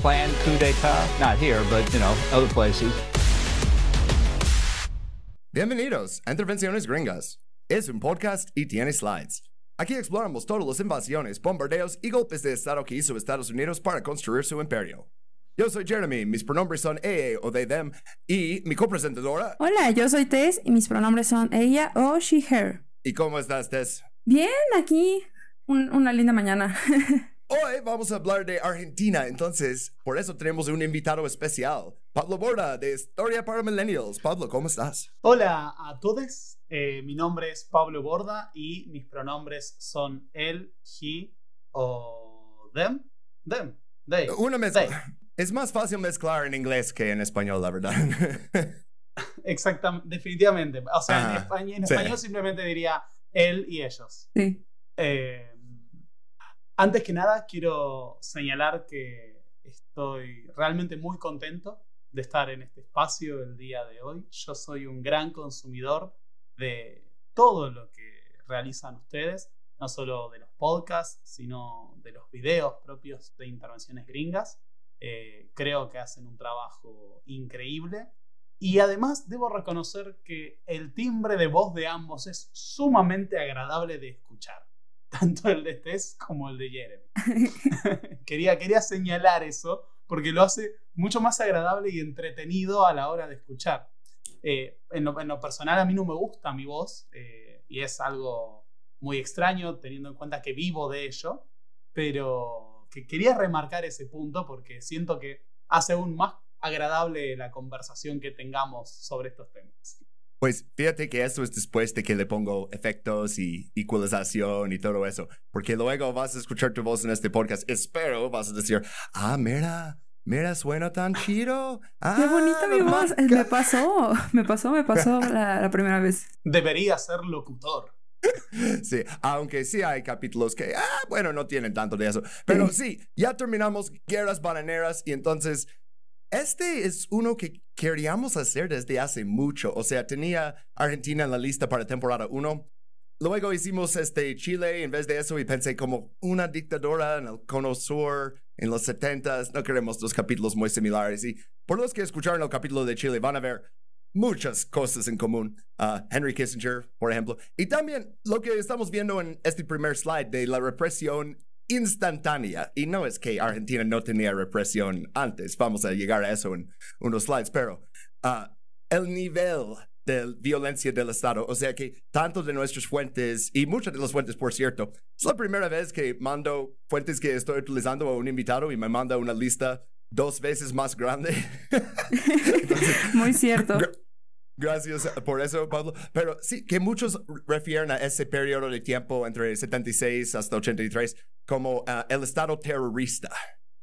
Plan coup d'etat, not here, but, you know, other places. Bienvenidos a Intervenciones Gringas. Es un podcast y tiene slides. Aquí exploramos todas las invasiones, bombardeos y golpes de Estado que hizo Estados Unidos para construir su imperio. Yo soy Jeremy, mis pronombres son EE o they, them, y mi copresentadora. Hola, yo soy Tess y mis pronombres son ella o she, her. ¿Y cómo estás, Tess? Bien, aquí, un- una linda mañana. Hoy vamos a hablar de Argentina, entonces, por eso tenemos un invitado especial, Pablo Borda, de Historia para Millennials. Pablo, ¿cómo estás? Hola a todos, eh, mi nombre es Pablo Borda y mis pronombres son él, he o them. Them, they. Una mezcla. they. Es más fácil mezclar en inglés que en español, la verdad. Exactamente, definitivamente. O sea, en, Ajá, español, en sí. español simplemente diría él y ellos. Sí. Eh, antes que nada, quiero señalar que estoy realmente muy contento de estar en este espacio el día de hoy. Yo soy un gran consumidor de todo lo que realizan ustedes, no solo de los podcasts, sino de los videos propios de intervenciones gringas. Eh, creo que hacen un trabajo increíble. Y además debo reconocer que el timbre de voz de ambos es sumamente agradable de escuchar. Tanto el de Tess como el de Jeremy. quería, quería señalar eso porque lo hace mucho más agradable y entretenido a la hora de escuchar. Eh, en, lo, personal a mí no me gusta mi voz eh, y es algo muy extraño teniendo en cuenta que vivo de ello, pero que quería remarcar ese punto porque siento que hace aún más agradable la conversación que tengamos sobre estos temas. Pues fíjate que eso es después de que le pongo efectos y ecualización y todo eso, porque luego vas a escuchar tu voz en este podcast. Espero vas a decir, ah, mira, mira, suena tan chido. Ah, Qué bonita mi la voz. marca". Me pasó, me pasó, me pasó la, la primera vez. Debería ser locutor. Sí, aunque sí hay capítulos que, ah, bueno, no tienen tanto de eso. Pero sí, ya terminamos Guerras Bananeras y entonces este es uno que queríamos hacer desde hace mucho. O sea, tenía Argentina en la lista para temporada 1. Luego hicimos este Chile en vez de eso y pensé como una dictadura en el Cono Sur en los 70s. No queremos dos capítulos muy similares. Y por los que escucharon el capítulo de Chile van a ver muchas cosas en común. Ah, Henry Kissinger, por ejemplo. Y también lo que estamos viendo en este primer slide de la represión instantánea. Y no es que Argentina no tenía represión antes. Vamos a llegar a eso en unos slides. Pero ah, el nivel de violencia del Estado. O sea que tanto de nuestras fuentes, y muchas de las fuentes, por cierto, es la primera vez que mando fuentes que estoy utilizando a un invitado y me manda una lista dos veces más grande. Entonces, Muy cierto. Gra- Gracias por eso, Pablo. Pero sí, que muchos refieren a ese periodo de tiempo entre 76 hasta 83 como ah, el Estado terrorista,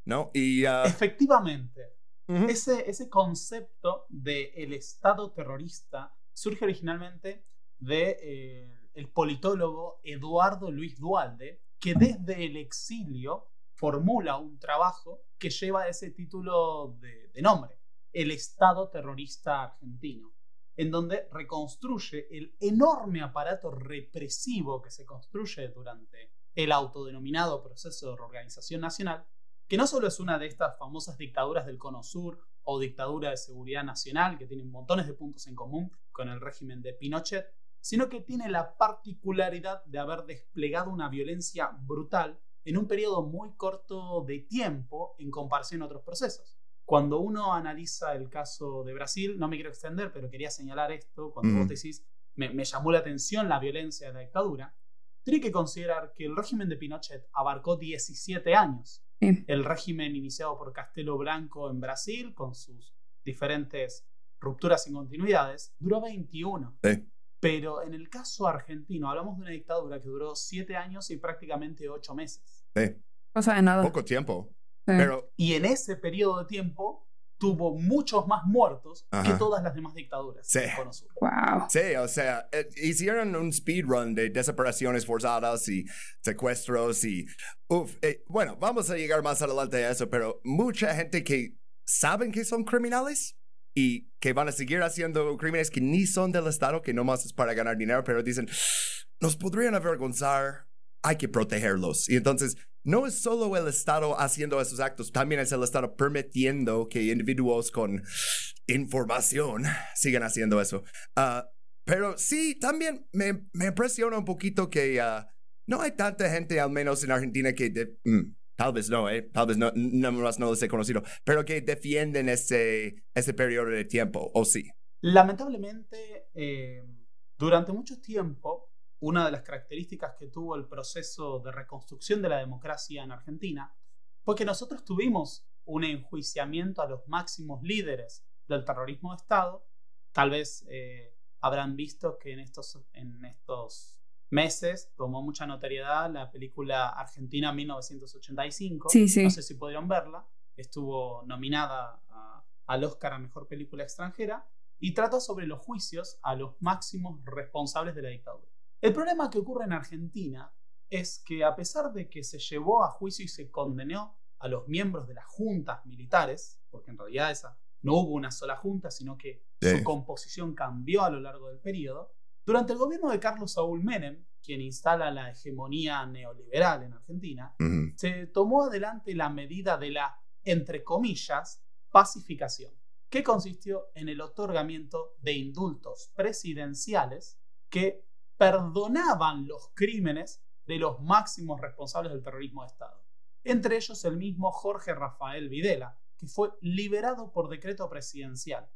¿no? Y ah, Efectivamente, ujú, ese, ese concepto del Estado terrorista surge originalmente de eh, el politólogo Eduardo Luis Dualde, que desde el exilio formula un trabajo que lleva ese título de, de nombre, el Estado terrorista argentino, en donde reconstruye el enorme aparato represivo que se construye durante el autodenominado proceso de reorganización nacional que no solo es una de estas famosas dictaduras del Cono Sur o dictadura de seguridad nacional, que tienen montones de puntos en común con el régimen de Pinochet, sino que tiene la particularidad de haber desplegado una violencia brutal en un periodo muy corto de tiempo en comparación a otros procesos. Cuando uno analiza el caso de Brasil, no me quiero extender, pero quería señalar esto, cuando Ujú. vos decís, me, me llamó la atención la violencia de la dictadura, tiene que considerar que el régimen de Pinochet abarcó 17 años Sí. el régimen iniciado por Castelo Branco en Brasil, con sus diferentes rupturas y continuidades, duró 21. Sí. Pero en el caso argentino, hablamos de una dictadura que duró 7 años y prácticamente 8 meses. sí, Cosa de nada. poco tiempo. Pero Y en ese periodo de tiempo tuvo muchos más muertos que todas las demás dictaduras Sí. del Cono Sur. Wow. Sí, o sea, eh, hicieron un speedrun de desapariciones forzadas y secuestros y... Uf, eh, bueno, vamos a llegar más adelante a eso, pero mucha gente que saben que son criminales y que van a seguir haciendo crímenes que ni son del Estado, que nomás es para ganar dinero, pero dicen, nos podrían avergonzar, hay que protegerlos. Y entonces, no es solo el Estado haciendo esos actos, también es el Estado permitiendo que individuos con información sigan haciendo eso. Ah, pero sí, también me, me impresiona un poquito que ah, no hay tanta gente, al menos en Argentina, que mm, tal vez no, eh, tal vez no, no, no los he conocido, pero que defienden ese, ese periodo de tiempo, o sí. Lamentablemente, eh, durante mucho tiempo, una de las características que tuvo el proceso de reconstrucción de la democracia en Argentina fue que nosotros tuvimos un enjuiciamiento a los máximos líderes del terrorismo de Estado. Tal vez eh, habrán visto que en estos, en estos meses tomó mucha notoriedad la película Argentina 1985. Sí, sí. No sé si pudieron verla. Estuvo nominada a- al Oscar a Mejor Película Extranjera y trata sobre los juicios a los máximos responsables de la dictadura. El problema que ocurre en Argentina es que a pesar de que se llevó a juicio y se condenó a los miembros de las juntas militares, porque en realidad esa no hubo una sola junta, sino que Sí. su composición cambió a lo largo del periodo, durante el gobierno de Carlos Saúl Menem, quien instala la hegemonía neoliberal en Argentina, se tomó adelante la medida de la, entre comillas, pacificación, que consistió en el otorgamiento de indultos presidenciales que perdonaban los crímenes de los máximos responsables del terrorismo de Estado. Entre ellos el mismo Jorge Rafael Videla, que fue liberado por decreto presidencial.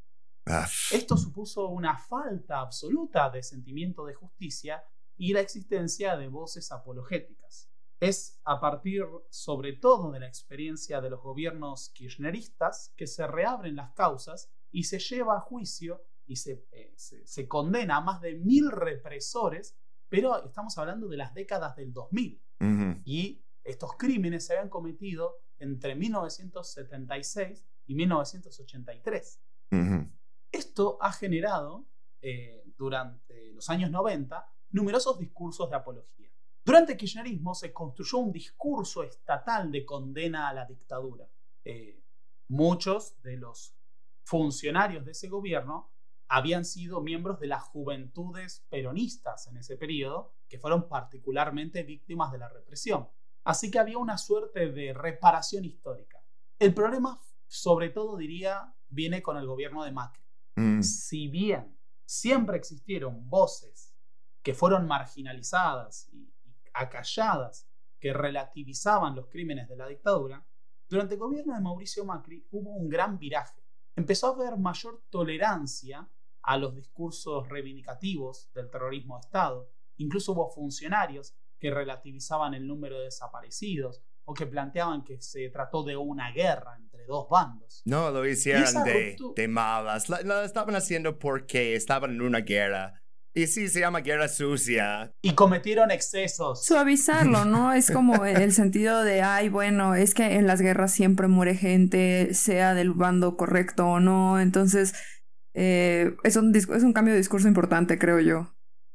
Esto supuso una falta absoluta de sentimiento de justicia y la existencia de voces apologéticas. Es a partir sobre todo de la experiencia de los gobiernos kirchneristas que se reabren las causas y se lleva a juicio y se, eh, se- se condena a más de mil represores, pero estamos hablando de las décadas del 2000 ujú. y estos crímenes se habían cometido entre 1976 y 1983. Ujú. Esto ha generado, eh, durante los años 90, numerosos discursos de apología. Durante el kirchnerismo se construyó un discurso estatal de condena a la dictadura. Eh, muchos de los funcionarios de ese gobierno habían sido miembros de las juventudes peronistas en ese periodo, que fueron particularmente víctimas de la represión. Así que había una suerte de reparación histórica. El problema, sobre todo, diría, viene con el gobierno de Macri Mm. si bien siempre existieron voces que fueron marginalizadas y, y acalladas que relativizaban los crímenes de la dictadura, durante el gobierno de Mauricio Macri hubo un gran viraje. Empezó a haber mayor tolerancia a los discursos reivindicativos del terrorismo de Estado. Incluso hubo funcionarios que relativizaban el número de desaparecidos o que planteaban que se trató de una guerra entre dos bandos. No lo hicieron de, de malas. La- Lo estaban haciendo porque estaban en una guerra. Y sí, se llama guerra sucia. Y cometieron excesos. Suavizarlo, ¿no? Es como el sentido de, ay, bueno, es que en las guerras siempre muere gente, sea del bando correcto o no. Entonces, eh, es, un, es un cambio de discurso importante, creo yo.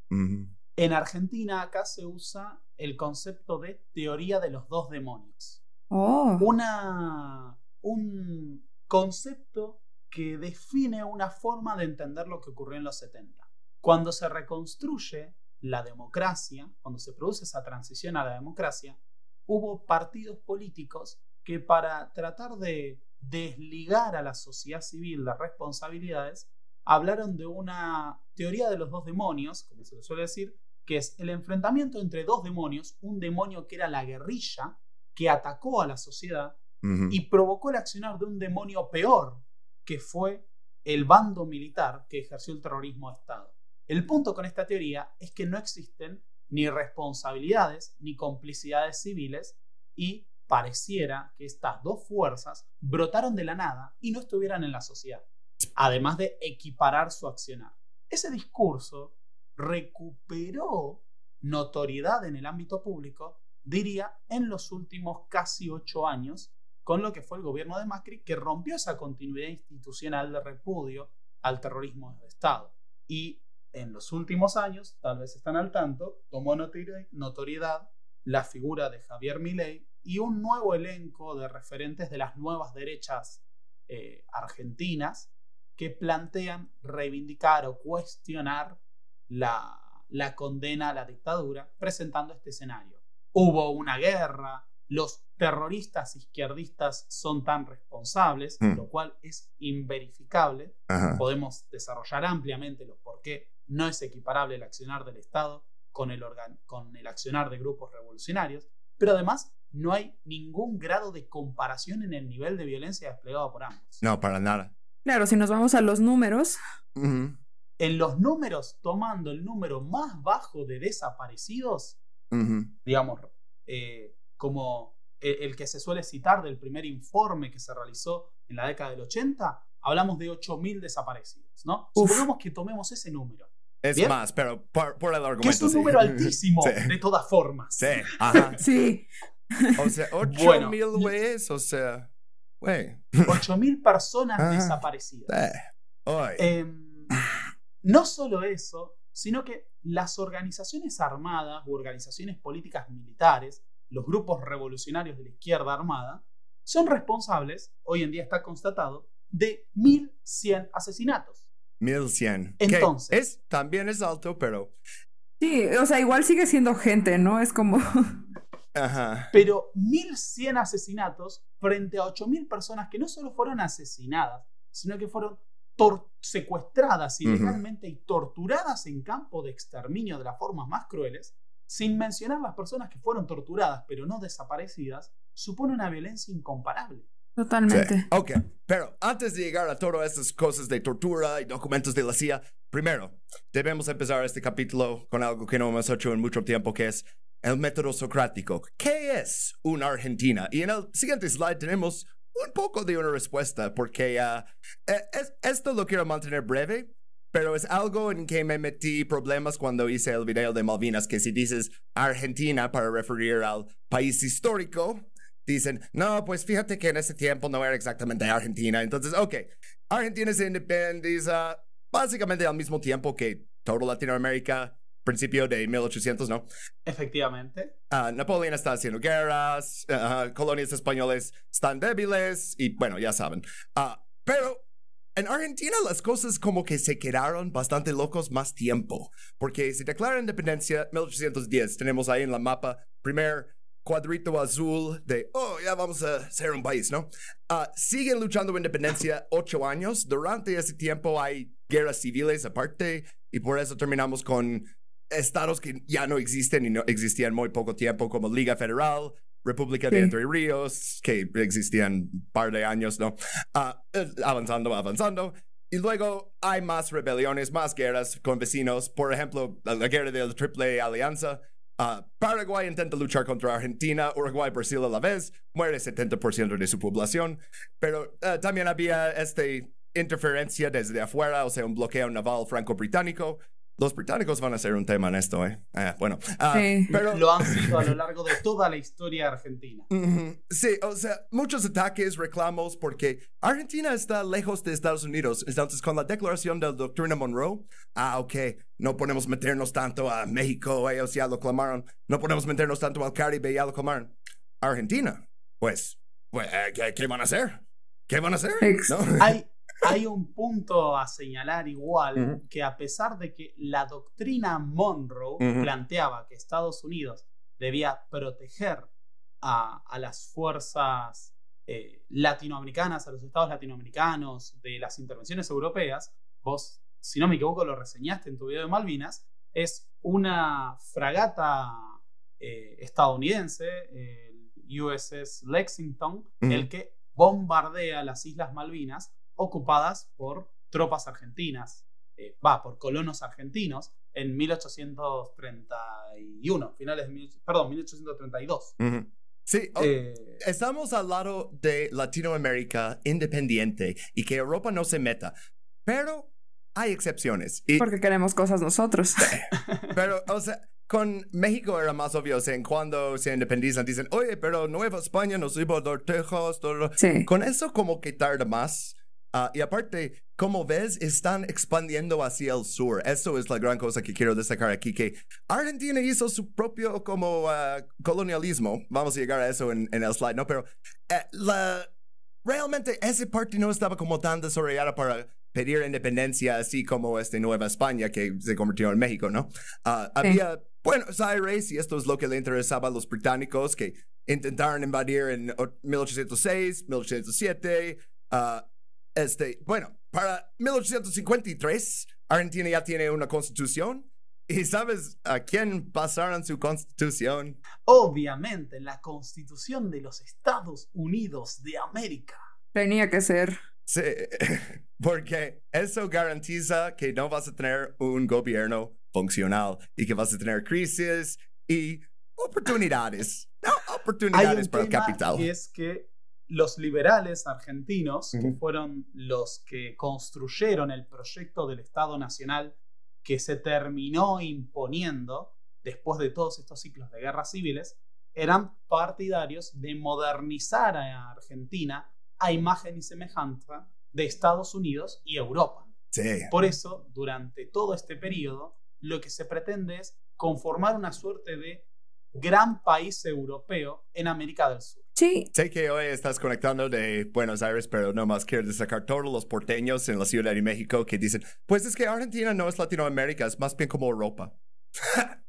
En Argentina acá se usa el concepto de teoría de los dos demonios. Oh, Una, un concepto que define una forma de entender lo que ocurrió en los 70. Cuando se reconstruye la democracia, cuando se produce esa transición a la democracia, hubo partidos políticos que para tratar de desligar a la sociedad civil de responsabilidades, hablaron de una teoría de los dos demonios, como se le suele decir, que es el enfrentamiento entre dos demonios, un demonio que era la guerrilla, que atacó a la sociedad, y provocó el accionar de un demonio peor, que fue el bando militar que ejerció el terrorismo de Estado. El punto con esta teoría es que no existen ni responsabilidades ni complicidades civiles y pareciera que estas dos fuerzas brotaron de la nada y no estuvieran en la sociedad, además de equiparar su accionar. Ese discurso recuperó notoriedad en el ámbito público, diría, en los últimos casi ocho años, con lo que fue el gobierno de Macri, que rompió esa continuidad institucional de repudio al terrorismo de Estado. Y en los últimos años, tal vez están al tanto, tomó notoriedad la figura de Javier Milei y un nuevo elenco de referentes de las nuevas derechas eh, argentinas que plantean reivindicar o cuestionar la, la condena a la dictadura, presentando este escenario. Hubo una guerra, los terroristas izquierdistas son tan responsables, Mm. lo cual es inverificable. Ajá. Podemos desarrollar ampliamente los por qué no es equiparable el accionar del Estado con el, con el accionar de grupos revolucionarios, pero además no hay ningún grado de comparación en el nivel de violencia desplegado por ambos. No, para nada. Claro, si nos vamos a los números, En los números, tomando el número más bajo de desaparecidos, digamos, eh, como el, el que se suele citar del primer informe que se realizó en la década del 80, hablamos de 8.000 desaparecidos, ¿no? Uf. Supongamos que tomemos ese número, Es Bien. más, pero por, por el argumento. que es un sí. número altísimo, Sí. de todas formas. Sí, ajá. sí. O sea, 8 Bueno. mil güeyes, o sea, güey. 8.000 personas Ajá. desaparecidas. Eh. Em, no solo eso, sino que las organizaciones armadas u organizaciones políticas militares, los grupos revolucionarios de la izquierda armada, son responsables, hoy en día está constatado, de 1.100 asesinatos. 1100. Que Entonces. es, también es alto, pero. Sí, o sea, igual sigue siendo gente, ¿no? Es como... Ajá. Pero 1.100 asesinatos frente a 8.000 personas que no solo fueron asesinadas, sino que fueron secuestradas ilegalmente y torturadas en campo de exterminio de las formas más crueles, sin mencionar las personas que fueron torturadas pero no desaparecidas, supone una violencia incomparable. Totalmente. Sí. Ok, pero antes de llegar a todas estas cosas de tortura y documentos de la CIA, primero, debemos empezar este capítulo con algo que no hemos hecho en mucho tiempo, que es el método socrático. ¿Qué es una Argentina? Y en el siguiente slide tenemos un poco de una respuesta, porque ah, eh, es- esto lo quiero mantener breve, pero es algo en que me metí problemas cuando hice el video de Malvinas, que si dices Argentina para referir al país histórico, dicen, no, pues fíjate que en ese tiempo no era exactamente Argentina. Entonces, ok, Argentina se independiza básicamente al mismo tiempo que toda Latinoamérica, principio de 1800, ¿no? Efectivamente. Ah, Napoleón está haciendo guerras, colonias españoles están débiles y bueno, ya saben. Ah, pero en Argentina las cosas como que se quedaron bastante locos más tiempo, porque se declara independencia 1810, tenemos ahí en la mapa, primer cuadrito azul de, oh, ya vamos a ser un país, ¿no? Ah, siguen luchando independencia ocho años, durante ese tiempo hay guerras civiles aparte y por eso terminamos con estados que ya no existen y no existían muy poco tiempo, como Liga Federal, República de Sí. Entre Ríos, que existían un par de años, ¿no? Eh, avanzando, avanzando. Y luego hay más rebeliones, más guerras con vecinos. Por ejemplo, la, guerra de la Triple Alianza. Ah, Paraguay intenta luchar contra Argentina, Uruguay, Brasil a la vez, muere 70% de su población. Pero eh, también había esta interferencia desde afuera, o sea, un bloqueo naval franco-británico. Los británicos van a ser un tema en esto, ¿eh? Ah, bueno, ah, Sí. pero... Lo han sido a lo largo de toda la historia argentina. Sí, o sea, muchos ataques, reclamos, porque Argentina está lejos de Estados Unidos. Entonces, con la declaración de la doctrina Monroe, ah, ok, no podemos meternos tanto a México, ellos ya lo clamaron. No podemos meternos tanto al Caribe, ya lo clamaron. Argentina, pues, pues eh, ¿qué, qué van a hacer? ¿Qué van a hacer? ¿No? Hay, hay un punto a señalar igual que a pesar de que la doctrina Monroe planteaba que Estados Unidos debía proteger a, a las fuerzas eh, latinoamericanas, a los estados latinoamericanos de las intervenciones europeas, vos, si no me equivoco, lo reseñaste en tu video de Malvinas, es una fragata eh, estadounidense, el USS Lexington, el que bombardea las Islas Malvinas ocupadas por tropas argentinas, eh, va, por colonos argentinos, en 1831, finales de, perdón, 1832. Ujú. Sí, o- Eh, Estamos al lado de Latinoamérica independiente y que Europa no se meta. Pero hay excepciones. Y, Porque queremos cosas nosotros. pero, o sea, con México era más obvio, o sea, en cuando se independizan, dicen, oye, pero Nueva España nos iba a dar Texas, todo. Sí. Con eso como que tarda más. Ah, y aparte, como ves, están expandiendo hacia el sur. Eso es la gran cosa que quiero destacar aquí, que Argentina hizo su propio como ah, colonialismo. Vamos a llegar a eso en, en el slide, ¿no? Pero eh, la, realmente esa parte no estaba como tan desarrollada para pedir independencia, así como este Nueva España que se convirtió en México, ¿no? Ah, Sí. Había Buenos Aires y esto es lo que le interesaba a los británicos que intentaron invadir en o- 1806, 1807. ah, este, bueno, para 1853, Argentina ya tiene una constitución. ¿Y sabes a quién pasaron su constitución? Obviamente, la Constitución de los Estados Unidos de América. Tenía que ser. Sí, porque eso garantiza que no vas a tener un gobierno funcional y que vas a tener crisis y oportunidades. No, Hay un oportunidades para el tema capital. y es que los liberales argentinos, que fueron los que construyeron el proyecto del Estado Nacional que se terminó imponiendo después de todos estos ciclos de guerras civiles, eran partidarios de modernizar a Argentina a imagen y semejanza de Estados Unidos y Europa. Sí. Por eso, durante todo este periodo, lo que se pretende es conformar una suerte de gran país europeo en América del Sur. Sí, Sé que hoy estás conectando de Buenos Aires, pero nomás quiero destacar todos los porteños en la Ciudad de México que dicen, pues es que Argentina no es Latinoamérica, es más bien como Europa.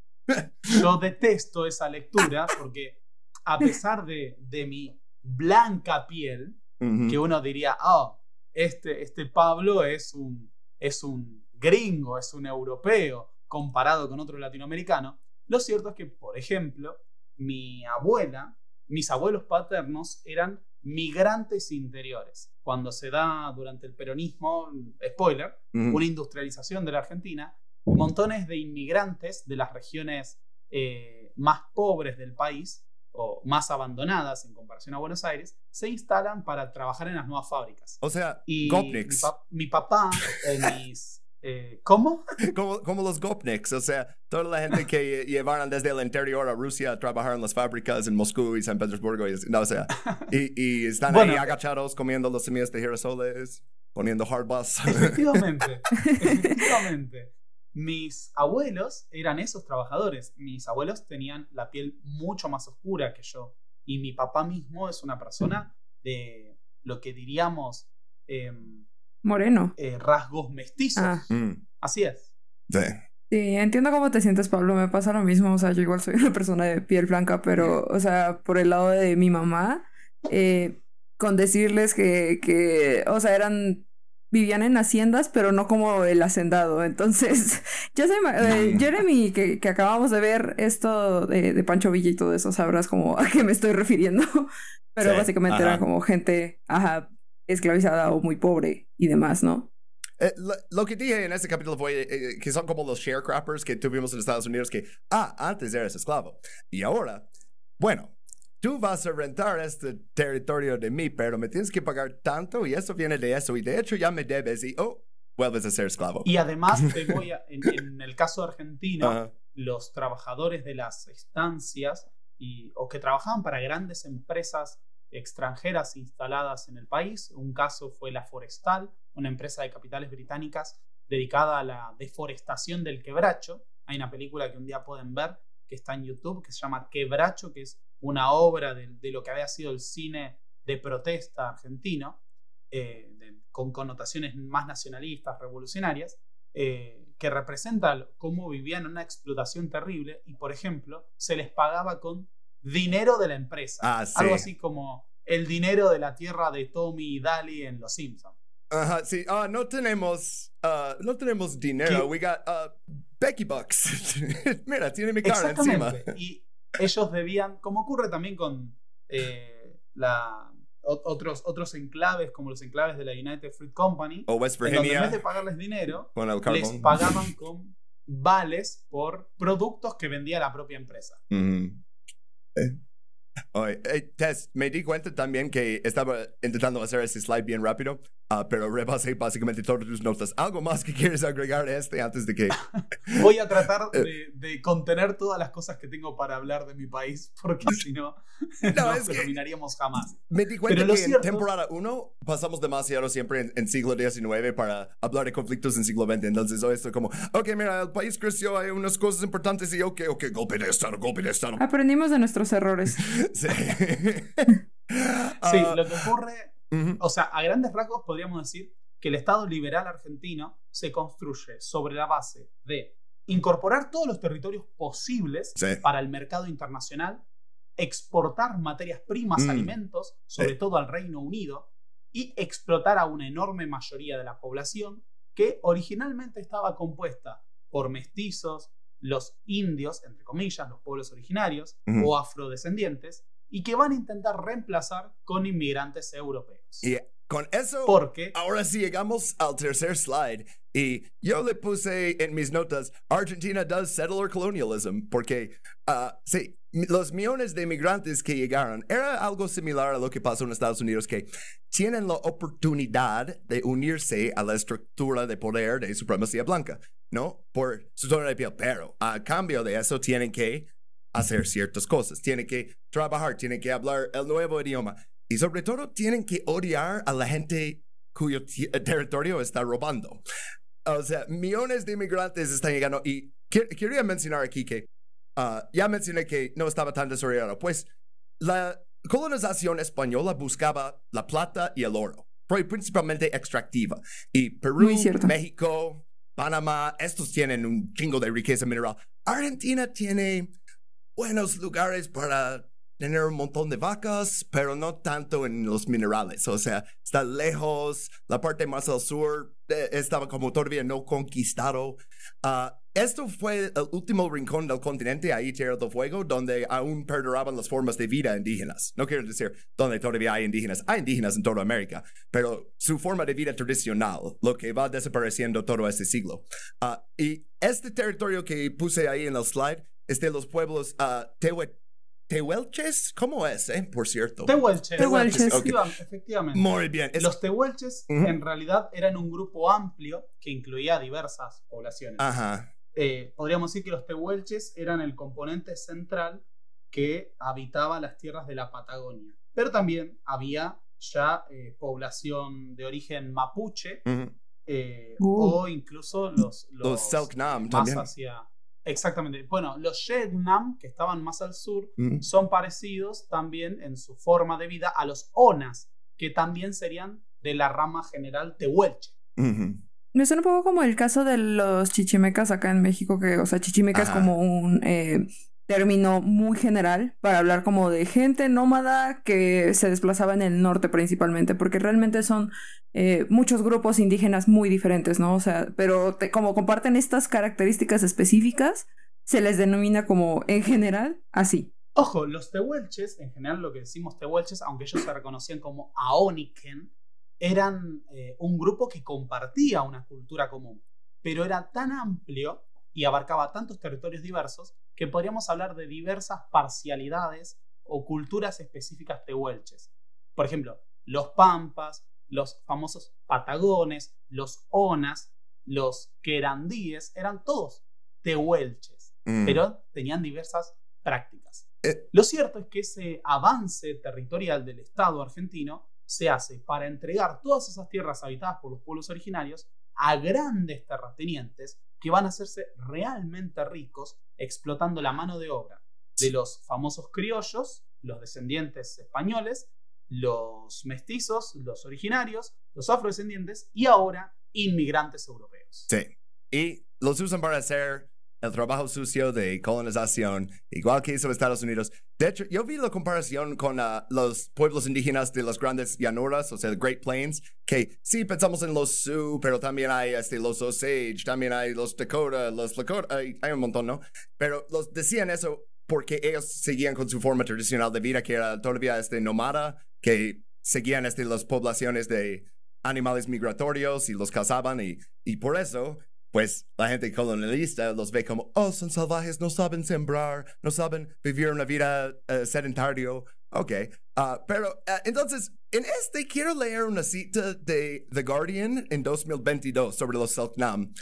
Yo detesto esa lectura porque a pesar de, de mi blanca piel, Ujú. que uno diría, oh, este, este Pablo es un, es un gringo, es un europeo comparado con otro latinoamericano, lo cierto es que, por ejemplo, mi abuela, mis abuelos paternos eran migrantes interiores. Cuando se da durante el peronismo, spoiler, una industrialización de la Argentina, montones de inmigrantes de las regiones eh, más pobres del país o más abandonadas en comparación a Buenos Aires, se instalan para trabajar en las nuevas fábricas. O sea, Y mi, Gopniks, pa- mi papá o mis... eh, ¿Cómo? como, como los Gopniks, o sea, toda la gente que llevaron desde el interior a Rusia a trabajar en las fábricas en Moscú y San Petersburgo, y, no, o sea, y, y están Bueno, ahí eh, agachados comiendo los semillas de girasoles, poniendo hard bus. Efectivamente, efectivamente. Mis abuelos eran esos trabajadores. Mis abuelos tenían la piel mucho más oscura que yo. Y mi papá mismo es una persona de lo que diríamos em, moreno. eh, rasgos mestizos. Ah. Mm, Así es. sí. Sí, entiendo cómo te sientes, Pablo. Me pasa lo mismo. O sea, yo igual soy una persona de piel blanca, pero, o sea, por el lado de mi mamá, eh, con decirles que, que, o sea, eran, vivían en haciendas, pero no como el hacendado. Entonces, ya sé, eh, Jeremy, que, que acabamos de ver esto de, de Pancho Villa y todo eso, sabrás como a qué me estoy refiriendo. Pero Sí, básicamente ajá. era como gente, ajá, esclavizada o muy pobre y demás, ¿no? Eh, lo, lo que dije en este capítulo fue eh, que son como los sharecroppers que tuvimos en Estados Unidos que, ah, antes eras esclavo. Y ahora, bueno, tú vas a rentar este territorio de mí, pero me tienes que pagar tanto y eso viene de eso. Y de hecho ya me debes y, oh, vuelves a ser esclavo. Y además, te voy a- en, en el caso argentino, Ajá. los trabajadores de las estancias y, o que trabajaban para grandes empresas extranjeras instaladas en el país. Un caso fue la Forestal, una empresa de capitales británicas dedicada a la deforestación del quebracho. Hay una película que un día pueden ver que está en YouTube que se llama Quebracho, que es una obra de, lo que había sido el cine de protesta argentino, eh, con connotaciones más nacionalistas, revolucionarias, eh, que representa cómo vivían una explotación terrible y, por ejemplo, se les pagaba con dinero de la empresa. Ah, sí. Algo así como el dinero de la tierra de Tommy y Daly en Los Simpsons. Ajá, sí, ah, no tenemos, ah, no tenemos dinero. ¿Qué? We got ah, Becky Bucks. Mira, tiene mi cara encima. Y ellos debían, como ocurre también con eh, la, otros, otros enclaves, como los enclaves de la United Fruit Company, O West en donde en vez Virginia de pagarles dinero, les pagaban con vales por productos que vendía la propia empresa. Eh, Oye, eh, Tess, me di cuenta también que estaba intentando hacer ese slide bien rápido, ah, pero rebasé básicamente todas tus notas. ¿Algo más que quieres agregar a este antes de que... Voy a tratar de, de contener todas las cosas que tengo para hablar de mi país, porque si no, no, es que- terminaríamos jamás. Me di cuenta Pero que en cierto- temporada 1 pasamos demasiado siempre en, en siglo XIX para hablar de conflictos en siglo XX. Entonces hoy estoy como, ok, mira, el país creció, hay unas cosas importantes y ok, ok, golpe de estado, golpe de estado. Aprendimos de nuestros errores. Sí. Sí, Ah, lo que ocurre, o sea, a grandes rasgos podríamos decir que el Estado liberal argentino se construye sobre la base de incorporar todos los territorios posibles Sí. para el mercado internacional, exportar materias primas, Mm. alimentos, sobre Sí. todo al Reino Unido, y explotar a una enorme mayoría de la población que originalmente estaba compuesta por mestizos, los indios, entre comillas, los pueblos originarios, o afrodescendientes, y que van a intentar reemplazar con inmigrantes europeos. Y con eso, Porque ahora sí llegamos al tercer slide. Y yo le puse en mis notas, Argentina does settler colonialism, porque ah, sí, los millones de inmigrantes que llegaron era algo similar a lo que pasó en Estados Unidos, que tienen la oportunidad de unirse a la estructura de poder de supremacía blanca, ¿no? Por su tono de piel, pero a cambio de eso tienen que hacer ciertas cosas, tienen que trabajar, tienen que hablar el nuevo idioma y sobre todo tienen que odiar a la gente cuyo eh, territorio está robando. O sea, millones de inmigrantes están llegando y que- quería mencionar aquí que ah, ya mencioné que no estaba tan desarrollado. Pues la colonización española buscaba la plata y el oro, pero principalmente extractiva. Y Perú. México, Panamá, estos tienen un chingo de riqueza mineral. Argentina tiene buenos lugares para tener un montón de vacas, pero no tanto en los minerales. O sea, está lejos, la parte más al sur eh, estaba como todavía no conquistado. Ah, esto fue el último rincón del continente, ahí Tierra del Fuego, donde aún perduraban las formas de vida indígenas. No quiero decir donde todavía hay indígenas. Hay indígenas en toda América, pero su forma de vida tradicional, lo que va desapareciendo todo este siglo. Ah, y este territorio que puse ahí en el slide es de los pueblos Tehue- Tehuelches. ¿Cómo es, eh? Por cierto. Tehuelches, Tehuelches. Efectivamente. Muy bien. Es- Los tehuelches en realidad eran un grupo amplio que incluía diversas poblaciones. Ajá. Eh, podríamos decir que los tehuelches eran el componente central que habitaba las tierras de la Patagonia. Pero también había ya eh, población de origen mapuche eh, Uh. o incluso los, Los Selknam más también. hacia... Exactamente. Bueno, los Shednam, que estaban más al sur, Ujú. son parecidos también en su forma de vida a los Onas, que también serían de la rama general tehuelche. Ujú. Me suena un poco como el caso de los chichimecas acá en México, que, o sea, chichimeca es como un eh, término muy general para hablar como de gente nómada que se desplazaba en el norte principalmente, porque realmente son eh, muchos grupos indígenas muy diferentes, ¿no? O sea, pero te- como comparten estas características específicas, se les denomina como en general así. Ojo, los tehuelches, en general lo que decimos tehuelches, aunque ellos se reconocían como aoniken, eran eh, un grupo que compartía una cultura común, pero era tan amplio y abarcaba tantos territorios diversos que podríamos hablar de diversas parcialidades o culturas específicas tehuelches. Por ejemplo, los pampas, los famosos patagones, los onas, los querandíes, eran todos tehuelches Mm. pero tenían diversas prácticas. Eh. Lo cierto es que ese avance territorial del Estado argentino se hace para entregar todas esas tierras habitadas por los pueblos originarios a grandes terratenientes que van a hacerse realmente ricos explotando la mano de obra de los famosos criollos, los descendientes españoles, los mestizos, los originarios, los afrodescendientes y ahora inmigrantes europeos. Sí. Y los usan para hacer el trabajo sucio de colonización, igual que hizo Estados Unidos. De hecho, yo vi la comparación con ah, los pueblos indígenas de las grandes llanuras, o sea, Great Plains, que sí pensamos en los Sioux, pero también hay este, los Osage, también hay los Dakota, los Lakota, hay, hay un montón, ¿no? Pero los decían eso porque ellos seguían con su forma tradicional de vida, que era todavía este nómada, que seguían este, las poblaciones de animales migratorios y los cazaban y, y por eso pues la gente colonialista los ve como, oh, son salvajes, no saben sembrar, no saben vivir una vida uh, sedentario. Ok, uh, pero uh, entonces, en este quiero leer una cita de The Guardian en 2022 sobre los Selknam.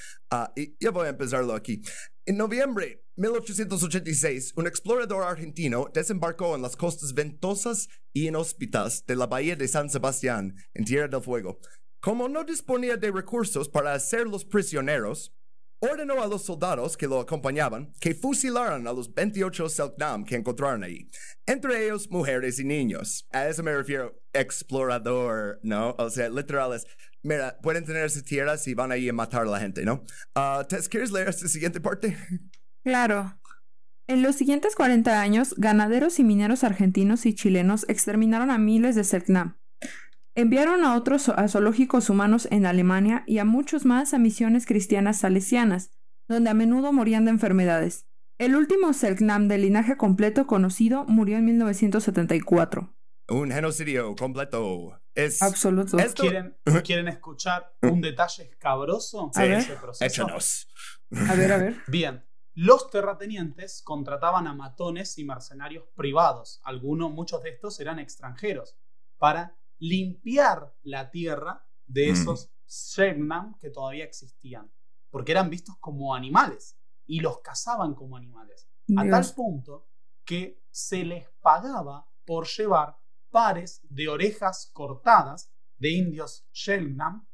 y ya voy a empezarlo aquí. En noviembre 1886, un explorador argentino desembarcó en las costas ventosas y inhóspitas de la bahía de San Sebastián, en Tierra del Fuego. Como no disponía de recursos para hacerlos prisioneros, ordenó a los soldados que lo acompañaban que fusilaran a los 28 Selknam que encontraron ahí, entre ellos mujeres y niños. A eso me refiero, explorador, ¿no? O sea, literales. Mira, pueden tenerse tierras y van ahí a matar a la gente, ¿no? Uh, Tess, ¿quieres leer esta siguiente parte? Claro. En los siguientes 40 años, ganaderos y mineros argentinos y chilenos exterminaron a miles de Selknam. Enviaron a otros a zoológicos humanos en Alemania y a muchos más a misiones cristianas salesianas, donde a menudo morían de enfermedades. El último Selknam de linaje completo conocido murió en 1974. Un genocidio completo. Es absoluto. ¿Quieren, ¿Quieren, escuchar un detalle escabroso de ese proceso? Échanos. A ver, a ver. Bien. Los terratenientes contrataban a matones y mercenarios privados, algunos, muchos de estos eran extranjeros, para limpiar la tierra de mm. esos Shegnam que todavía existían, porque eran vistos como animales y los cazaban como animales, a tal punto que se les pagaba por llevar pares de orejas cortadas de indios Shegnam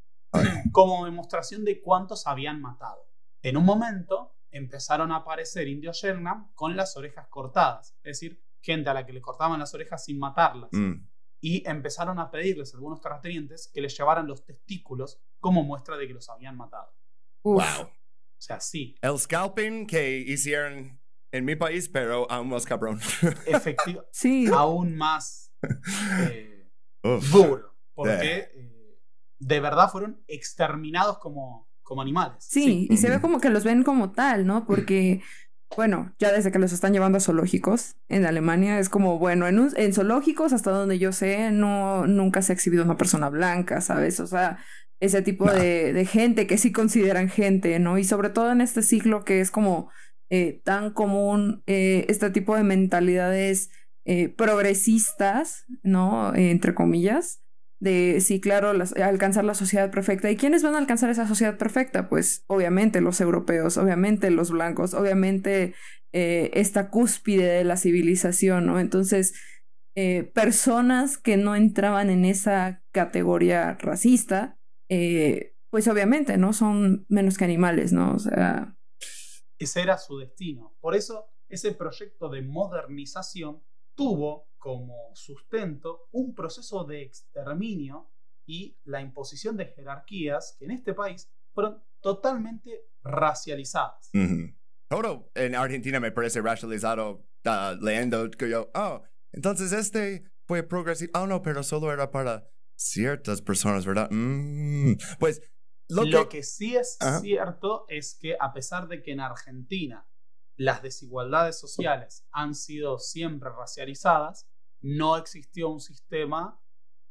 como demostración de cuántos habían matado. En un momento empezaron a aparecer indios Shegnam con las orejas cortadas, es decir, gente a la que le cortaban las orejas sin matarlas. Mm y empezaron a pedirles a algunos terratenientes que les llevaran los testículos como muestra de que los habían matado. Wow. O sea, sí. El scalping que hicieron en mi país, pero aún más cabrón. Efectivo. sí. Aún más eh, duro. Porque eh, de verdad fueron exterminados como, como animales. Sí, y se ve como que los ven como tal, ¿no? Porque bueno, ya desde que los están llevando a zoológicos en Alemania, es como, bueno, en, en zoológicos, hasta donde yo sé, no, nunca se ha exhibido una persona blanca, ¿sabes? O sea, ese tipo de, de, gente que sí consideran gente, ¿no? Y sobre todo en este siglo que es como eh, tan común eh, este tipo de mentalidades eh, progresistas, ¿no? entre comillas, de, sí, claro, alcanzar la sociedad perfecta. ¿Y quiénes van a alcanzar esa sociedad perfecta? Pues obviamente los europeos, obviamente los blancos, obviamente eh, esta cúspide de la civilización, ¿no? Entonces, eh, personas que no entraban en esa categoría racista, eh, pues obviamente, ¿no? Son menos que animales, ¿no? O sea... Ese era su destino. Por eso, ese proyecto de modernización tuvo como sustento un proceso de exterminio y la imposición de jerarquías que en este país fueron totalmente racializadas. Todo en Argentina me parece racializado uh, leyendo que yo, oh, entonces este fue progresivo. Oh, no, pero solo era para ciertas personas, ¿verdad? Mm. Pues lo, lo que... sí es cierto es que a pesar de que en Argentina las desigualdades sociales han sido siempre racializadas, no existió un sistema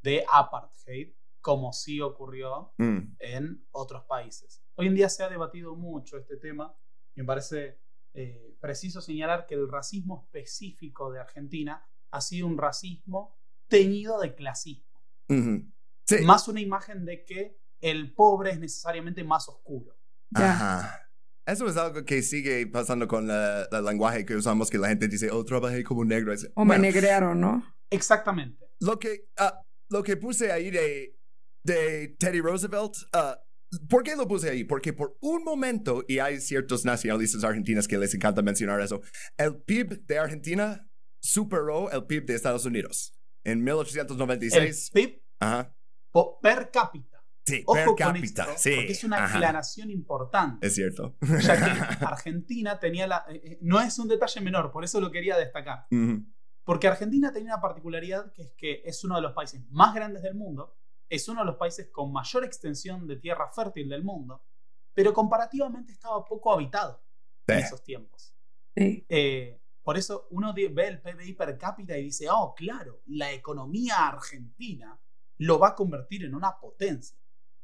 de apartheid como sí ocurrió mm. en otros países. Hoy en día se ha debatido mucho este tema. Me parece eh, preciso señalar que el racismo específico de Argentina ha sido un racismo teñido de clasismo. Más una imagen de que el pobre es necesariamente más oscuro. Ajá. Eso es algo que sigue pasando con el lenguaje que usamos, que la gente dice, oh, trabajé como negro. O me negrearon, ¿no? Exactamente. Lo que, ah, lo que puse ahí de, de Teddy Roosevelt, uh, ¿por qué lo puse ahí? Porque por un momento, y hay ciertos nacionalistas argentinos que les encanta mencionar eso, el PIB de Argentina superó el PIB de Estados Unidos en 1896. El PIB Ajá. per cápita. Sí, Ojo per cápita, con esto, sí. Porque es una aclaración importante. Es cierto. Ya que Argentina tenía la. Eh, eh, no es un detalle menor, por eso lo quería destacar. Porque Argentina tenía una particularidad que es que es uno de los países más grandes del mundo, es uno de los países con mayor extensión de tierra fértil del mundo, pero comparativamente estaba poco habitado en esos tiempos. Eh, por eso uno ve el PBI per cápita y dice, oh, claro, la economía argentina lo va a convertir en una potencia.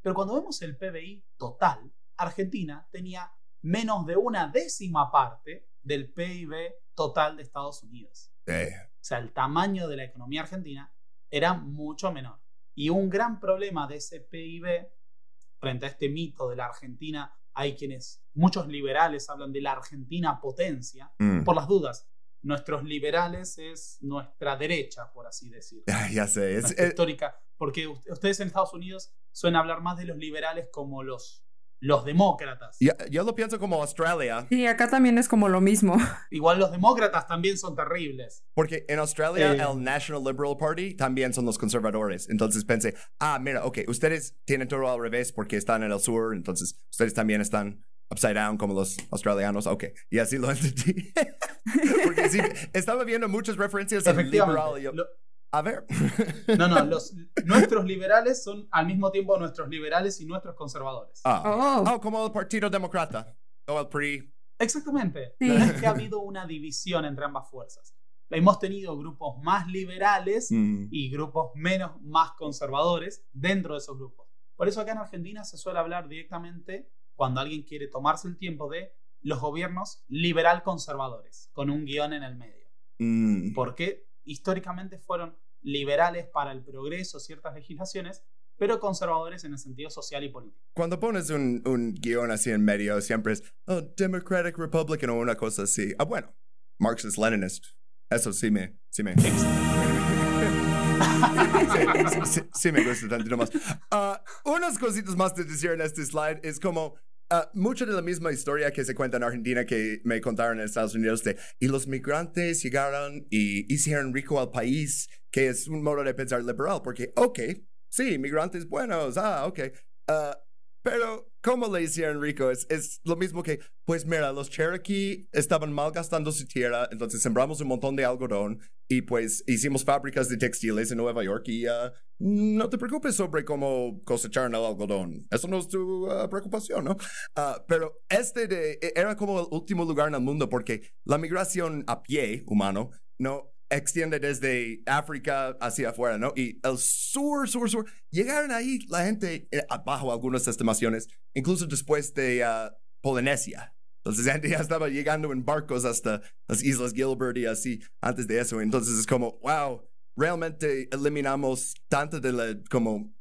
Pero cuando vemos el PBI total, Argentina tenía menos de una décima parte del PIB total de Estados Unidos. Eh, O sea, el tamaño de la economía argentina era mucho menor. Y un gran problema de ese PIB, frente a este mito de la Argentina, hay quienes, muchos liberales hablan de la Argentina potencia, mm. por las dudas. Nuestros liberales es nuestra derecha, por así decirlo. Ya sé. es- es- histórica. Porque ustedes en Estados Unidos suelen hablar más de los liberales como los, los demócratas. yo, yo lo pienso como Australia, Sí, acá también es como lo mismo. Igual los demócratas también son terribles. porque en Australia Eh. el National Liberal Party también son los conservadores. Entonces pensé, ah, mira, ok, ustedes tienen todo al revés porque están en el sur, entonces ustedes también están upside down como los australianos. Ok, y así lo entendí. porque sí, estaba viendo muchas referencias en liberal. Y yo, Lo- a ver. No, no, los, nuestros liberales son al mismo tiempo nuestros liberales y nuestros conservadores. Ah. Oh, Oh, como el Partido Demócrata. O el PRI. Exactamente. Sí. No es que ha habido una división entre ambas fuerzas. Hemos tenido grupos más liberales Mm. y grupos menos, más conservadores dentro de esos grupos. Por eso acá en Argentina se suele hablar directamente, cuando alguien quiere tomarse el tiempo, de los gobiernos liberal conservadores, con un guion en el medio. Mm. Porque históricamente fueron liberales para el progreso, ciertas legislaciones, pero conservadores en el sentido social y político. Cuando pones un, un guion así en medio, siempre es oh, Democratic Republican o una cosa así. Ah, bueno, Marxist Leninist. Eso sí me, sí me. sí, sí, sí, sí me gusta tantito más. Ah, unas cositas más de decir en este slide es como ah, mucha de la misma historia que se cuenta en Argentina que me contaron en Estados Unidos de y los migrantes llegaron y hicieron rico al país, que es un modo de pensar liberal, porque, ok, sí, migrantes buenos, ah, ok. ah, pero, ¿cómo le hicieron rico? Es, es lo mismo que, pues mira, los Cherokee estaban malgastando su tierra, entonces sembramos un montón de algodón y pues hicimos fábricas de textiles en Nueva York y ah, no te preocupes sobre cómo cosechar el algodón. Eso no es tu ah, preocupación, ¿no? Ah, pero este de, e- era como el último lugar en el mundo porque la migración a pie humano no extiende desde África hacia afuera, ¿no? Y el sur, sur, sur, llegaron ahí la gente eh, bajo algunas estimaciones, incluso después de ah, Polinesia. Entonces, gente ya estaba llegando en barcos hasta las Islas Gilbert y así antes de eso. Entonces, es como, wow, realmente eliminamos tanto de la, como,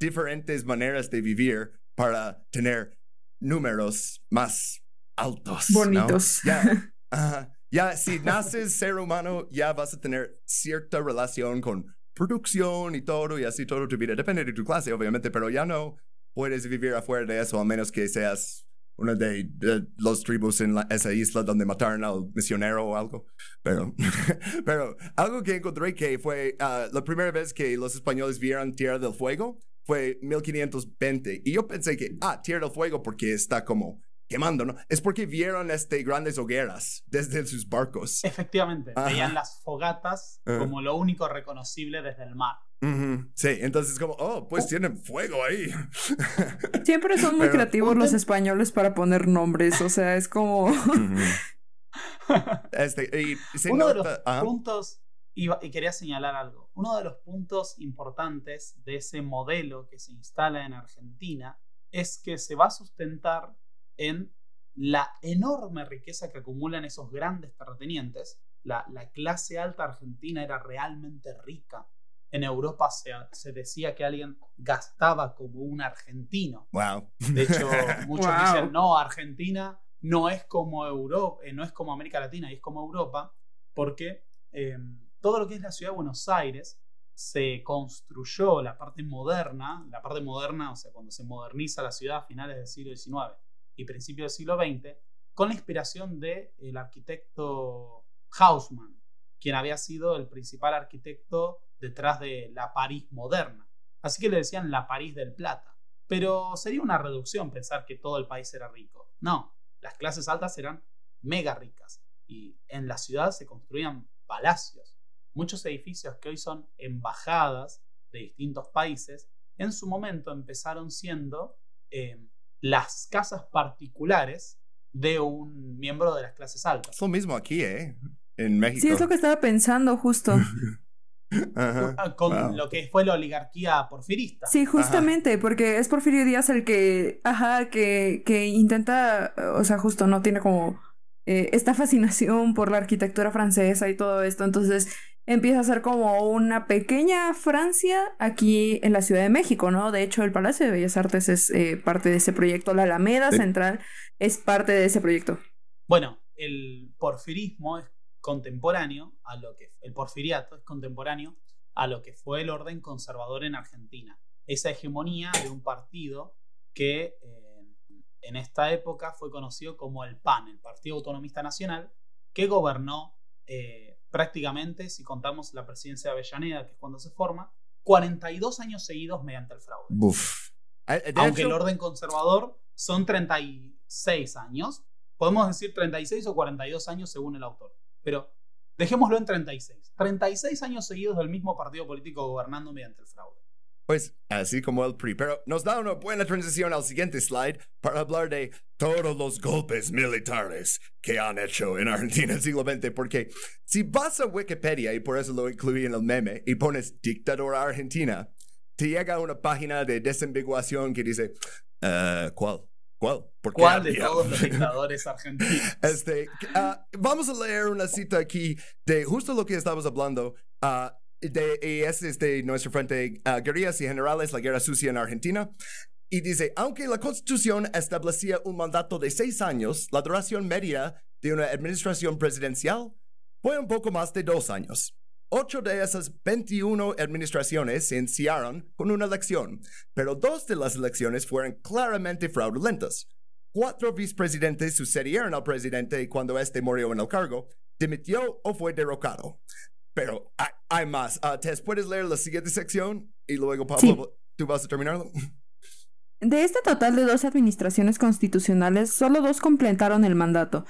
diferentes maneras de vivir para tener números más altos. ¿no? Bonitos. Ya, ajá. Ya, si naces ser humano, ya vas a tener cierta relación con producción y todo, y así todo tu vida. Depende de tu clase, obviamente, pero ya no puedes vivir afuera de eso, a menos que seas una de, de los tribus en la- esa isla donde mataron al misionero o algo. Pero, pero algo que encontré que fue ah, la primera vez que los españoles vieron Tierra del Fuego fue 1520. Y yo pensé que, ah, Tierra del Fuego porque está como quemando, ¿no? Es porque vieron este, grandes hogueras desde sus barcos. Efectivamente, Ajá. veían las fogatas Ajá. como lo único reconocible desde el mar. Ujú, Sí, entonces como, oh, pues tienen fuego ahí. Siempre son muy Pero- creativos los españoles para poner nombres, o sea, es como... Este, y se Uno de los nota- ajá. puntos, iba- y quería señalar algo, uno de los puntos importantes de ese modelo que se instala en Argentina es que se va a sustentar en la enorme riqueza que acumulan esos grandes terratenientes. La, la clase alta argentina era realmente rica. En Europa se, se decía que alguien gastaba como un argentino. Wow. De hecho, muchos Wow. dicen, no, Argentina no es como Europa, no es como América Latina, y es como Europa, porque eh, todo lo que es la ciudad de Buenos Aires se construyó la parte moderna, la parte moderna, o sea, cuando se moderniza la ciudad a finales del siglo XIX y principios del siglo XX, con la inspiración del arquitecto Haussmann, quien había sido el principal arquitecto detrás de la París moderna. Así que le decían la París del Plata. Pero sería una reducción pensar que todo el país era rico. No, las clases altas eran mega ricas y en la ciudad se construían palacios. Muchos edificios que hoy son embajadas de distintos países, en su momento empezaron siendo eh, las casas particulares de un miembro de las clases altas. Es lo mismo aquí, ¿eh? En México. Sí, es lo que estaba pensando justo. ah, con lo que fue la oligarquía porfirista. Sí, justamente, porque es Porfirio Díaz el que, ajá, que, que intenta, o sea, justo no tiene como eh, esta fascinación por la arquitectura francesa y todo esto, entonces empieza a ser como una pequeña Francia aquí en la Ciudad de México, ¿no? De hecho, el Palacio de Bellas Artes es eh, parte de ese proyecto, la Alameda Central es parte de ese proyecto. Bueno, el porfirismo es contemporáneo a lo que el porfiriato es contemporáneo a lo que fue el orden conservador en Argentina. Esa hegemonía de un partido que eh, en esta época fue conocido como el PAN, el Partido Autonomista Nacional, que gobernó eh, prácticamente, si contamos la presidencia de Avellaneda, que es cuando se forma, 42 años seguidos mediante el fraude. Eh, Aunque el orden conservador son 36 años, podemos decir 36 o 42 años según el autor, pero dejémoslo en 36. 36 años seguidos del mismo partido político gobernando mediante el fraude. Pues así como el PRI, pero nos da una buena transición al siguiente slide para hablar de todos los golpes militares que han hecho en Argentina en el siglo XX, porque si vas a Wikipedia, y por eso lo incluí en el meme, y pones dictadura argentina, te llega una página de desambiguación que dice, uh, ¿cuál? ¿Cuál? ¿Por ¿Cuál de todos los dictadores argentinos? Este, uh, vamos a leer una cita aquí de justo lo que estábamos hablando. Uh, de, y es de nuestro frente uh, Guerrillas y Generales, la Guerra Sucia en Argentina. Y dice, aunque la Constitución establecía un mandato de seis años, la duración media de una administración presidencial fue un poco más de dos años. Ocho de esas 21 administraciones se iniciaron con una elección, pero dos de las elecciones fueron claramente fraudulentas. Cuatro vicepresidentes sucedieron al presidente cuando éste murió en el cargo, dimitió o fue derrocado. Pero hay, más. Uh, Tess, ¿puedes leer la siguiente sección? Y luego, Pablo, ¿tú vas a terminarlo? De este total de dos administraciones constitucionales, solo dos completaron el mandato.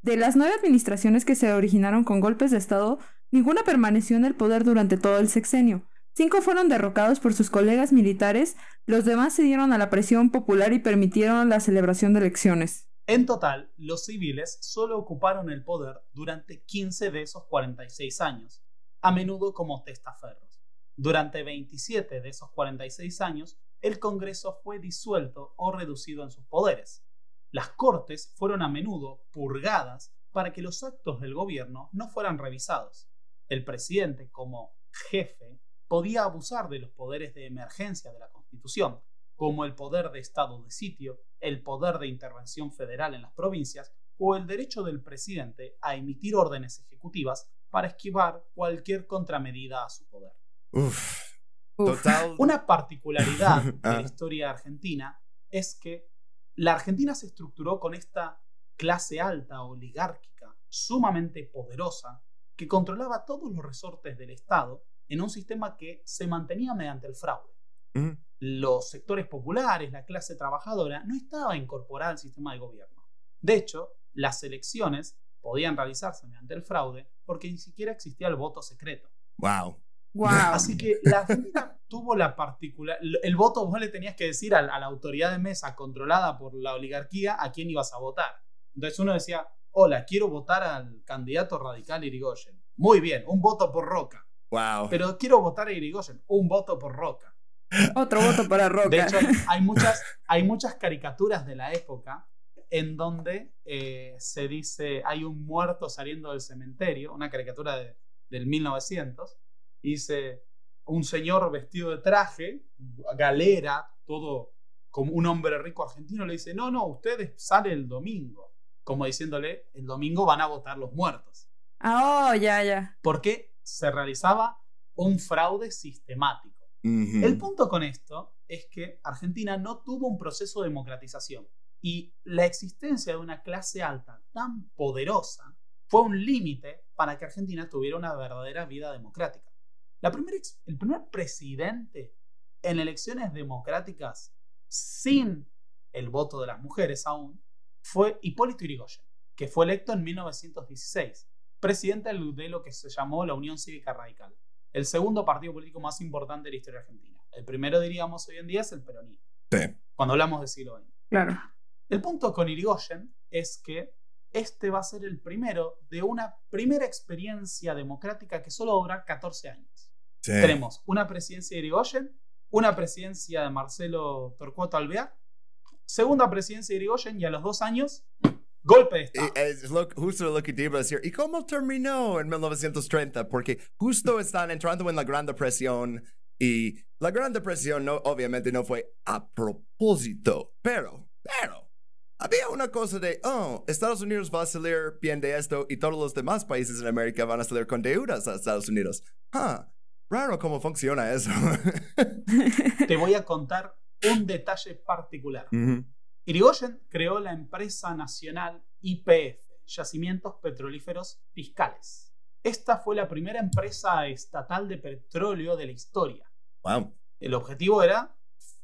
De las nueve administraciones que se originaron con golpes de Estado, ninguna permaneció en el poder durante todo el sexenio. Cinco fueron derrocados por sus colegas militares, los demás se dieron a la presión popular y permitieron la celebración de elecciones. En total, los civiles solo ocuparon el poder durante 15 de esos 46 años, a menudo como testaferros. Durante 27 de esos 46 años, el Congreso fue disuelto o reducido en sus poderes. Las Cortes fueron a menudo purgadas para que los actos del gobierno no fueran revisados. El presidente, como jefe, podía abusar de los poderes de emergencia de la Constitución, como el poder de estado de sitio, el poder de intervención federal en las provincias o el derecho del presidente a emitir órdenes ejecutivas para esquivar cualquier contramedida a su poder. Una particularidad de la ah. historia argentina es que la Argentina se estructuró con esta clase alta oligárquica sumamente poderosa que controlaba todos los resortes del Estado en un sistema que se mantenía mediante el fraude los sectores populares, la clase trabajadora, no estaba incorporada al sistema de gobierno. De hecho, las elecciones podían realizarse mediante el fraude porque ni siquiera existía el voto secreto. Wow. Wow. Así que la Argentina tuvo la particular. El voto vos le tenías que decir a, la autoridad de mesa controlada por la oligarquía a quién ibas a votar. Entonces uno decía, hola, quiero votar al candidato radical Irigoyen. Muy bien, un voto por Roca. Wow. Pero quiero votar a Irigoyen, un voto por Roca. Otro voto para Roca. De hecho, hay muchas, hay muchas caricaturas de la época en donde eh, se dice, hay un muerto saliendo del cementerio, una caricatura de, del 1900, y dice, un señor vestido de traje, galera, todo como un hombre rico argentino, le dice, no, no, ustedes salen el domingo, como diciéndole, el domingo van a votar los muertos. Ah, oh, ya, ya. Porque se realizaba un fraude sistemático. El punto con esto es que Argentina no tuvo un proceso de democratización y la existencia de una clase alta tan poderosa fue un límite para que Argentina tuviera una verdadera vida democrática. El primer presidente en elecciones democráticas sin el voto de las mujeres aún fue Hipólito Yrigoyen, que fue electo en 1916, presidente de lo que se llamó la Unión Cívica Radical el segundo partido político más importante de la historia argentina. El primero, diríamos, hoy en día es el peronismo. Sí. Cuando hablamos de siglo XX. Claro. El punto con Irigoyen es que este va a ser el primero de una primera experiencia democrática que solo va a durar 14 años. Tenemos una presidencia de Irigoyen, una presidencia de Marcelo Torcuato Alvear, segunda presidencia de Irigoyen y a los dos años, golpe de Estado. Es lo- justo lo que te iba a decir. ¿Y cómo terminó en 1930? Porque justo están entrando en la Gran Depresión y la Gran Depresión no, obviamente no fue a propósito, pero, pero, había una cosa de, oh, Estados Unidos va a salir bien de esto y todos los demás países en América van a salir con deudas a Estados Unidos. Ah, raro cómo funciona eso. Te voy a contar un detalle particular. Ujú. Irigoyen creó la empresa nacional YPF, Yacimientos Petrolíferos Fiscales. Esta fue la primera empresa estatal de petróleo de la historia. Wow. El objetivo era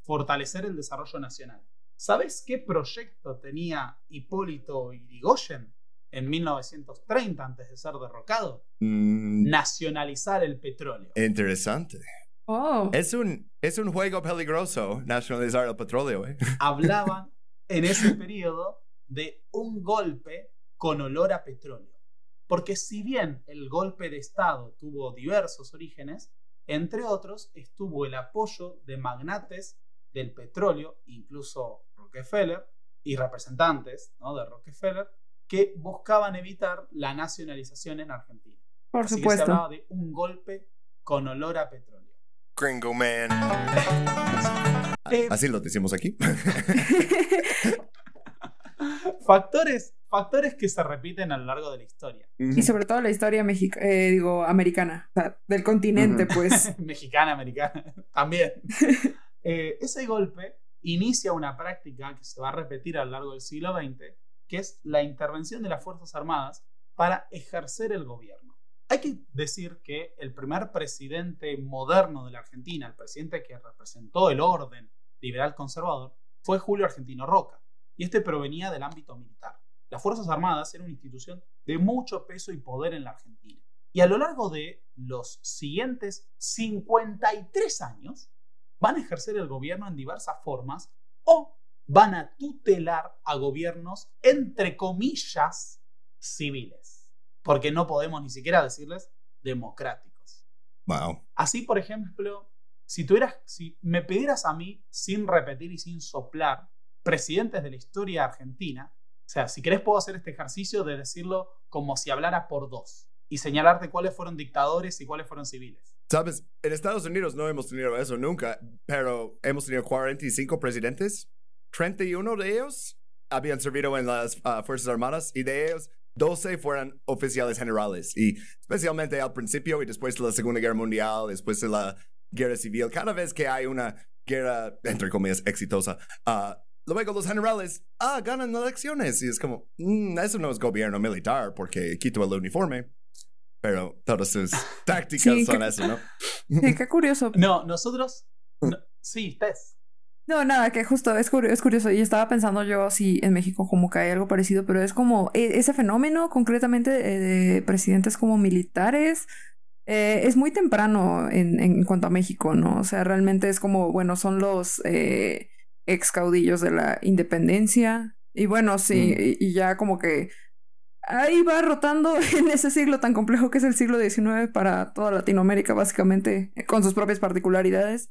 fortalecer el desarrollo nacional. ¿Sabes qué proyecto tenía Hipólito Irigoyen en 1930 antes de ser derrocado? Mm, Nacionalizar el petróleo. interesante. Oh. Es un, es un juego peligroso nacionalizar el petróleo, ¿eh? Hablaban en ese periodo de un golpe con olor a petróleo. Porque si bien el golpe de Estado tuvo diversos orígenes, entre otros estuvo el apoyo de magnates del petróleo, incluso Rockefeller, y representantes ¿no? de Rockefeller, que buscaban evitar la nacionalización en Argentina. Por Así que se supuesto. hablaba de un golpe con olor a petróleo. Gringo man. Eh, Así lo decimos aquí. factores, factores que se repiten a lo largo de la historia. Y sobre todo la historia mexica eh, digo, americana, o sea, del continente, pues. Mexicana, americana, también. Eh, ese golpe inicia una práctica que se va a repetir a lo largo del siglo XX, que es la intervención de las Fuerzas Armadas para ejercer el gobierno. Hay que decir que el primer presidente moderno de la Argentina, el presidente que representó el orden liberal conservador, fue Julio Argentino Roca, y este provenía del ámbito militar. Las Fuerzas Armadas eran una institución de mucho peso y poder en la Argentina. Y a lo largo de los siguientes 53 años, van a ejercer el gobierno en diversas formas o van a tutelar a gobiernos, entre comillas, civiles. Porque no podemos ni siquiera decirles democráticos. Wow. Así, por ejemplo, si, tuvieras, si me pidieras a mí, sin repetir y sin soplar, presidentes de la historia argentina, o sea, si querés puedo hacer este ejercicio de decirlo como si hablara por dos y señalarte cuáles fueron dictadores y cuáles fueron civiles. Sabes, en Estados Unidos no hemos tenido eso nunca, pero hemos tenido 45 presidentes. 31 de ellos habían servido en las ah, Fuerzas Armadas y de ellos 12 fueron oficiales generales. Y especialmente al principio y después de la Segunda Guerra Mundial, después de la Guerra Civil, cada vez que hay una guerra, entre comillas, exitosa, ah, luego los generales ah, ganan elecciones. Y es como, "Mm, eso no es gobierno militar porque quito el uniforme. Pero todas sus tácticas Sí, son que- eso, ¿no? Sí, qué curioso. No, nosotros... no- sí, Tess. No, nada, que justo es, curio- es curioso. Y estaba pensando yo si en México como que hay algo parecido, pero es como e- ese fenómeno concretamente eh, de presidentes como militares. eh, es muy temprano en, en cuanto a México, ¿no? O sea, realmente es como, bueno, son los eh, ex caudillos de la independencia. Y bueno, sí, y, y ya como que ahí va rotando en ese siglo tan complejo que es el siglo XIX para toda Latinoamérica, básicamente, con sus propias particularidades.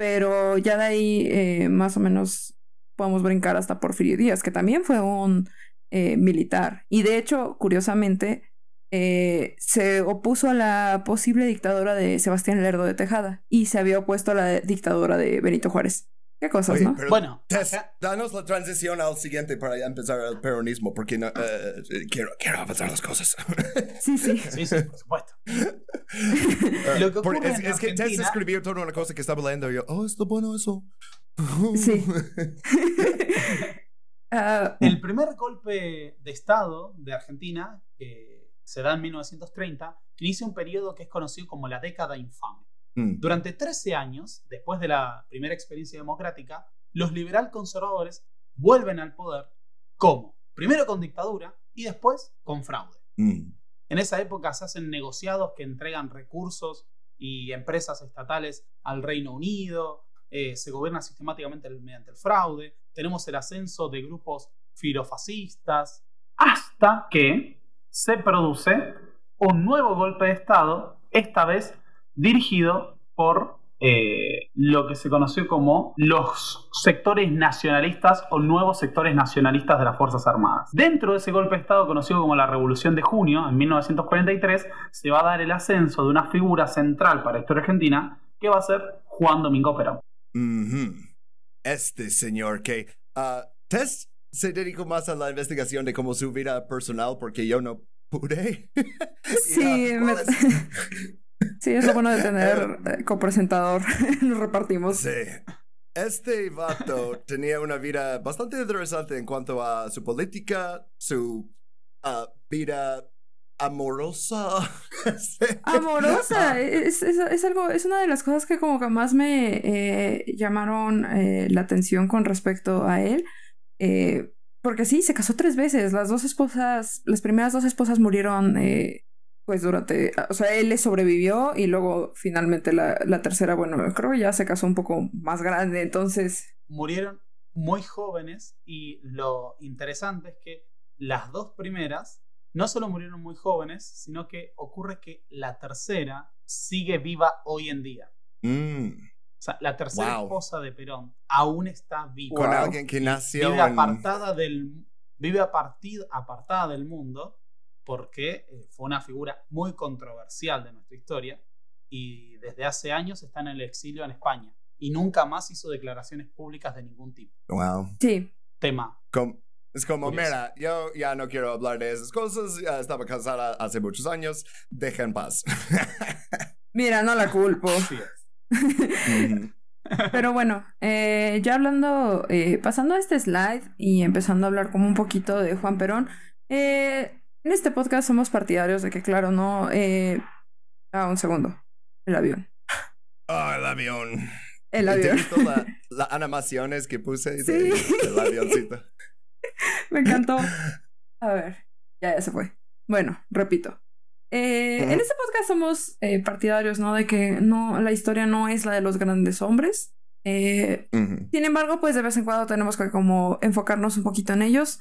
Pero ya de ahí, eh, más o menos, podemos brincar hasta Porfirio Díaz, que también fue un eh, militar. Y de hecho, curiosamente, eh, se opuso a la posible dictadura de Sebastián Lerdo de Tejada y se había opuesto a la dictadura de Benito Juárez. Qué cosas, Oye, ¿no? pero, Bueno, Tess, acá- danos la transición al siguiente para ya empezar el peronismo, porque no, eh, quiero, quiero avanzar las cosas. Sí, sí. Sí, sí, por supuesto. Lo que Por- es, en es que Tess Argentina- escribió toda una cosa que estaba leyendo y yo, oh, está bueno eso. Sí. Ah, El primer golpe de Estado de Argentina, que se da en 1930, inicia un periodo que es conocido como la década infame. Mm. Durante 13 años, después de la primera experiencia democrática, los liberal conservadores vuelven al poder como, primero con dictadura y después con fraude. Mm. En esa época se hacen negociados que entregan recursos y empresas estatales al Reino Unido, eh, se gobierna sistemáticamente mediante el fraude, tenemos el ascenso de grupos filofascistas, hasta que se produce un nuevo golpe de Estado, esta vez dirigido por eh, lo que se conoció como los sectores nacionalistas o nuevos sectores nacionalistas de las Fuerzas Armadas. Dentro de ese golpe de Estado conocido como la Revolución de Junio, en 1943, se va a dar el ascenso de una figura central para la historia argentina, que va a ser Juan Domingo Perón. Este señor que... ah, Tess se dedicó más a la investigación de cómo su vida personal porque yo no pude. Y, Sí, me-. sí, es lo bueno de tener eh, copresentador. Nos repartimos. Sí. Este vato tenía una vida bastante interesante en cuanto a su política, su ah, vida amorosa. Sí. Amorosa, es, es, es algo, es una de las cosas que como que más me eh, llamaron eh, la atención con respecto a él. Eh, porque sí, se casó tres veces. Las dos esposas, las primeras dos esposas murieron eh, pues durante, o sea, él le sobrevivió y luego finalmente la, la tercera, bueno, creo que ya se casó un poco más grande, entonces... Murieron muy jóvenes y lo interesante es que las dos primeras no solo murieron muy jóvenes, sino que ocurre que la tercera sigue viva hoy en día. Mm, O sea, la tercera Wow. esposa de Perón aún está viva. Con Wow. alguien que nació vive en... apartada del vive apartid- apartada del mundo porque eh, fue una figura muy controversial de nuestra historia y desde hace años está en el exilio en España y nunca más hizo declaraciones públicas de ningún tipo. Wow. Sí, Tema. Com- es como, Curioso. mira, yo ya no quiero hablar de esas cosas, ya estaba casada hace muchos años, deja en paz. mira, no la culpo. Es. Ujú. Pero bueno, eh, ya hablando, eh, pasando a este slide y empezando a hablar como un poquito de Juan Perón, eh, en este podcast somos partidarios de que, claro, no... Eh, ah, un segundo. El avión. Oh, el avión. El ¿Te avión. la- las animaciones que puse de- Sí. del avioncito? Me encantó. A ver, ya, ya se fue. Bueno, repito. Eh. En este podcast somos eh, partidarios, ¿no? De que no, la historia no es la de los grandes hombres. Eh. Sin embargo, pues de vez en cuando tenemos que como enfocarnos un poquito en ellos.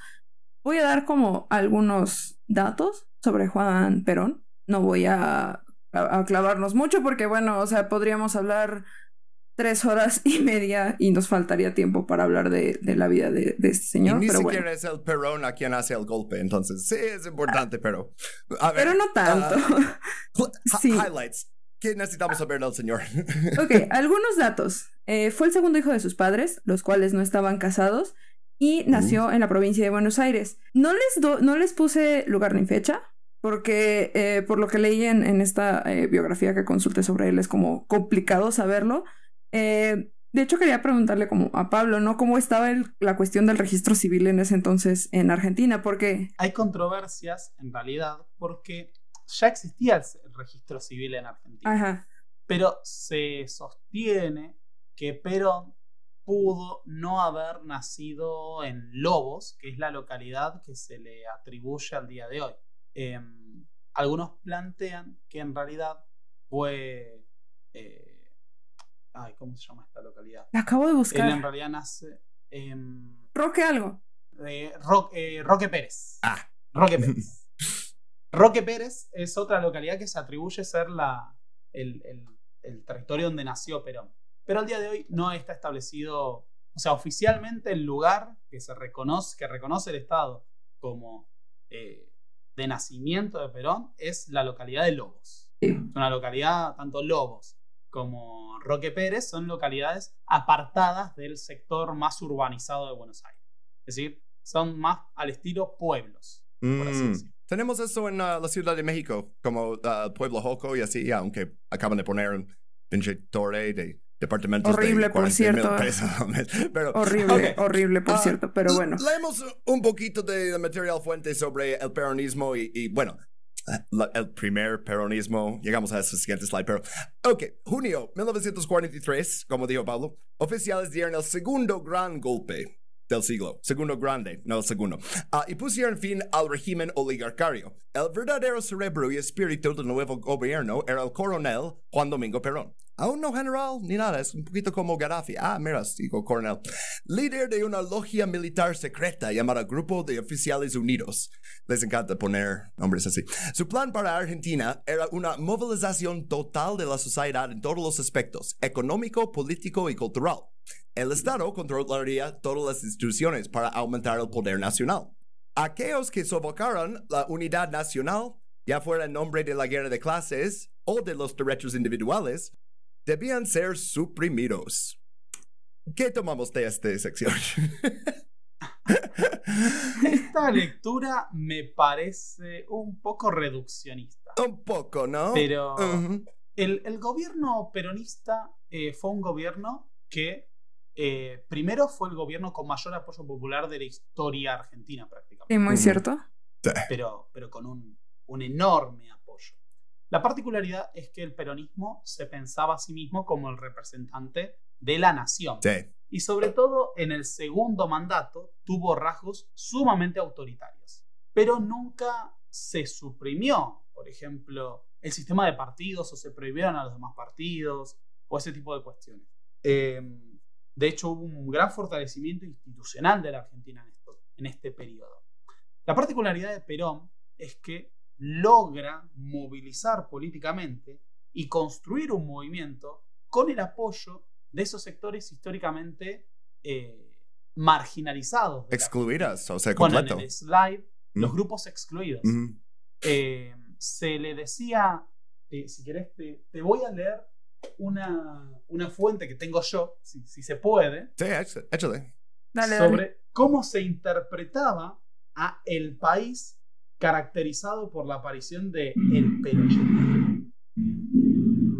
Voy a dar como algunos datos sobre Juan Perón. No voy a, a- a clavarnos mucho porque, bueno, o sea, podríamos hablar tres horas y media y nos faltaría tiempo para hablar de, de la vida de, de este Y señor. ni pero siquiera bueno, es el Perón a quien hace el golpe, entonces sí es importante, pero... A ver, pero no tanto. ah, hi- Sí. Highlights. ¿Qué necesitamos saber del señor? Ok, algunos datos. Eh, fue el segundo hijo de sus padres, los cuales no estaban casados, y nació en la provincia de Buenos Aires. No les, do- no les puse lugar ni fecha, porque eh, por lo que leí en, en esta eh, biografía que consulté sobre él es como complicado saberlo. Eh, de hecho, quería preguntarle como a Pablo, ¿no? ¿Cómo estaba el- la cuestión del registro civil en ese entonces en Argentina? Porque... Hay controversias en realidad porque ya existía el el registro civil en Argentina. Ajá. pero se sostiene que Perón pudo no haber nacido en Lobos, que es la localidad que se le atribuye al día de hoy. Em, algunos plantean que en realidad fue... eh, ay, ¿cómo se llama esta localidad? La acabo de Él en buscar. realidad nace en Roque algo. eh, Ro- eh, Roque Pérez. Ah. Roque Pérez. Roque Pérez es otra localidad que se atribuye ser la, el, el- el territorio donde nació Perón. Pero al día de hoy no está establecido, o sea, oficialmente el lugar que, se reconoce, que reconoce el Estado como eh, de nacimiento de Perón es la localidad de Lobos. Sí. Es una localidad, tanto Lobos como Roque Pérez son localidades apartadas del sector más urbanizado de Buenos Aires. Es decir, son más al estilo pueblos, por así Mm. decirlo. Tenemos eso en uh, la Ciudad de México, como uh, Pueblo Joco y así, aunque acaban de poner un pinche torre de departamentos Horrible, de por 40 cierto. mil pesos al mes. Pero, Horrible, horrible, por Ah, cierto, pero bueno. Leemos un poquito de material fuente sobre el peronismo y, y, bueno, la- el primer peronismo. Llegamos a ese siguiente slide, pero. Ok, junio 1943, como dijo Pablo, oficiales dieron el segundo gran golpe del siglo. Segundo grande, no el segundo. Ah, y pusieron fin al régimen oligarcario. El verdadero cerebro y espíritu del nuevo gobierno era el coronel Juan Domingo Perón. Aún no general ni nada, es un poquito como Gaddafi. Ah, mira, digo coronel. Líder de una logia militar secreta llamada Grupo de Oficiales Unidos. Les encanta poner nombres así. Su plan para Argentina era una movilización total de la sociedad en todos los aspectos, económico, político y cultural. El Estado controlaría todas las instituciones para aumentar el poder nacional. Aquellos que sofocaran la unidad nacional, ya fuera en nombre de la guerra de clases o de los derechos individuales, debían ser suprimidos. ¿Qué tomamos de esta sección? Esta lectura me parece un poco reduccionista. Un poco, ¿no? Pero el, el, gobierno peronista eh, fue un gobierno que eh, primero fue el gobierno con mayor apoyo popular de la historia argentina prácticamente. Sí, muy cierto. Pero, pero con un, un enorme apoyo. La particularidad es que el peronismo se pensaba a sí mismo como el representante de la nación. Sí. Y sobre todo en el segundo mandato tuvo rasgos sumamente autoritarios. Pero nunca se suprimió, por ejemplo, el sistema de partidos o se prohibieron a los demás partidos o ese tipo de cuestiones. Eh, de hecho, hubo un gran fortalecimiento institucional de la Argentina en, esto, en este periodo. La particularidad de Perón es que logra movilizar políticamente y construir un movimiento con el apoyo de esos sectores históricamente eh, marginalizados. Excluidas, o sea, completo. Bueno, en el slide, los grupos excluidos. Eh, se le decía, eh, si querés, te, voy a leer una, una fuente que tengo yo, si, si se puede, sí, échale. Dale, sobre cómo se interpretaba a el país caracterizado por la aparición de el peronismo.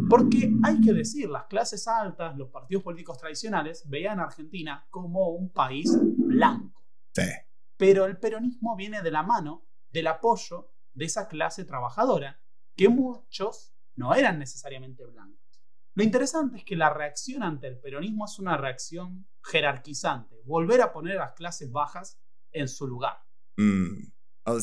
Porque hay que decir, las clases altas, los partidos políticos tradicionales veían a Argentina como un país blanco. Sí. Pero el peronismo viene de la mano del apoyo de esa clase trabajadora, que muchos no eran necesariamente blancos. Lo interesante es que la reacción ante el peronismo es una reacción jerarquizante, volver a poner a las clases bajas en su lugar. Mm.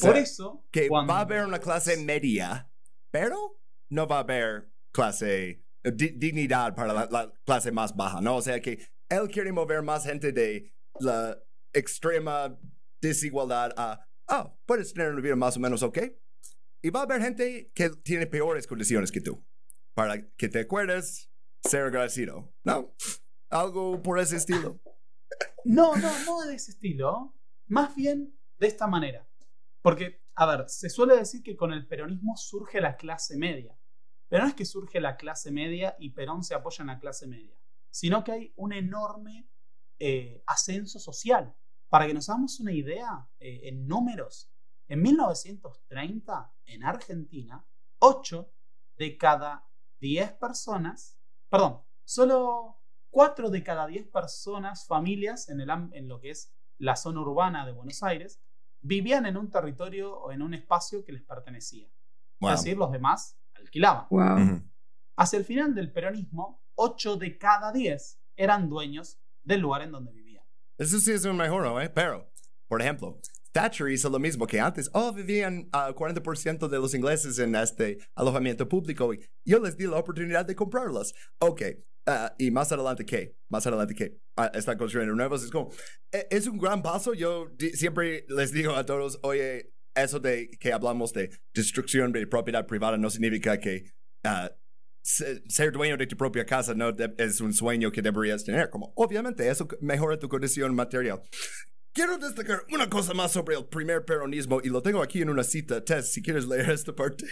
Por eso... Que va a haber una clase media, pero no va a haber clase, eh, dignidad para la, clase más baja, ¿no? O sea que él quiere mover más gente de la extrema desigualdad a, oh, puedes tener una vida más o menos ok. Y va a haber gente que tiene peores condiciones que tú para que te acuerdes ser agradecido. No, algo por ese estilo. No, no, no de ese estilo. Más bien de esta manera. Porque, a ver, se suele decir que con el peronismo surge la clase media. Pero no es que surge la clase media y Perón se apoya en la clase media, sino que hay un enorme eh, ascenso social. Para que nos hagamos una idea, eh, en números, en 1930, en Argentina, 8 de cada 10 personas, perdón, solo 4 de cada 10 personas, familias en, lo que es la zona urbana de Buenos Aires, vivían en un territorio o en un espacio que les pertenecía. Es decir, los demás alquilaban. Hacia el final del peronismo, 8 de cada 10 eran dueños del lugar en donde vivían. Eso sí es un mejor. ¿eh? Pero, por ejemplo, Thatcher hizo lo mismo que antes. Oh, vivían uh, 40% de los ingleses en este alojamiento público y yo les di la oportunidad de comprarlas. Ok, uh, y más adelante, ¿qué? Más adelante, ¿qué? Uh, están construyendo nuevos. Es como, e, es un gran paso. Yo siempre les digo a todos, oye, eso de que hablamos de destrucción de propiedad privada no significa que uh, ser dueño de tu propia casa no es un sueño que deberías tener. Como, obviamente, eso mejora tu condición material. Quiero destacar una cosa más sobre el primer peronismo y lo tengo aquí en una cita. Tess, si quieres leer esta parte.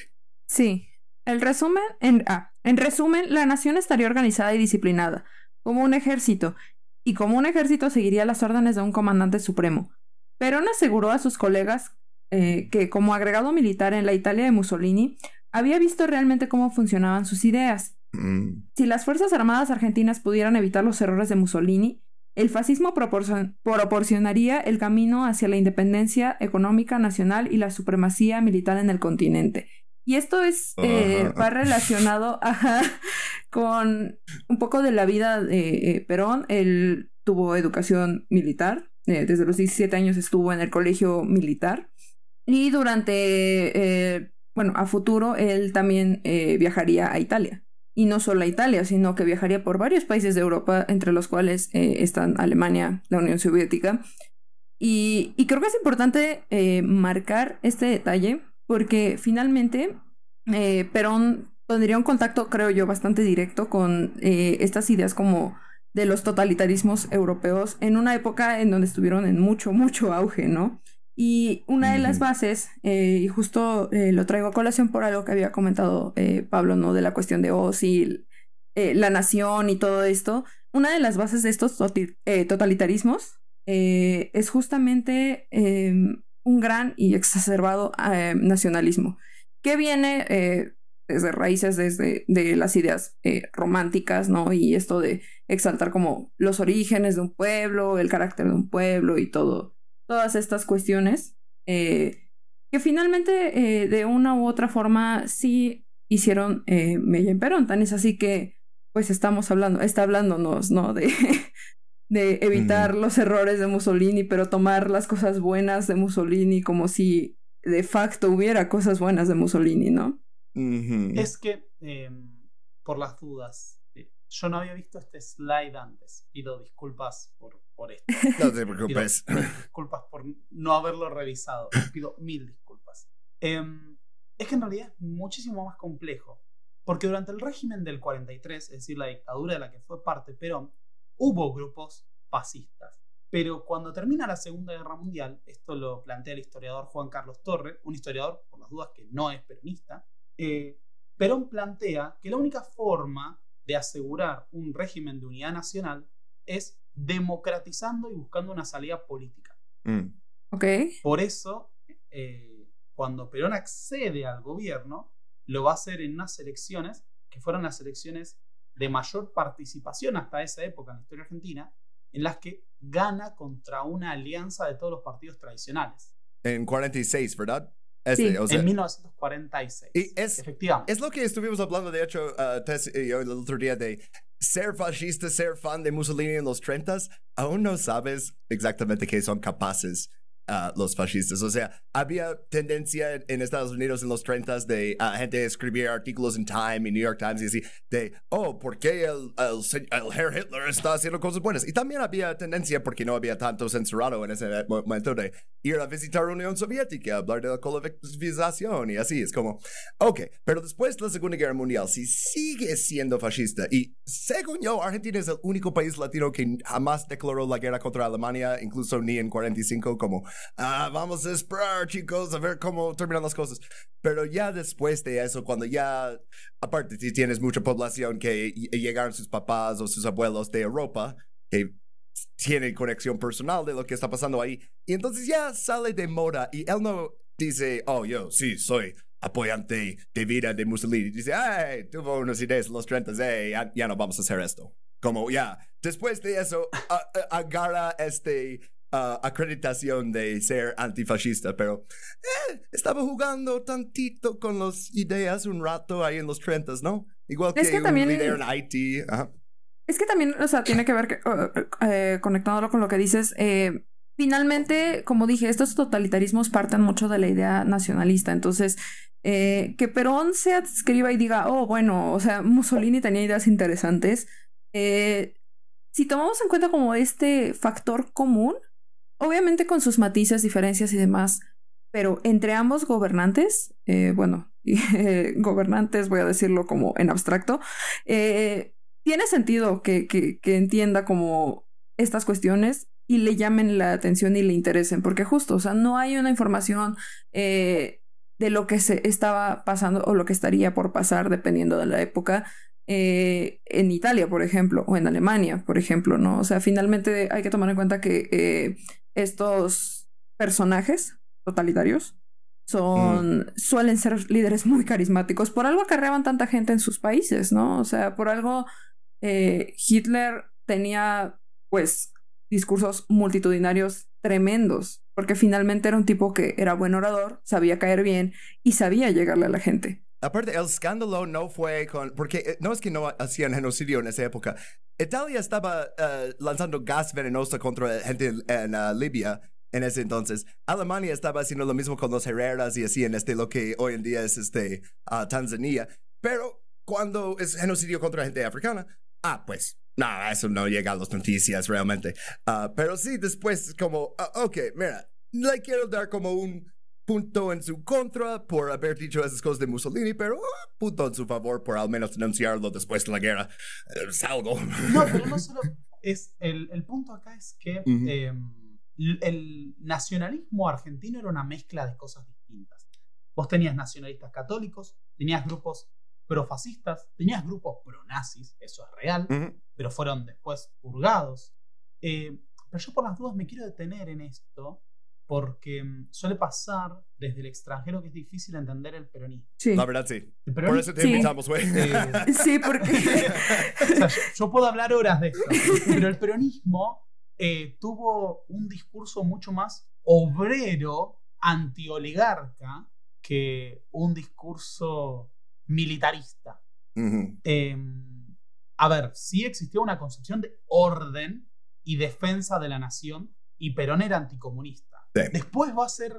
Sí. El resumen, en, ah, en resumen, la nación estaría organizada y disciplinada, como un ejército, y como un ejército seguiría las órdenes de un comandante supremo. Perón aseguró a sus colegas eh, que, como agregado militar en la Italia de Mussolini, había visto realmente cómo funcionaban sus ideas. Mm. Si las Fuerzas Armadas argentinas pudieran evitar los errores de Mussolini, el fascismo proporcionaría el camino hacia la independencia económica nacional y la supremacía militar en el continente. Y esto es eh, va relacionado con un poco de la vida de eh, Perón. Él tuvo educación militar. Eh, desde los 17 años estuvo en el colegio militar. Y durante, bueno, a futuro él también viajaría a Italia. y no solo a Italia, sino que viajaría por varios países de Europa, entre los cuales eh, están Alemania, la Unión Soviética. Y, creo que es importante eh, marcar este detalle porque finalmente eh, Perón tendría un contacto, creo yo, bastante directo con estas ideas como de los totalitarismos europeos en una época en donde estuvieron en mucho, mucho auge, ¿no? Y una de las bases, eh, y justo eh, lo traigo a colación por algo que había comentado eh, Pablo, ¿no? De la cuestión de, oh, sí, la nación y todo esto. Una de las bases de estos totalitarismos es justamente em, un gran y exacerbado nacionalismo, que viene desde raíces desde de las ideas románticas, ¿no? Y esto de exaltar como los orígenes de un pueblo, el carácter de un pueblo y todo todas estas cuestiones eh, que finalmente eh, de una u otra forma sí hicieron eh, Mella en Perón. Tan es así que pues estamos hablando, está hablándonos, ¿no? De, de evitar los errores de Mussolini, pero tomar las cosas buenas de Mussolini como si de facto hubiera cosas buenas de Mussolini, ¿no? Es que, em, por las dudas, yo no había visto este slide antes. Pido disculpas por, por esto. No te preocupes. disculpas por no haberlo revisado. Pido mil disculpas. Em, es que en realidad es muchísimo más complejo. Porque durante el régimen del 43, es decir, la dictadura de la que fue parte Perón, hubo grupos fascistas. Pero cuando termina la Segunda Guerra Mundial, esto lo plantea el historiador Juan Carlos Torre, un historiador, por las dudas, que no es peronista, eh, Perón plantea que la única forma de asegurar un régimen de unidad nacional es democratizando y buscando una salida política. Mm. Por eso, eh, cuando Perón accede al gobierno, lo va a hacer en unas elecciones que fueron las elecciones de mayor participación hasta esa época en la historia argentina, en las que gana contra una alianza de todos los partidos tradicionales. En 46, ¿verdad? Este, en 1946. Y es, efectivamente. Es lo que estuvimos hablando, de hecho, uh, el otro día de ser fascista, ser fan de Mussolini en los 30 aún no sabes exactamente qué son capaces los fascistas. O sea, había tendencia en, Estados Unidos en los 30 de uh, gente escribir artículos en Time y New York Times y así, de, oh, ¿por qué el, el, Herr Hitler está haciendo cosas buenas? Y también había tendencia, porque no había tanto censurado en ese momento, de ir a visitar la Unión Soviética, hablar de la colectivización y así. Es como, ok, pero después de la Segunda Guerra Mundial, si sigue siendo fascista, y según yo, Argentina es el único país latino que jamás declaró la guerra contra Alemania, incluso ni en 45, como ah, vamos a esperar, chicos, a ver cómo terminan las cosas. Pero ya después de eso, cuando ya, aparte, si tienes mucha población que llegaron sus papás o sus abuelos de Europa, que tienen conexión personal de lo que está pasando ahí, y entonces ya sale de moda y él no dice, oh, yo sí, soy apoyante de vida de Mussolini. Dice, ay, tuvo unas ideas en los 30, ya, ya, no vamos a hacer esto. Como ya, después de eso, agarra este acreditación de ser antifascista, pero eh, estaba jugando tantito con las ideas un rato ahí en los 30, ¿no? Igual que, un también, líder en Haití. Es que también, o sea, tiene que ver, que, eh, conectándolo con lo que dices, eh, finalmente, como dije, estos totalitarismos parten mucho de la idea nacionalista, entonces... que Perón se adscriba y diga, oh, bueno, o sea, Mussolini tenía ideas interesantes. si tomamos en cuenta como este factor común, obviamente con sus matices, diferencias y demás, pero entre ambos gobernantes, eh, bueno, gobernantes voy a decirlo como en abstracto, eh, tiene sentido que, que, entienda como estas cuestiones y le llamen la atención y le interesen, porque justo, o sea, no hay una información eh, de lo que se estaba pasando o lo que estaría por pasar dependiendo de la época. en Italia, por ejemplo, o en Alemania, por ejemplo, ¿no? O sea, finalmente hay que tomar en cuenta que estos personajes totalitarios son mm. suelen ser líderes muy carismáticos. Por algo acarreaban tanta gente en sus países no o sea por algo eh, Hitler tenía pues discursos multitudinarios tremendos porque finalmente era un tipo que era buen orador sabía caer bien y sabía llegarle a la gente Aparte, el escándalo no fue con. Porque eh, no es que no hacían genocidio en esa época. Italia estaba eh, lanzando gas venenoso contra gente en, uh, Libia en ese entonces. Alemania estaba haciendo lo mismo con los Herreras y así en este, lo que hoy en día es este, uh, Tanzania. Pero cuando es genocidio contra gente africana, ah, pues, nada, eso no llega a las noticias realmente. Ah, pero sí, después, como, ah, ok, mira, le quiero dar como un punto en su contra por haber dicho esas cosas de Mussolini, pero ah, punto en su favor por al menos denunciarlo después de la guerra. Eh, Es algo. No, pero no solo. Es, el, el punto acá es que Ujú. eh, l- el nacionalismo argentino era una mezcla de cosas distintas. Vos tenías nacionalistas católicos, tenías grupos profascistas, tenías grupos pronazis, eso es real, Ujú. pero fueron después purgados. Eh, pero yo por las dudas me quiero detener en esto porque mm, suele pasar desde el extranjero que es difícil entender el peronismo. Sí. La verdad, sí. Por eso te Sí. invitamos, güey. Eh, Sí, porque. o sea, yo, yo puedo hablar horas de esto, pero el peronismo eh, tuvo un discurso mucho más obrero, antioligarca, que un discurso militarista. Eh, a ver, sí existió una concepción de orden y defensa de la nación, y Perón era anticomunista. Sí. Después va a ser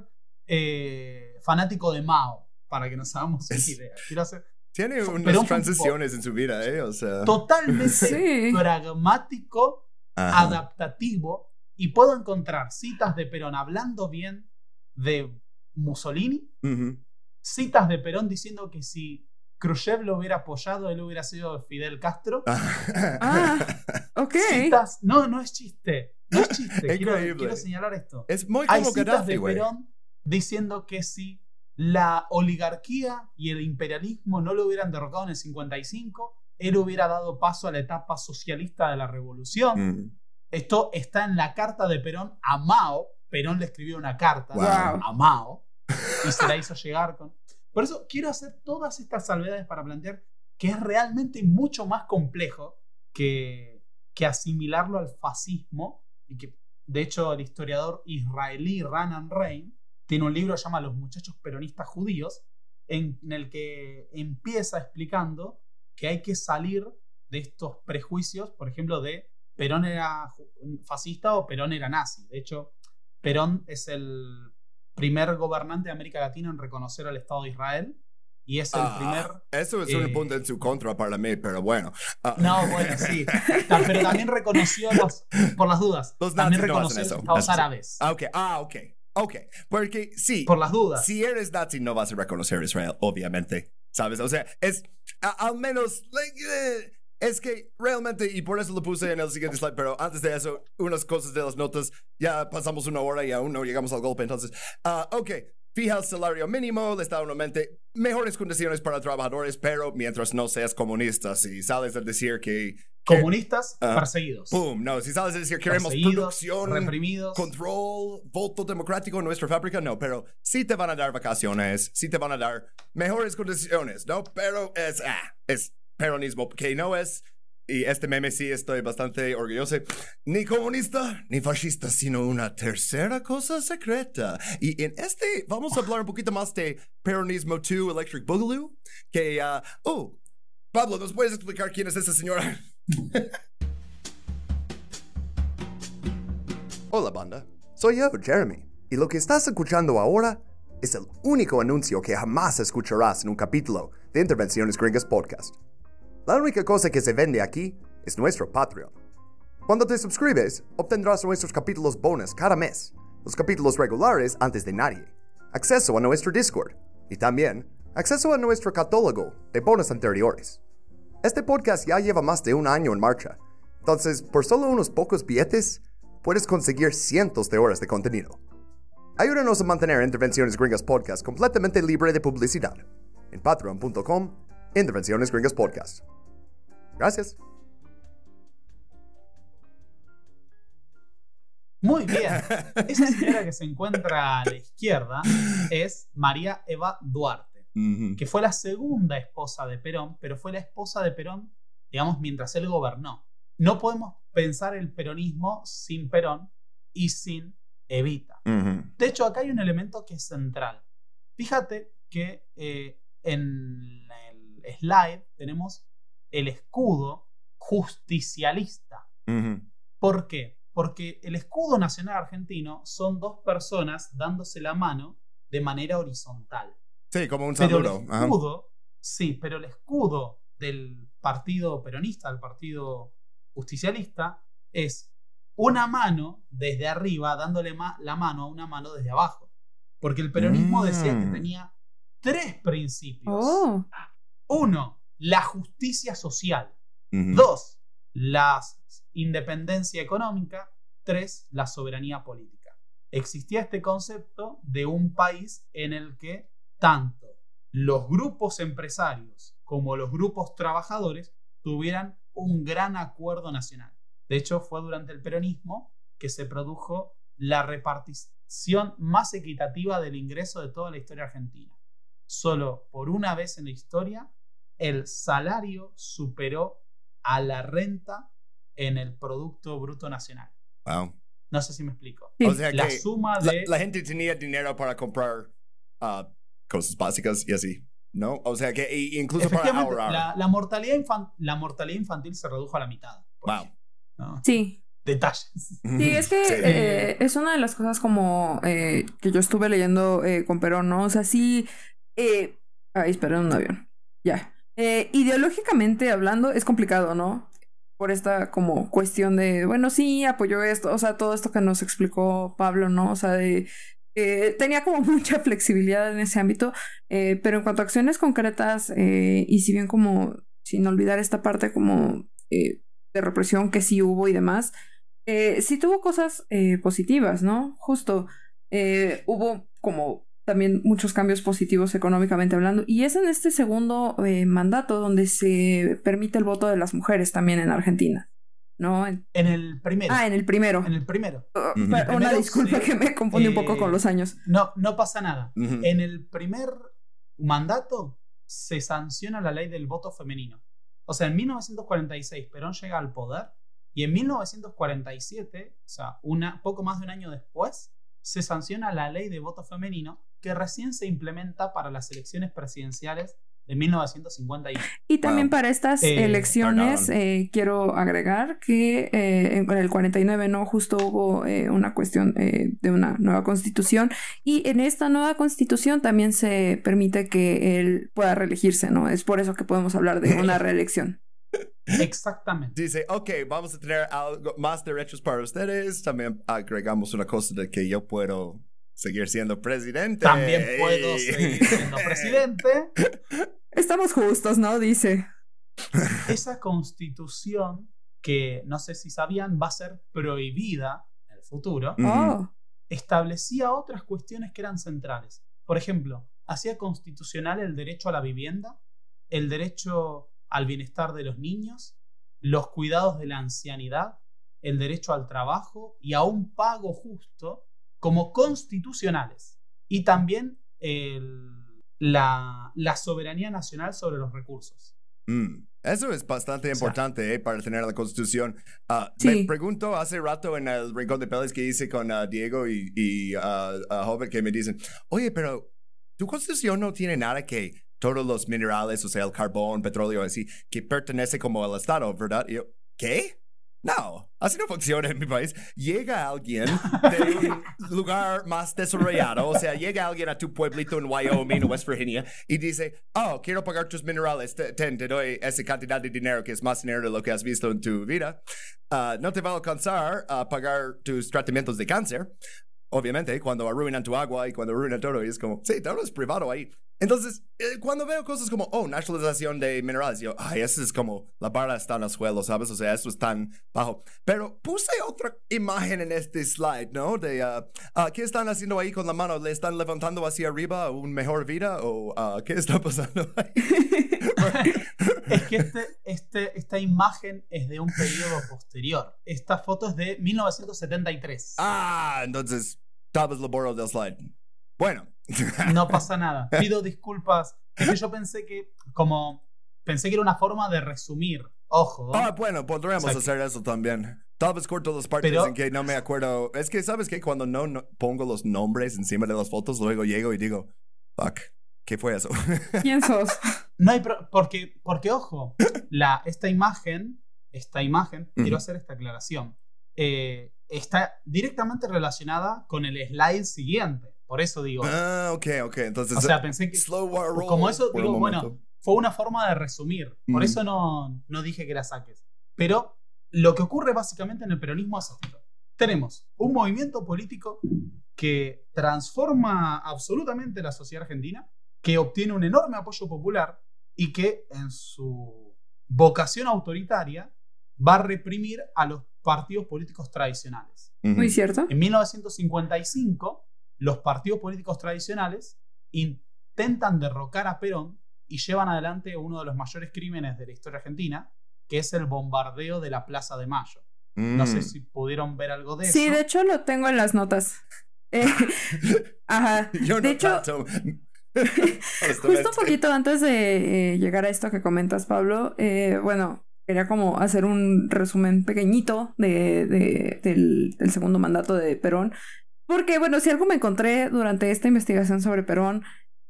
eh, fanático de Mao, para que nos hagamos una Es- idea. Quiero hacer Tiene Pero unas un transiciones en su vida, ¿eh? O sea. totalmente Sí. pragmático, Ajá. adaptativo, y puedo encontrar citas de Perón hablando bien de Mussolini, Ujú. citas de Perón diciendo que si Khrushchev lo hubiera apoyado, él hubiera sido Fidel Castro. Ah, ok. Citas, no, no es chiste, no es chiste, quiero, Increíble. quiero señalar esto. Es muy Hay como citas Gaddafi, de. Perón diciendo que si la oligarquía y el imperialismo no lo hubieran derrocado en el 55, él hubiera dado paso a la etapa socialista de la revolución. Mm. Esto está en la carta de Perón a Mao. Perón le escribió una carta Wow. a Mao y se la hizo llegar con. Por eso quiero hacer todas estas salvedades para plantear que es realmente mucho más complejo que, que asimilarlo al fascismo y que, de hecho, el historiador israelí Ranan Rein tiene un libro que se llama Los muchachos peronistas judíos, en, en el que empieza explicando que hay que salir de estos prejuicios, por ejemplo, de Perón era fascista o Perón era nazi. De hecho, Perón es el primer gobernante de América Latina en reconocer al Estado de Israel y es el Ah, primer... Eso es un eh, punto en su contra para mí, pero bueno. Ah, No, bueno, sí. Pero también reconoció los, por las dudas, Los también no reconoció eso. estados árabes. Ah, ok. Ah, ok. Ok. Porque sí. Por las dudas. Si eres nazi, no vas a reconocer a Israel, obviamente. ¿Sabes? O sea, es a- al menos. like, eh, es que realmente, y por eso lo puse en el siguiente slide, pero antes de eso, unas cosas de las notas. Ya pasamos una hora y aún no llegamos al golpe. Entonces, ah, ok. Fija el salario mínimo, el Estado aumenta mejores condiciones para trabajadores, pero mientras no seas comunista, si sales a decir que. que- Comunistas Ah, perseguidos. Boom, no, si sabes decir queremos producción, reprimidos. control, voto democrático en nuestra fábrica, no, pero sí te van a dar vacaciones, sí te van a dar mejores condiciones, ¿no? Pero es, ah, es peronismo, que no es, y este meme sí estoy bastante orgulloso, ni comunista ni fascista, sino una tercera cosa secreta. Y en este vamos a hablar un poquito más de peronismo 2 Electric Boogaloo, que, ah, oh, Pablo, ¿nos puedes explicar quién es esa señora? Hola banda, soy yo, Jeremy, y lo que estás escuchando ahora es el único anuncio que jamás escucharás en un capítulo de Intervenciones Gringas Podcast. La única cosa que se vende aquí es nuestro Patreon. Cuando te suscribes, obtendrás nuestros capítulos bonus cada mes, los capítulos regulares antes de nadie, acceso a nuestro Discord y también acceso a nuestro catálogo de bonus anteriores. Este podcast ya lleva más de un año en marcha, entonces por solo unos pocos billetes puedes conseguir cientos de horas de contenido. Ayúdanos a mantener Intervenciones Gringas Podcast completamente libre de publicidad en patreon.com Intervenciones Gringas Podcast. Gracias. Muy bien. Esa señora que se encuentra a la izquierda es María Eva Duarte, que fue la segunda esposa de Perón, pero fue la esposa de Perón, digamos, mientras él gobernó. No podemos pensar el peronismo sin Perón y sin Evita. De hecho, acá hay un elemento que es central. Fíjate que eh, en el slide tenemos el escudo justicialista. ¿Por qué? Porque el escudo nacional argentino son dos personas dándose la mano de manera horizontal. Sí, como un Pero el. Ajá. escudo, sí, pero el escudo del partido peronista, del partido justicialista, es una mano desde arriba dándole ma- la mano a una mano desde abajo. Porque el peronismo decía que Mm. tenía tres principios. Oh, Uno, la justicia social. Dos, la independencia económica. Tres, la soberanía política. Existía este concepto de un país en el que tanto los grupos empresarios como los grupos trabajadores tuvieran un gran acuerdo nacional. De hecho, fue durante el peronismo que se produjo la repartición más equitativa del ingreso de toda la historia argentina. Solo por una vez en la historia, el salario superó a la renta en el Producto Bruto Nacional. Wow. No sé si me explico. Sí. O sea La que suma la, de... la gente tenía dinero para comprar ah, cosas básicas y así, ¿no? O sea que y- incluso para ahorrar. la, la mortalidad infan- la mortalidad infantil se redujo a la mitad. Wow. ¿no? sí. Detalles. Sí, es que Sí. eh, es una de las cosas como eh, que yo estuve leyendo eh, con Perón, ¿no? O sea, sí. Eh, ay, espera, un avión. Ya. Eh, ideológicamente hablando, es complicado, ¿no? Por esta como cuestión de, bueno, sí, apoyó esto, o sea, todo esto que nos explicó Pablo, ¿no? O sea, de. tenía como mucha flexibilidad en ese ámbito, eh, pero en cuanto a acciones concretas, eh, y si bien como, sin olvidar esta parte como eh, de represión que sí hubo y demás, sí tuvo cosas positivas, ¿no? Justo hubo como también muchos cambios positivos económicamente hablando. Y es en este segundo eh, mandato donde se permite el voto de las mujeres también en Argentina, ¿no? En- En el primero. ah, en el primero. En el primero. Uh, Una Primero, disculpa sí. que me confundí un poco Eh, con los años. No, no pasa nada. En el primer mandato se sanciona la ley del voto femenino. O sea, en 1946 Perón llega al poder y en 1947, o sea, una, poco más de un año después, se sanciona la ley de voto femenino que recién se implementa para las elecciones presidenciales de 1951. Y también Wow. para estas Eh, elecciones eh, quiero agregar que eh, en el 49 no justo hubo eh, una cuestión eh, de una nueva constitución y en esta nueva constitución también se permite que él pueda reelegirse, ¿no? Es por eso que podemos hablar de una reelección. Exactamente. Dice, ok, vamos a tener algo más derechos para ustedes. También agregamos una cosa de que yo puedo seguir siendo presidente. También puedo seguir siendo presidente. Estamos justos, ¿no? Dice. Esa constitución, que no sé si sabían, va a ser prohibida en el futuro. Oh, establecía otras cuestiones que eran centrales. Por ejemplo, hacía constitucional el derecho a la vivienda, el derecho al bienestar de los niños, los cuidados de la ancianidad, el derecho al trabajo y a un pago justo como constitucionales. Y también el- la, la soberanía nacional sobre los recursos. Mm, Eso es bastante O sea, importante eh, para tener la constitución. Ah, Sí. Me pregunto hace rato en el Rincón de Peles que hice con ah, Diego y, y Joven que me dicen, oye, pero tu constitución no tiene nada que todos los minerales, o sea, el carbón, petróleo, así, que pertenece como al Estado, ¿verdad? Y yo, ¿qué? No, así no funciona en mi país. Llega alguien de un lugar más desarrollado, o sea, llega alguien a tu pueblito en Wyoming o West Virginia y dice, oh, quiero pagar tus minerales, te, ten, te doy esa cantidad de dinero que es más dinero de lo que has visto en tu vida. Ah, no te va a alcanzar a pagar tus tratamientos de cáncer. Obviamente, cuando arruinan tu agua y cuando arruinan todo, y es como, sí, todo es privado ahí. Entonces, eh, cuando veo cosas como, oh, nacionalización de minerales, yo, ay, eso es como, la barra está en el suelo, ¿sabes? O sea, eso es tan bajo. Pero puse otra imagen en este slide, ¿no? De, ah, ah, ¿qué están haciendo ahí con la mano? ¿Le están levantando hacia arriba a un mejor vida? ¿O ah, qué está pasando ahí? Es que este, este, esta imagen es de un periodo posterior. Esta foto es de 1973. ah, entonces, tal vez lo borro del slide. Bueno. No pasa nada. Pido disculpas. Es que yo pensé que, como, pensé que era una forma de resumir. Ojo. Ah, bueno, podríamos O sea, hacer eso también. Tal vez corto las partes Pero- en que no me acuerdo. Es que, ¿sabes qué? Cuando no, no pongo los nombres encima de las fotos, luego llego y digo, fuck, ¿qué fue eso? ¿quién sos? No hay pro- porque, porque, ojo, la, esta imagen, esta imagen, Ujú. quiero hacer esta aclaración, eh, está directamente relacionada con el slide siguiente. Por eso digo, ah, ok, ok. Entonces, o sea, pensé que, slow roll como eso, digo, un bueno, fue una forma de resumir. Por Mm. eso no, no dije que la saques. Pero lo que ocurre básicamente en el peronismo es esto. Tenemos un movimiento político que transforma absolutamente la sociedad argentina, que obtiene un enorme apoyo popular y que en su vocación autoritaria va a reprimir a los partidos políticos tradicionales. Muy cierto. En 1955, los partidos políticos tradicionales intentan derrocar a Perón y llevan adelante uno de los mayores crímenes de la historia argentina, que es el bombardeo de la Plaza de Mayo. No sé Mm. si pudieron ver algo de Sí, eso. de hecho lo tengo en las notas. Eh, ajá. Yo no de hecho, tanto. Justo un poquito antes de eh, llegar a esto que comentas, Pablo, eh, bueno, quería como hacer un resumen pequeñito de, de- del, del segundo mandato de Perón. Porque, bueno, si algo me encontré durante esta investigación sobre Perón,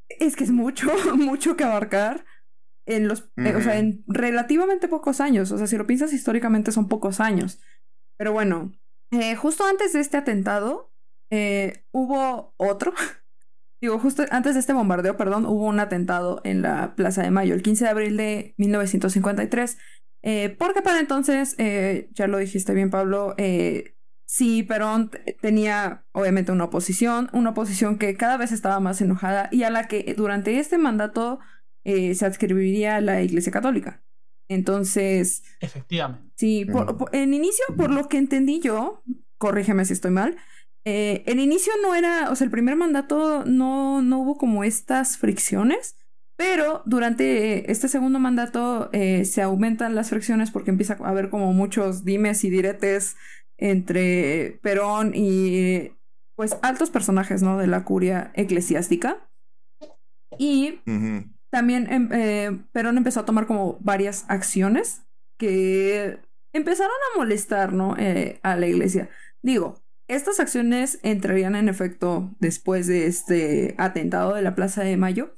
es que es mucho, mucho que abarcar en los, eh, o sea, en relativamente pocos años. O sea, si lo piensas históricamente son pocos años. Pero bueno, eh, justo antes de este atentado, eh, hubo otro. Digo, justo antes de este bombardeo, perdón, hubo un atentado en la Plaza de Mayo, el 15 de abril de 1953. eh, porque para entonces, eh, ya lo dijiste bien, Pablo, eh, sí, Perón tenía obviamente una oposición, una oposición que cada vez estaba más enojada y a la que durante este mandato eh, se adscribiría la Iglesia Católica. Entonces, Efectivamente. Sí, por- por- en inicio, por lo que entendí yo, corrígeme si estoy mal, eh, en inicio no era, o sea, el primer mandato no, no hubo como estas fricciones, pero durante este segundo mandato eh, se aumentan las fricciones porque empieza a haber como muchos dimes y diretes entre Perón y pues altos personajes, ¿no? De la curia eclesiástica. Y también em, eh, Perón empezó a tomar como varias acciones que empezaron a molestar, ¿no? Eh, a la iglesia. Digo, estas acciones entrarían en efecto después de este atentado de la Plaza de Mayo,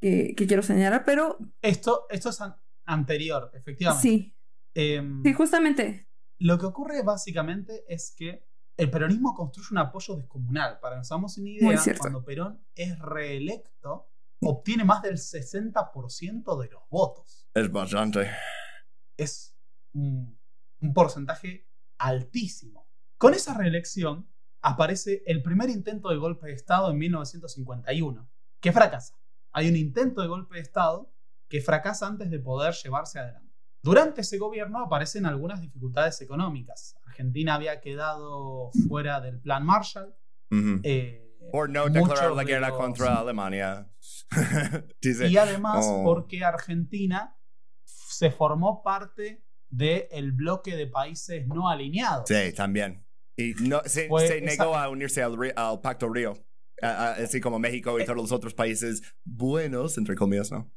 que, que quiero señalar, pero Esto, esto es an- anterior, efectivamente. sí, Em, sí, justamente. Lo que ocurre básicamente es que el peronismo construye un apoyo descomunal. Para que nos hagamos una idea, cuando Perón es reelecto, obtiene más del 60% de los votos. Es bastante. Es un, un porcentaje altísimo. Con esa reelección aparece el primer intento de golpe de Estado en 1951, que fracasa. Hay un intento de golpe de Estado que fracasa antes de poder llevarse adelante. Durante ese gobierno aparecen algunas dificultades económicas. Argentina había quedado fuera del plan Marshall. Eh, Por no declarar la de guerra los- contra Alemania. Dice. Y además Oh. porque Argentina se formó parte del bloque de países no alineados. Sí, también. Y no, se, Fue se esa- negó a unirse al, al Pacto Río. A- a- así como México y Eh. todos los otros países buenos, entre comillas, ¿no?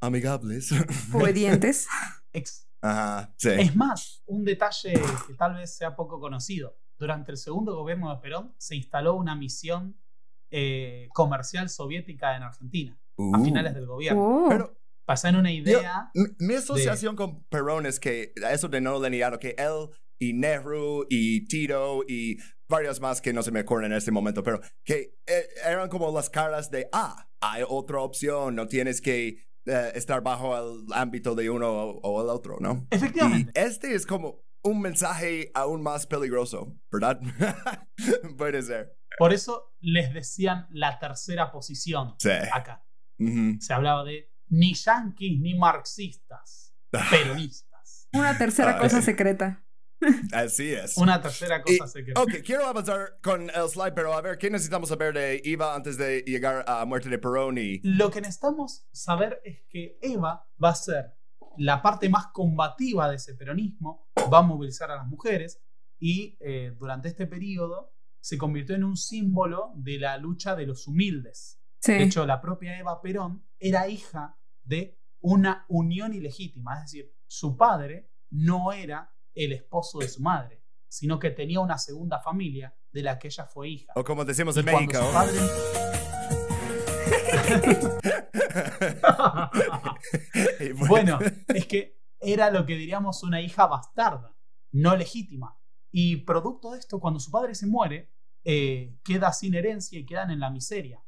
Amigables. Obedientes. Ex- Ajá, sí. Es más, un detalle que tal vez sea poco conocido. Durante el segundo gobierno de Perón se instaló una misión eh, comercial soviética en Argentina a Uh. finales del gobierno. Oh, Pero Para una idea, mi, mi asociación con Perón es que eso de no linear, que él y Nehru y Tito y varios más que no se me acuerdan en este momento, pero que eh, eran como las caras de, ah, hay otra opción, no tienes que eh, estar bajo el ámbito de uno o, o el otro, ¿no? efectivamente, Y este es como un mensaje aún más peligroso, ¿verdad? Puede ser. por eso les decían la tercera posición Sí. acá. Se hablaba de ni yanquis ni marxistas, peronistas. una tercera cosa secreta. Así es. Una tercera Y- cosa secreta. Ok, quiero avanzar con el slide, pero a ver, ¿qué necesitamos saber de Eva antes de llegar a muerte de Perón? Y... Lo que necesitamos saber es que Eva va a ser la parte más combativa de ese peronismo, va a movilizar a las mujeres y eh, durante este periodo se convirtió en un símbolo de la lucha de los humildes. Sí. De hecho, la propia Eva Perón era hija de una unión ilegítima, es decir, su padre no era el esposo de su madre, sino que tenía una segunda familia de la que ella fue hija. O como decimos Y en México. su padre- Bueno, es que era lo que diríamos una hija bastarda, no legítima. Y producto de esto, cuando su padre se muere, eh, queda sin herencia y quedan en la miseria.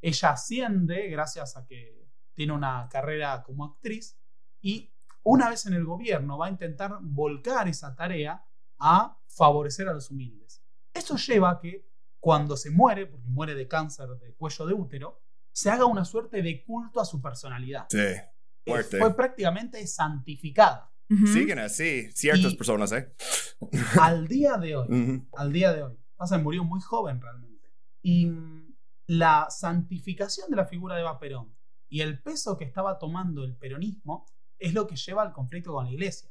Ella asciende gracias a que tiene una carrera como actriz y una vez en el gobierno va a intentar volcar esa tarea a favorecer a los humildes. Eso lleva a que cuando se muere, porque muere de cáncer de cuello de útero, se haga una suerte de culto a su personalidad. Sí, Eh, fuerte. Fue prácticamente santificada. Ujú. Siguen así ciertas Y- personas, ¿eh? Al día de hoy, al día de hoy. Pasa, que murió muy joven realmente. Y mm, la santificación de la figura de Eva Perón y el peso que estaba tomando el peronismo es lo que lleva al conflicto con la iglesia.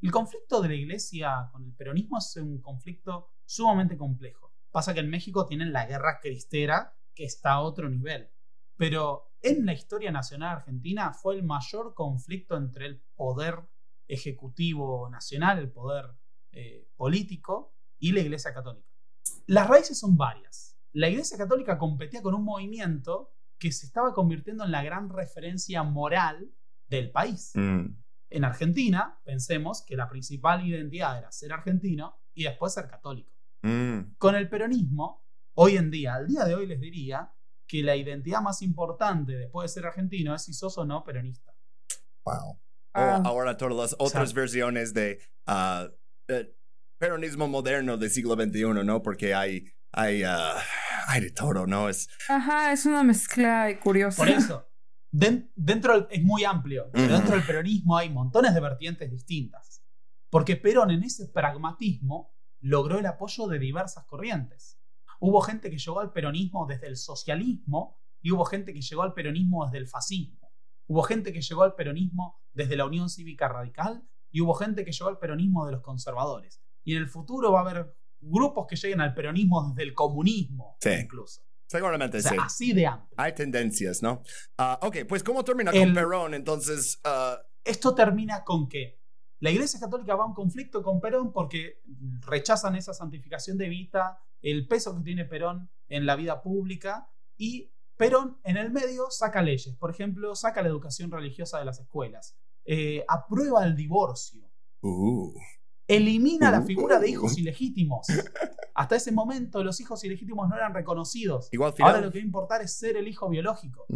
El conflicto de la iglesia con el peronismo es un conflicto sumamente complejo. Pasa que en México tienen la guerra cristera que está a otro nivel. Pero en la historia nacional argentina fue el mayor conflicto entre el poder ejecutivo nacional, el poder eh, político y la Iglesia Católica. Las raíces son varias. La Iglesia Católica competía con un movimiento que se estaba convirtiendo en la gran referencia moral del país. Mm. En Argentina, pensemos que la principal identidad era ser argentino y después ser católico. Mm. Con el peronismo, hoy en día, al día de hoy les diría que la identidad más importante después de ser argentino es si sos o no peronista. Wow. Ah. O ahora todas las otras Exacto. versiones de eh, peronismo moderno del siglo XXI, ¿no? Porque hay, hay, ah, hay de todo, ¿no? Es, Ajá, es una mezcla curiosa. Por eso, den- dentro del- es muy amplio, pero dentro del peronismo hay montones de vertientes distintas. Porque Perón en ese pragmatismo logró el apoyo de diversas corrientes. Hubo gente que llegó al peronismo desde el socialismo y hubo gente que llegó al peronismo desde el fascismo. Hubo gente que llegó al peronismo desde la Unión Cívica Radical y hubo gente que llegó al peronismo de los conservadores. Y en el futuro va a haber grupos que lleguen al peronismo desde el comunismo, Sí. incluso. Seguramente O sea, sí. así de amplio. Hay tendencias, ¿no? Ah, ok, pues ¿cómo termina El- con Perón? Entonces, ah, esto termina con que la Iglesia Católica va a un conflicto con Perón porque rechazan esa santificación de Evita, el peso que tiene Perón en la vida pública y Perón en el medio saca leyes. Por ejemplo, saca la educación religiosa de las escuelas, eh, aprueba el divorcio, uh, elimina la figura de hijos ilegítimos. Hasta ese momento los hijos ilegítimos no eran reconocidos. igual. Ahora lo que va a importar es ser el hijo biológico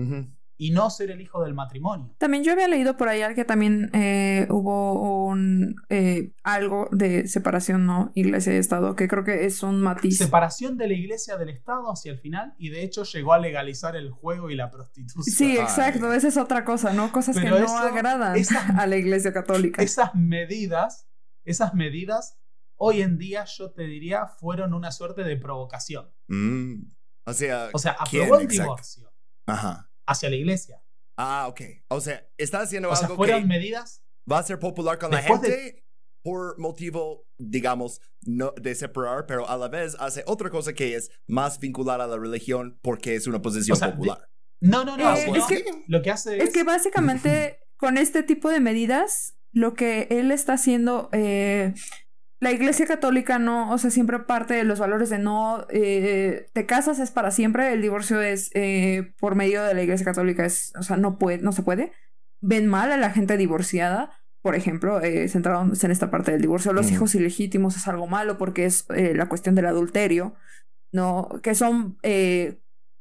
y no ser el hijo del matrimonio. También yo había leído por ahí que también eh, hubo un eh, algo de separación, ¿no? Iglesia y Estado, que creo que es un matiz. separación de la iglesia del Estado hacia el final y de hecho llegó a legalizar el juego y la prostitución. Sí, Ay. exacto, esa es otra cosa, ¿no? Cosas Pero que no eso- agradan a la Iglesia Católica. Esas medidas, esas medidas, hoy en día yo te diría fueron una suerte de provocación. Mm. O sea, O sea, aprobó el divorcio Ajá. hacia la iglesia. Ah, ok. O sea, está haciendo O sea, algo fueron que medidas. va a ser popular con la de- gente por motivo, digamos, no de separar, pero a la vez hace otra cosa que es más vinculada a la religión porque es una posición O sea, de- popular. No, no, no. Eh, no. es que- lo que hace es. Es que básicamente con este tipo de medidas, lo que él está haciendo, eh, la Iglesia Católica no, o sea, siempre parte de los valores de no, eh, te casas es para siempre, el divorcio es eh, por medio de la Iglesia Católica, es, o sea, no puede, no se puede. Ven mal a la gente divorciada, por ejemplo, centrados en esta parte del divorcio. Los hijos ilegítimos es algo malo porque es la cuestión del adulterio, ¿no? Que son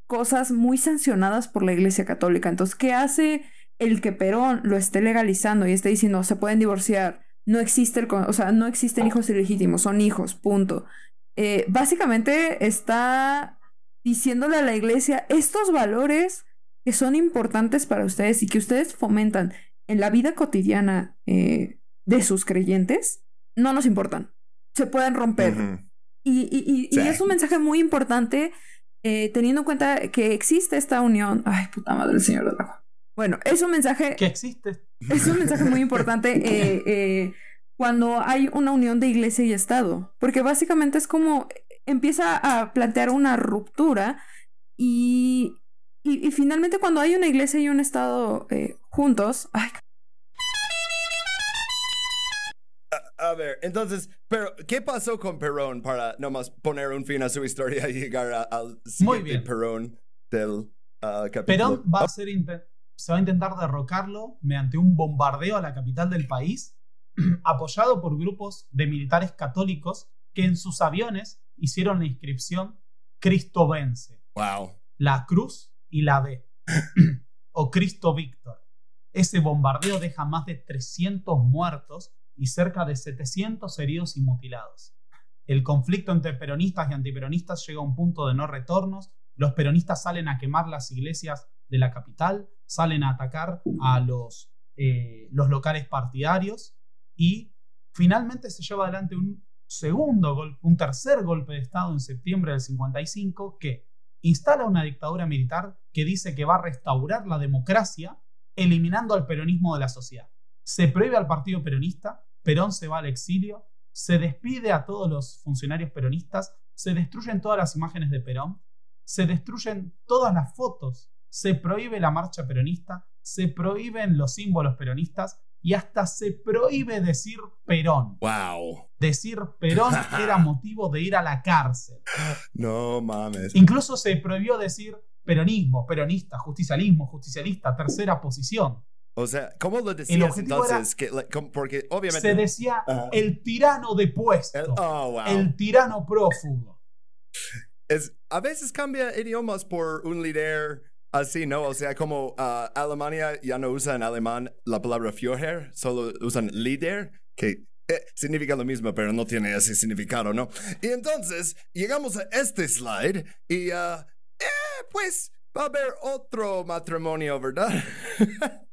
cosas muy sancionadas por la Iglesia Católica. Entonces, ¿qué hace el que Perón lo esté legalizando y esté diciendo se pueden divorciar? No existe el, con- o sea, no existen hijos ilegítimos, son hijos, punto. Eh, básicamente está diciéndole a la iglesia estos valores que son importantes para ustedes y que ustedes fomentan en la vida cotidiana eh, de sus creyentes, no nos importan. Se pueden romper. Y, y- y- y Sí. es un mensaje muy importante eh, teniendo en cuenta que existe esta unión. Ay, puta madre del Señor del agua. Bueno, es un mensaje, que existe. es un mensaje muy importante eh, eh, cuando hay una unión de iglesia y Estado. Porque básicamente es como empieza a plantear una ruptura y, y, y finalmente cuando hay una iglesia y un Estado eh, juntos. Ay, A ver, entonces, pero ¿qué pasó con Perón para nomás poner un fin a su historia y llegar a- al siguiente bien. Perón del ah, capítulo? Perón va a ser se va a intentar derrocarlo mediante un bombardeo a la capital del país, apoyado por grupos de militares católicos que en sus aviones hicieron la inscripción Cristo vence, Wow. la cruz y la B. o Cristo Víctor. Ese bombardeo deja más de 300 muertos y cerca de 700 heridos y mutilados. El conflicto entre peronistas y antiperonistas llega a un punto de no retornos. Los peronistas salen a quemar las iglesias de la capital, salen a atacar a los, eh, los locales partidarios y finalmente se lleva adelante un segundo golpe, un tercer golpe de Estado en septiembre del 55 que instala una dictadura militar que dice que va a restaurar la democracia eliminando al peronismo de la sociedad. Se prohíbe al partido peronista, Perón se va al exilio, se despide a todos los funcionarios peronistas, se destruyen todas las imágenes de Perón, se destruyen todas las fotos, se prohíbe la marcha peronista, se prohíben los símbolos peronistas y hasta se prohíbe decir Perón. Wow. Decir Perón era motivo de ir a la cárcel. No mames. Incluso se prohibió decir peronismo, peronista, justicialismo, justicialista, tercera posición. O sea, ¿cómo lo decías entonces? Que, porque obviamente... Se decía el tirano de puesto. El, oh, wow. el tirano prófugo. Es, a veces cambia idiomas por un líder así, ¿no? O sea, como uh, Alemania ya no usa en alemán la palabra Führer, solo usan líder, que eh, significa lo mismo, pero no tiene ese significado, ¿no? Y entonces llegamos a este slide y, uh, eh, pues, va a haber otro matrimonio, ¿verdad?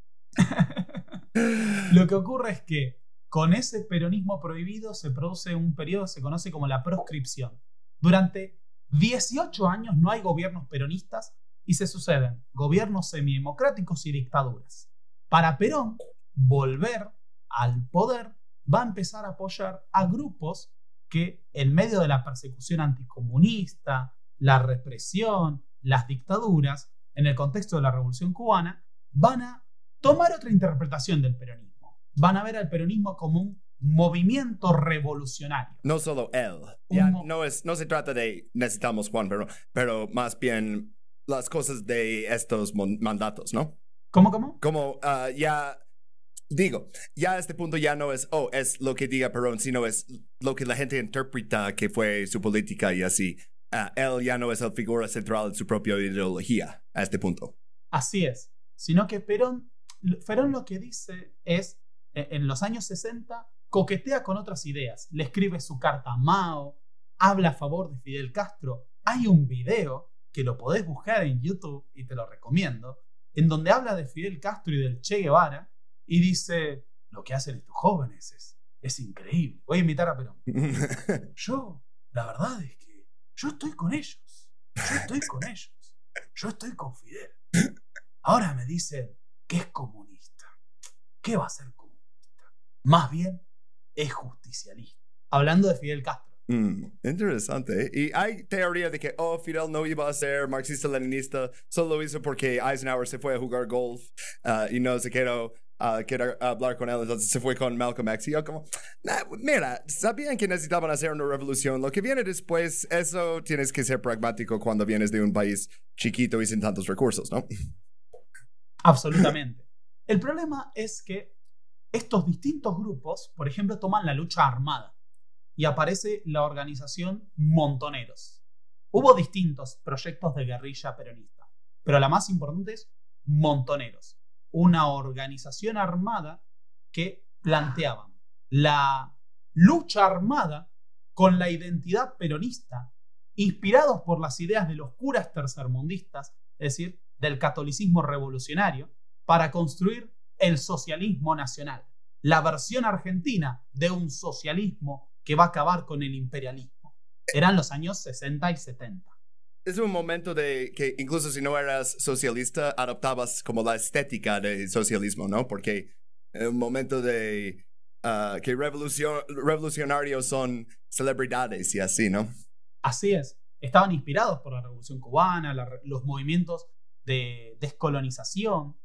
Lo que ocurre es que con ese peronismo prohibido se produce un periodo que se conoce como la proscripción. Durante 18 años no hay gobiernos peronistas y se suceden gobiernos semidemocráticos y dictaduras. Para Perón, volver al poder va a empezar a apoyar a grupos que en medio de la persecución anticomunista, la represión, las dictaduras, en el contexto de la Revolución cubana, van a tomar otra interpretación del peronismo. Van a ver al peronismo como un movimiento revolucionario. No solo él. Ya, no, es, no se trata de necesitamos Juan, pero, pero más bien las cosas de estos mandatos, ¿no? ¿Cómo, cómo? Como ah, ya digo, ya a este punto ya no es, oh, es lo que diga Perón, sino es lo que la gente interpreta que fue su política y así. Ah, él ya no es la figura central de su propia ideología a este punto. Así es, sino que Perón Ferón lo que dice es, e, en los años 60, coquetea con otras ideas. Le escribe su carta a Mao, habla a favor de Fidel Castro. Hay un video que lo podés buscar en YouTube y te lo recomiendo, en donde habla de Fidel Castro y del Che Guevara y dice, lo que hacen estos jóvenes es, es increíble. Voy a invitar a Perón. yo, la verdad es que yo estoy con ellos. Yo estoy con ellos. Yo estoy con Fidel. Ahora me dicen, que es comunista. ¿Qué va a ser comunista? Más bien es justicialista. Hablando de Fidel Castro. Mm, interesante. Y hay teoría de que, oh, Fidel no iba a ser marxista-leninista, solo lo hizo porque Eisenhower se fue a jugar golf uh, y no se quedó uh, querer hablar con él, entonces se fue con Malcolm X. Y yo como, mira, sabían que necesitaban hacer una revolución. Lo que viene después, eso tienes que ser pragmático cuando vienes de un país chiquito y sin tantos recursos, ¿no? Absolutamente. El problema es que estos distintos grupos, por ejemplo, toman la lucha armada y aparece la organización Montoneros. Hubo distintos proyectos de guerrilla peronista, pero la más importante es Montoneros, una organización armada que planteaban la lucha armada con la identidad peronista, inspirados por las ideas de los curas tercermundistas, es decir, del catolicismo revolucionario para construir el socialismo nacional, la versión argentina de un socialismo que va a acabar con el imperialismo. Eran los años 60 y 70. Es un momento de que incluso si no eras socialista, adoptabas como la estética del socialismo, ¿no? Porque es un momento de ah, que revolucionarios son celebridades y así, ¿no? Así es. Estaban inspirados por la revolución cubana, los movimientos de descolonización,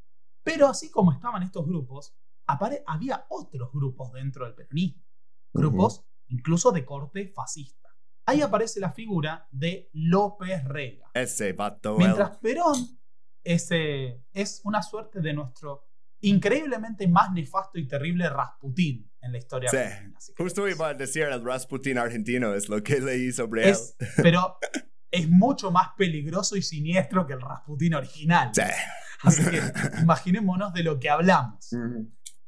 pero así como estaban estos grupos, había otros grupos dentro del peronismo, grupos incluso de corte fascista. Ahí aparece la figura de López Rega. Ese vato. Mientras Perón ese, es una suerte de nuestro increíblemente más nefasto y terrible Rasputín en la historia argentina. Justo iba a decir el Rasputín argentino es lo que leí sobre él. Pero es mucho más peligroso y siniestro que el Rasputín original. Así que imaginémonos de lo que hablamos.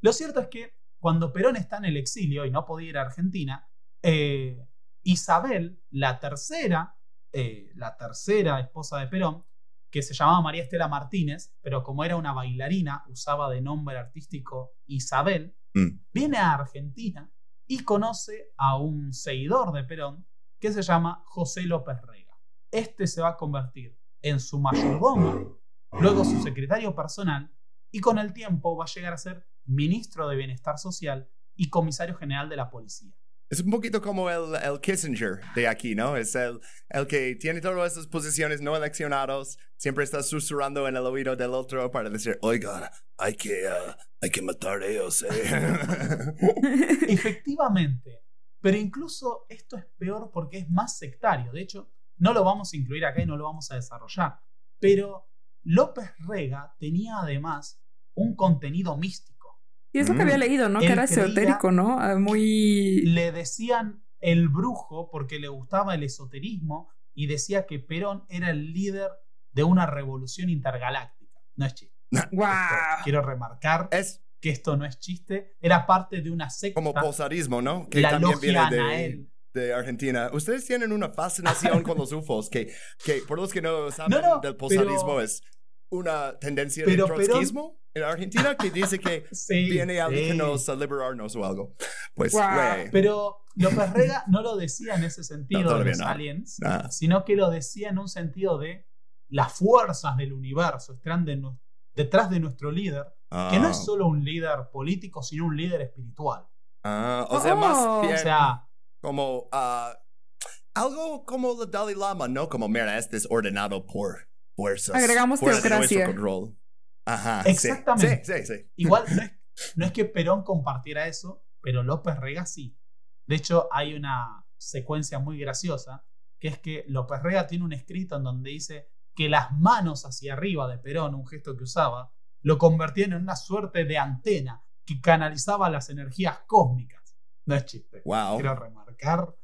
Lo cierto es que cuando Perón está en el exilio y no podía ir a Argentina, eh, Isabel, la tercera, eh, la tercera esposa de Perón, que se llamaba María Estela Martínez, pero como era una bailarina, usaba de nombre artístico Isabel, Mm. viene a Argentina y conoce a un seguidor de Perón que se llama José López Rega. Este se va a convertir en su mayordomo, luego su secretario personal y con el tiempo va a llegar a ser ministro de Bienestar Social y comisario general de la policía. Es un poquito como el, el Kissinger de aquí, ¿no? Es el, el que tiene todas esas posiciones no eleccionados, siempre está susurrando en el oído del otro para decir, oiga, hay que, uh, hay que matar a ellos. eh". Efectivamente, pero incluso esto es peor porque es más sectario. De hecho, no lo vamos a incluir acá y no lo vamos a desarrollar. Pero López Rega tenía además un contenido místico. Y es lo que había leído, ¿no? Que Él era creía- esotérico, ¿no? Ah, Muy... Le decían el brujo porque le gustaba el esoterismo y decía que Perón era el líder de una revolución intergaláctica. No es chiste. ¡Wow! Quiero remarcar es que esto no es chiste. Era parte de una secta. como posarismo, ¿no? Que La también logia viene de, de Argentina. Ustedes tienen una fascinación con los UFOs, que, que por los que no saben No, no, del posarismo pero- es una tendencia Pero de trotskismo en Argentina que dice que Sí, viene alienígenos sí. a liberarnos o algo. Pues, güey. Pero López Rega no lo decía en ese sentido No, de los no. aliens, Ah. sino que lo decía en un sentido de las fuerzas del universo están de detrás de nuestro líder, que no Ah. es solo un líder político, sino un líder espiritual. Ah, o sea, Oh. más bien O sea, como ah, algo como el Dalai Lama, ¿no? Como, mira, este es ordenado por fuerzas. Agregamos fuera de teocracia. control. Ajá. Exactamente. Sí, sí, sí. igual no es, no es que Perón compartiera eso, pero López Rega sí. De hecho, hay una secuencia muy graciosa, que es que López Rega tiene un escrito en donde dice que las manos hacia arriba de Perón, un gesto que usaba, lo convertían en una suerte de antena que canalizaba las energías cósmicas. No es chiste. Wow. Quiero remarcar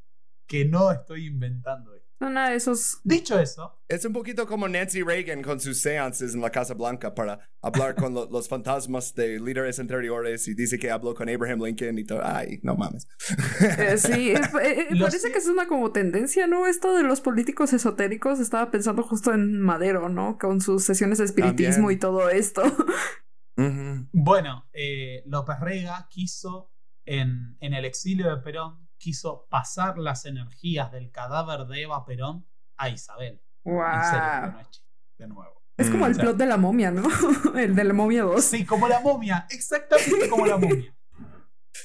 que no estoy inventando esto. Una de esos... Dicho eso, Es un poquito como Nancy Reagan con sus seances en la Casa Blanca para hablar con lo- los fantasmas de líderes anteriores y dice que habló con Abraham Lincoln y todo. Ay, no mames. eh, sí, es- eh, eh, parece que es una como tendencia, ¿no? Esto de los políticos esotéricos, estaba pensando justo en Madero, ¿no? Con sus sesiones de espiritismo También. y todo esto. Bueno, eh, López Rega quiso, en, en el exilio de Perón, quiso pasar las energías del cadáver de Eva Perón a Isabel. En serio, ¡Wow! no es chiste, de nuevo. Es como Mm. el plot de la momia, ¿no? el de la momia 2. Sí, como la momia, exactamente como la momia.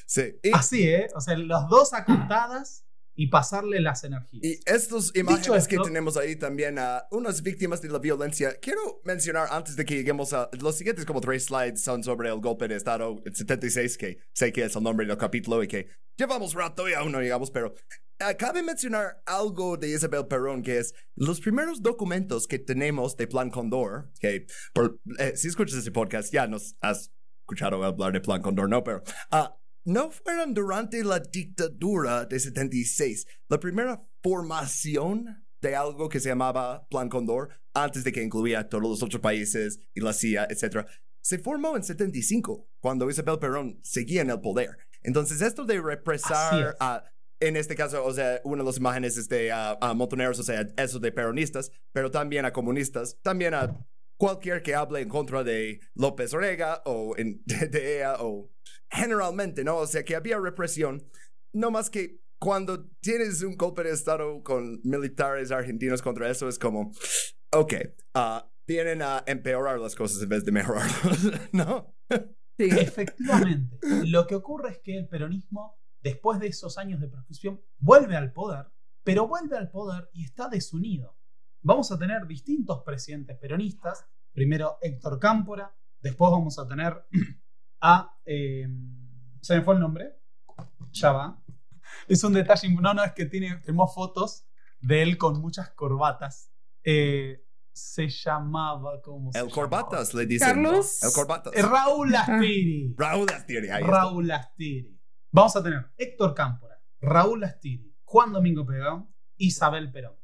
Sí. Y, Así, ¿eh? O sea, los dos acostadas y pasarle las energías. y estas imágenes Dicho que esto- tenemos ahí también a unas víctimas de la violencia, quiero mencionar antes de que lleguemos a los siguientes como tres slides son sobre el golpe de Estado el 76, que sé que es el nombre del capítulo y que llevamos rato y aún no llegamos, pero eh, cabe mencionar algo de Isabel Perón, que es los primeros documentos que tenemos de Plan Condor, que por- eh, si escuchas ese podcast ya nos has escuchado hablar de Plan Condor, ¿no? Pero ah, no fueron durante la dictadura de 76 la primera formación de algo que se llamaba Plan Condor, antes de que incluía todos los otros países y la CIA, etc. Se formó en 75, cuando Isabel Perón seguía en el poder. Entonces, esto de represar es. a en este caso, o sea, una de las imágenes es de a montoneros, o sea, eso de peronistas, pero también a comunistas, también a cualquier que hable en contra de López Orega o en- de, de ella, o generalmente, ¿no? O sea, que había represión, no más que cuando tienes un golpe de Estado con militares argentinos contra eso, es como, ok, ah, vienen a empeorar las cosas en vez de mejorarlas, ¿no? Sí. Efectivamente, lo que ocurre es que el peronismo, después de esos años de proscripción, vuelve al poder, pero vuelve al poder y está desunido. Vamos a tener distintos presidentes peronistas. Primero Héctor Cámpora, después vamos a tener a... eh, ¿Se me fue el nombre? Ya va. Es un detalle... No, no, es que tiene, tenemos fotos de él con muchas corbatas. Eh, se llamaba... ¿Cómo se El llamaba? Corbatas, le dicen. Carlos. El Corbatas. Eh, Raúl Astiri. Raúl Astieri, ahí está. Raúl Astiri. Vamos a tener Héctor Cámpora, Raúl Astiri, Juan Domingo Perón, Isabel Perón.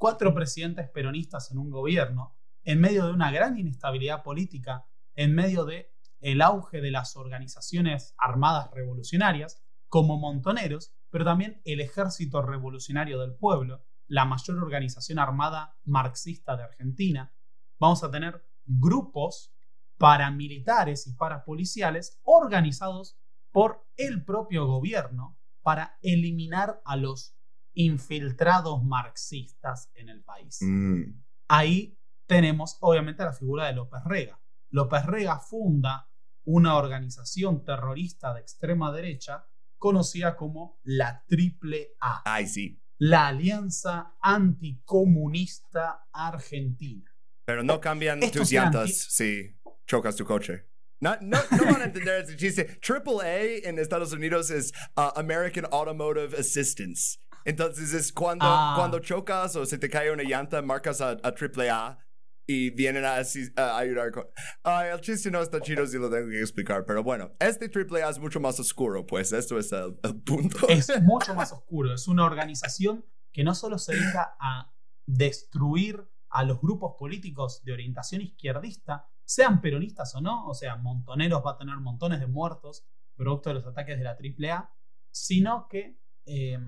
Cuatro presidentes peronistas en un gobierno en medio de una gran inestabilidad política, en medio de el auge de las organizaciones armadas revolucionarias, como Montoneros, pero también el Ejército Revolucionario del Pueblo, la mayor organización armada marxista de Argentina. Vamos a tener grupos paramilitares y parapoliciales organizados por el propio gobierno para eliminar a los infiltrados marxistas en el país. Mm. Ahí tenemos obviamente la figura de López Rega. López Rega funda una organización terrorista de extrema derecha conocida como la Triple A. Ay, sí. La Alianza Anticomunista Argentina. Pero no cambian Estos tus llantas si chocas tu coche. No, no, no van a entender ese chiste. AAA en Estados Unidos es uh, American Automotive Assistance. Entonces es cuando, Ah. cuando chocas o se te cae una llanta, marcas a, a AAA y vienen a, a ayudar con... Ay, el chiste no está chido si lo tengo que explicar, pero bueno, este AAA es mucho más oscuro, pues esto es el, el punto. Es mucho más oscuro. Es una organización que no solo se dedica a destruir a los grupos políticos de orientación izquierdista, sean peronistas o no, o sea, Montoneros va a tener montones de muertos producto de los ataques de la AAA, sino que eh,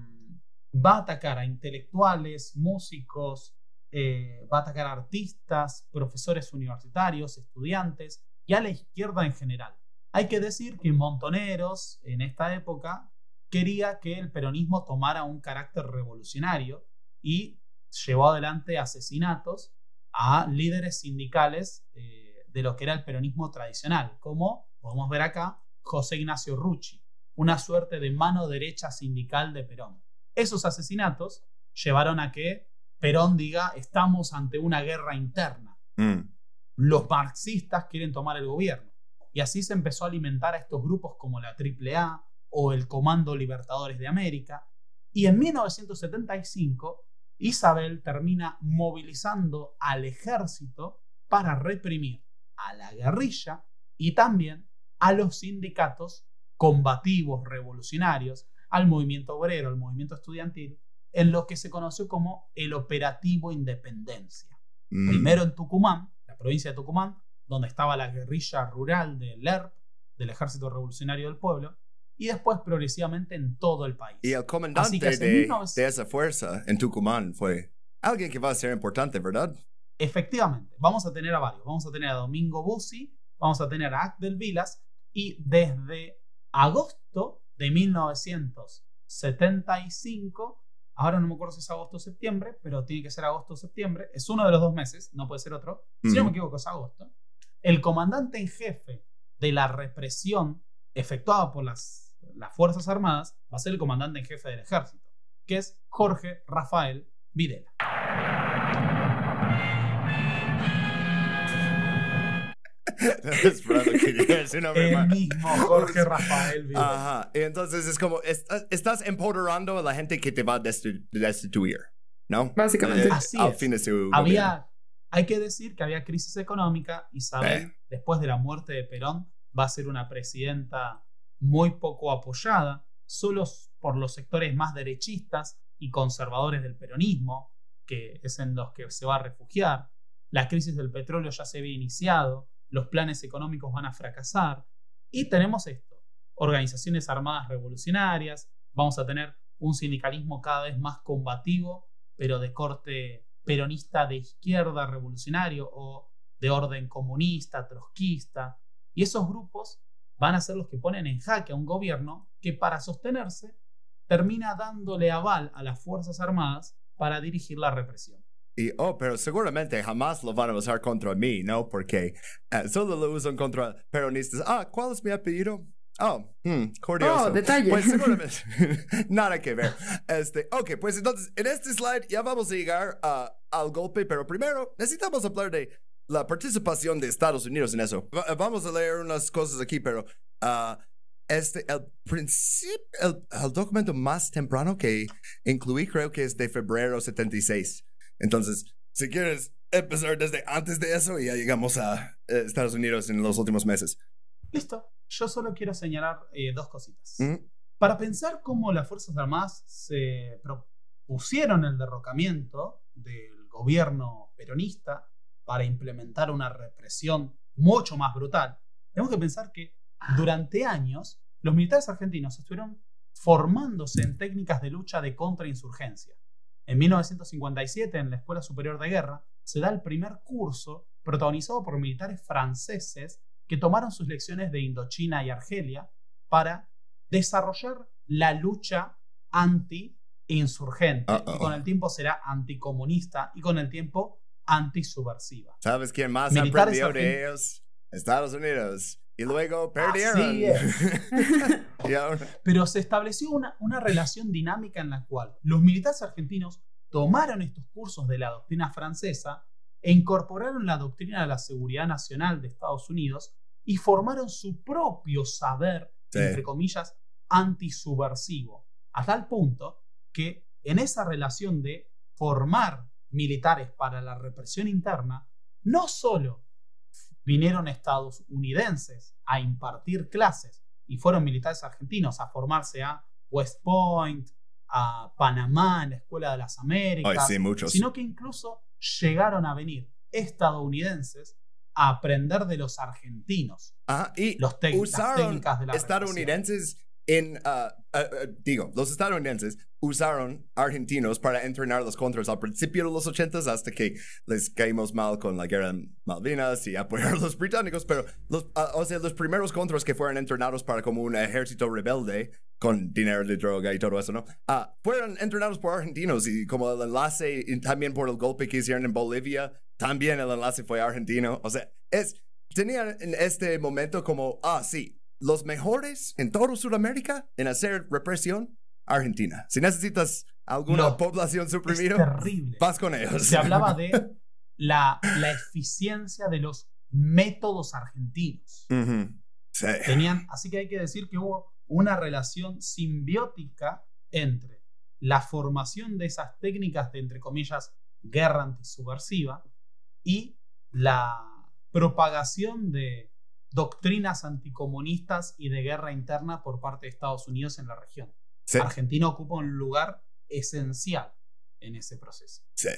va a atacar a intelectuales, músicos, eh, va a atacar a artistas, profesores universitarios, estudiantes y a la izquierda en general. Hay que decir que Montoneros, en esta época, quería que el peronismo tomara un carácter revolucionario y llevó adelante asesinatos a líderes sindicales eh, de lo que era el peronismo tradicional, como podemos ver acá José Ignacio Rucci, una suerte de mano derecha sindical de Perón. Esos asesinatos llevaron a que Perón diga estamos ante una guerra interna. Mm. Los marxistas quieren tomar el gobierno. Y así se empezó a alimentar a estos grupos como la AAA o el Comando Libertadores de América. Y en 1975, Isabel termina movilizando al ejército para reprimir a la guerrilla y también a los sindicatos combativos revolucionarios, al movimiento obrero, al movimiento estudiantil, en lo que se conoció como el Operativo Independencia. Mm. Primero en Tucumán, la provincia de Tucumán, donde estaba la guerrilla rural del ERP, del Ejército Revolucionario del Pueblo, y después progresivamente en todo el país. Y el comandante de, 1900 de esa fuerza en Tucumán fue alguien que va a ser importante, ¿verdad? Efectivamente, vamos a tener a varios. Vamos a tener a Domingo Bussi, vamos a tener a Acdel Vilas, y desde agosto de 1975, ahora no me acuerdo si es agosto o septiembre, pero tiene que ser agosto o septiembre, es uno de los dos meses, no puede ser otro. Si no Ujú. me equivoco, es agosto. El comandante en jefe de la represión efectuada por las, las Fuerzas Armadas va a ser el comandante en jefe del ejército, que es Jorge Rafael Videla. Esperando que llegue ese nombre El más. mismo Jorge Rafael Videla. Ajá. Y entonces es como, estás, estás empoderando a la gente que te va a destitu- destituir, ¿no? Básicamente. Eh, Así al es. fin de su gobierno. Había, hay que decir que había crisis económica. Isabel, Eh. después de la muerte de Perón, va a ser una presidenta muy poco apoyada, solo por los sectores más derechistas y conservadores del peronismo, que es en los que se va a refugiar. La crisis del petróleo ya se había iniciado, los planes económicos van a fracasar. Y tenemos esto, organizaciones armadas revolucionarias, vamos a tener un sindicalismo cada vez más combativo, pero de corte peronista de izquierda revolucionario o de orden comunista, trotskista. Y esos grupos van a ser los que ponen en jaque a un gobierno que para sostenerse termina dándole aval a las Fuerzas Armadas para dirigir la represión. Y, oh, pero seguramente jamás lo van a usar contra mí, ¿no? Porque eh, solo lo usan contra peronistas. Ah, ¿cuál es mi apellido? Oh, hmm, curioso. Oh, detalle. Pues seguramente nada que ver. Este, ok, pues entonces en este slide ya vamos a llegar a- al golpe, pero primero necesitamos hablar de la participación de Estados Unidos en eso. Va- vamos a leer unas cosas aquí, pero ah, este, el el, el documento más temprano que incluí creo que es de febrero 76. Entonces, si quieres empezar desde antes de eso, ya llegamos a eh, Estados Unidos en los últimos meses. Listo, yo solo quiero señalar eh, dos cositas. Mm. Para pensar cómo las Fuerzas Armadas se propusieron el derrocamiento del gobierno peronista, para implementar una represión mucho más brutal, tenemos que pensar que durante años los militares argentinos estuvieron formándose en técnicas de lucha de contrainsurgencia. En 1957, en la Escuela Superior de Guerra, se da el primer curso protagonizado por militares franceses que tomaron sus lecciones de Indochina y Argelia para desarrollar la lucha anti-insurgente. Y con el tiempo será anticomunista y con el tiempo antisubversiva. ¿Sabes quién más aprendió de ellos? Estados Unidos. Y luego perdieron. Pero se estableció una, una relación dinámica en la cual los militares argentinos tomaron estos cursos de la doctrina francesa e incorporaron la doctrina de la seguridad nacional de Estados Unidos y formaron su propio saber, entre comillas, antisubversivo, a tal punto que en esa relación de formar militares para la represión interna, no solo vinieron estadounidenses a impartir clases y fueron militares argentinos a formarse a West Point, a Panamá, en la Escuela de las Américas, sino que incluso llegaron a venir estadounidenses a aprender de los argentinos. Ah, y los técnicas de la estadounidenses en, uh, uh, digo, los estadounidenses usaron argentinos para entrenar los contras al principio de los ochentas hasta que les caímos mal con la guerra en Malvinas y apoyar a los británicos, pero los, o sea, los primeros contras que fueron entrenados para como un ejército rebelde con dinero de droga y todo eso, ¿no? fueron entrenados por argentinos y como el enlace y también por el golpe que hicieron en Bolivia, también el enlace fue argentino, o sea, es, tenían en este momento como, ah, sí, los mejores en todo Sudamérica en hacer represión, Argentina. Si necesitas alguna población suprimida, vas con ellos. Se hablaba de la, la eficiencia de los métodos argentinos. Tenían, así que hay que decir que hubo una relación simbiótica entre la formación de esas técnicas de, entre comillas, guerra antisubversiva y la propagación de doctrinas anticomunistas y de guerra interna por parte de Estados Unidos en la región. Argentina ocupa un lugar esencial en ese proceso. Sí.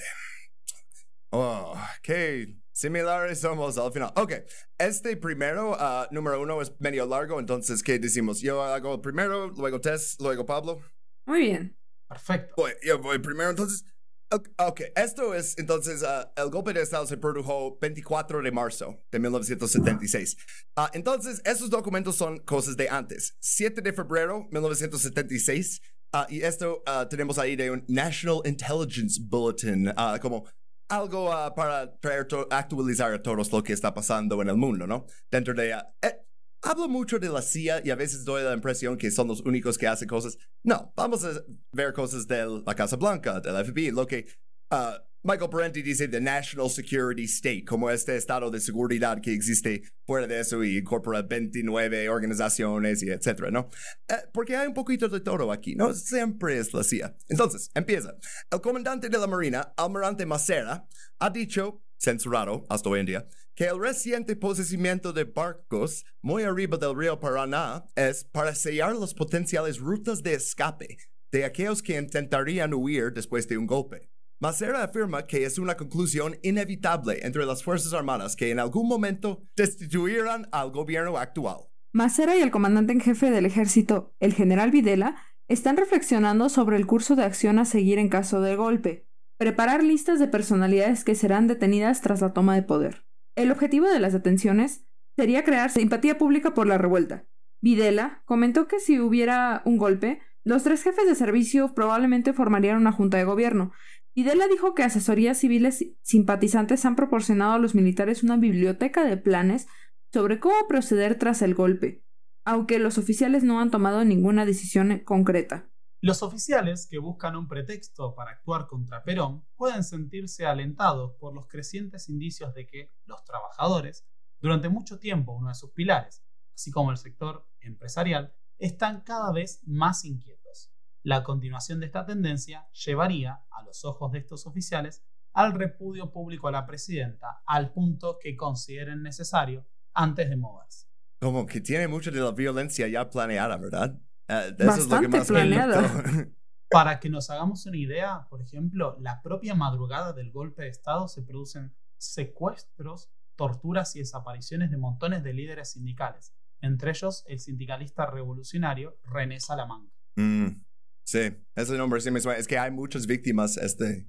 Oh, qué similares somos al final. Ok, este primero, uh, número uno, es medio largo, entonces, ¿qué decimos? Yo hago el primero, luego Tess, luego Pablo. Muy bien. Perfecto. yo voy primero, entonces. Ok, esto es entonces, uh, el golpe de Estado se produjo 24 de marzo de 1976. Uh, entonces, esos documentos son cosas de antes. 7 de febrero 1976. Uh, y esto tenemos ahí de un National Intelligence Bulletin, como algo para traer actualizar a todos lo que está pasando en el mundo, ¿no? Dentro de... Eh, hablo mucho de la CIA y a veces doy la impresión que son los únicos que hacen cosas. No, vamos a ver cosas de la Casa Blanca, del FBI, lo que uh, Michael Parenti dice de National Security State, como este estado de seguridad que existe fuera de eso y incorpora 29 organizaciones y etcétera, ¿no? Eh, porque hay un poquito de todo aquí, ¿no? Siempre es la CIA. Entonces, empieza. El comandante de la Marina, Almirante Macera, ha dicho, censurado hasta hoy en día, que el reciente posesión de barcos muy arriba del río Paraná es para sellar las potenciales rutas de escape de aquellos que intentarían huir después de un golpe. Macera afirma que es una conclusión inevitable entre las Fuerzas Armadas que en algún momento destituirán al gobierno actual. Macera y el comandante en jefe del ejército, el general Videla, están reflexionando sobre el curso de acción a seguir en caso de golpe. Preparar listas de personalidades que serán detenidas tras la toma de poder. El objetivo de las detenciones sería crear simpatía pública por la revuelta. Videla comentó que si hubiera un golpe, los tres jefes de servicio probablemente formarían una junta de gobierno. Videla dijo que asesorías civiles simpatizantes han proporcionado a los militares una biblioteca de planes sobre cómo proceder tras el golpe, aunque los oficiales no han tomado ninguna decisión concreta. Los oficiales que buscan un pretexto para actuar contra Perón pueden sentirse alentados por los crecientes indicios de que los trabajadores, durante mucho tiempo uno de sus pilares, así como el sector empresarial, están cada vez más inquietos. La continuación de esta tendencia llevaría, a los ojos de estos oficiales, al repudio público a la presidenta al punto que consideren necesario antes de moverse. Como que tiene mucho de la violencia ya planeada, ¿verdad? Uh, Bastante planeado. Para que nos hagamos una idea, por ejemplo, la propia madrugada del golpe de Estado se producen secuestros, torturas y desapariciones de montones de líderes sindicales, entre ellos el sindicalista revolucionario René Salamanca. Mm, sí, ese nombre sí me suena. Es que hay muchas víctimas. Este,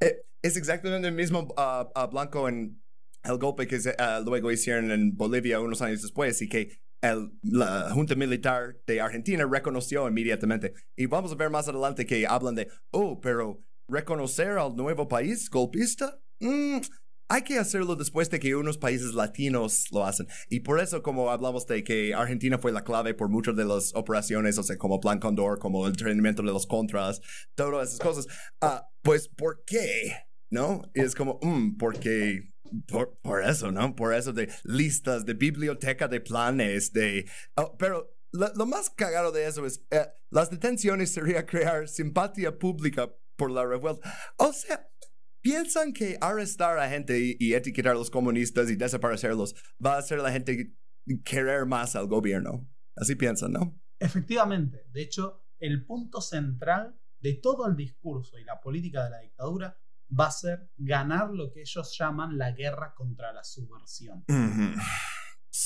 eh, es exactamente el mismo uh, uh, blanco en el golpe que se, uh, luego hicieron en Bolivia unos años después y que el, la Junta Militar de Argentina reconoció inmediatamente. Y vamos a ver más adelante que hablan de, oh, pero reconocer al nuevo país golpista, mm, hay que hacerlo después de que unos países latinos lo hacen. Y por eso, como hablamos de que Argentina fue la clave por muchas de las operaciones, o sea, como Plan Condor, como el entrenamiento de los contras, todas esas cosas, ah, pues, ¿por qué? ¿No? Y es como, mm, porque por, eso, ¿no? Por eso de listas, de biblioteca de planes, de... Oh, pero lo, lo, más cagado de eso es, eh, las detenciones sería crear simpatía pública por la revuelta. O sea, piensan que arrestar a gente y, y, etiquetar a los comunistas y desaparecerlos va a hacer a la gente querer más al gobierno. Así piensan, ¿no? Efectivamente. De hecho, el punto central de todo el discurso y la política de la dictadura va a ser ganar lo que ellos llaman la guerra contra la subversión. Mm -hmm.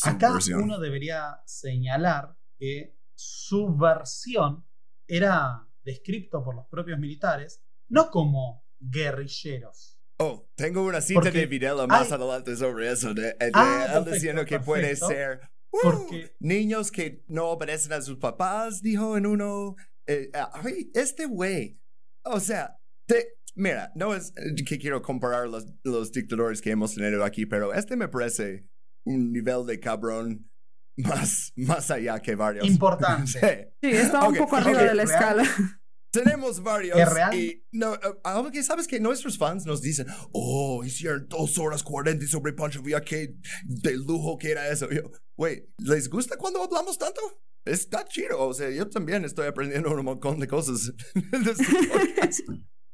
Acá uno debería señalar que subversión era descrito por los propios militares no como guerrilleros. Oh, tengo una cita Porque de Videla más hay- adelante sobre eso, de, de Ah, él perfecto, diciendo que puede perfecto. ser uh, Porque- niños que no obedecen a sus papás, dijo en uno. eh, ay, este güey, o sea, te, mira, no es que quiero comparar los, los dictadores que hemos tenido aquí, pero este me parece un nivel de cabrón más, más allá que varios. Importante. Sí. Sí, estaba Ok, un poco arriba de la real. escala. Tenemos varios. ¿Es real? Y no, eh, aunque sabes que nuestros fans nos dicen, oh, hicieron dos horas 40 sobre Pancho Villa, qué de lujo que era eso. Yo, güey, ¿les gusta cuando hablamos tanto? Está chido. O sea, yo también estoy aprendiendo un montón de cosas de este podcast.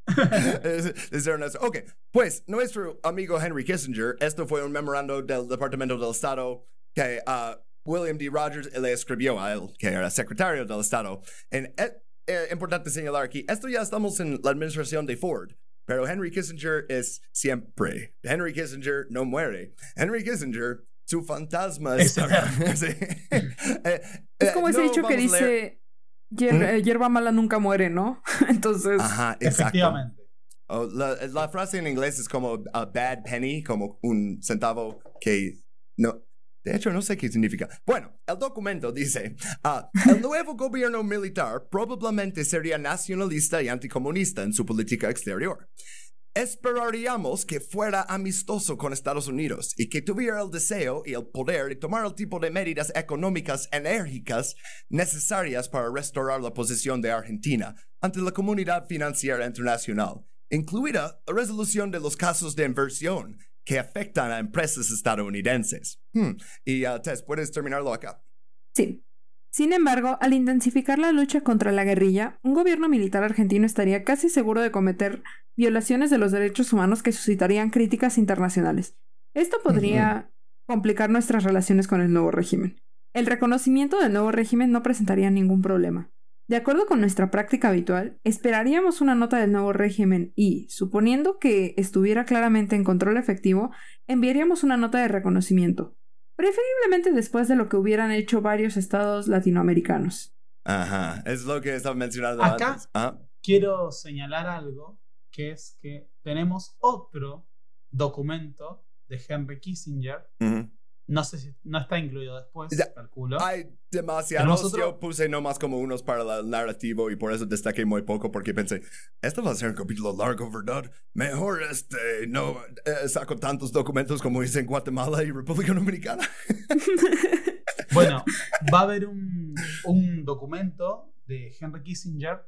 Ok, pues nuestro amigo Henry Kissinger, esto fue un memorando del Departamento del Estado que ah, William D. Rogers le escribió a él, que era secretario del Estado. En, eh, eh, importante señalar aquí, esto ya estamos en la administración de Ford, pero Henry Kissinger es siempre. Henry Kissinger no muere. Henry Kissinger, su fantasma Es. Eh, Es eh, como ese no dicho que dice, "Hier- ¿Mm? eh, hierba mala nunca muere, ¿no? Entonces, Ajá, exacto. Efectivamente. Oh, la, la frase en inglés es como a bad penny, como un centavo que no. De hecho, no sé qué significa. Bueno, el documento dice, ah, el nuevo gobierno militar probablemente sería nacionalista y anticomunista en su política exterior. Esperaríamos que fuera amistoso con Estados Unidos y que tuviera el deseo y el poder de tomar el tipo de medidas económicas enérgicas necesarias para restaurar la posición de Argentina ante la comunidad financiera internacional, incluida la resolución de los casos de inversión que afectan a empresas estadounidenses. Hmm, Y uh, Tess, ¿puedes terminarlo acá? sí. Sin embargo, al intensificar la lucha contra la guerrilla, un gobierno militar argentino estaría casi seguro de cometer violaciones de los derechos humanos que suscitarían críticas internacionales. Esto podría complicar nuestras relaciones con el nuevo régimen. El reconocimiento del nuevo régimen no presentaría ningún problema. De acuerdo con nuestra práctica habitual, esperaríamos una nota del nuevo régimen y, suponiendo que estuviera claramente en control efectivo, enviaríamos una nota de reconocimiento, preferiblemente después de lo que hubieran hecho varios estados latinoamericanos. Ajá, es lo que estaba mencionando Acá- antes. Ah, Quiero señalar algo, que es que tenemos otro documento de Henry Kissinger. ujú. No sé si no está incluido después, Ya. calculo. Hay demasiados. Otro- Yo puse nomás como unos para el narrativo y por eso destaqué muy poco porque pensé, esto va a ser un capítulo largo, ¿verdad? Mejor este, no eh, saco tantos documentos como hice en Guatemala y República Dominicana. Bueno, va a haber un, un documento de Henry Kissinger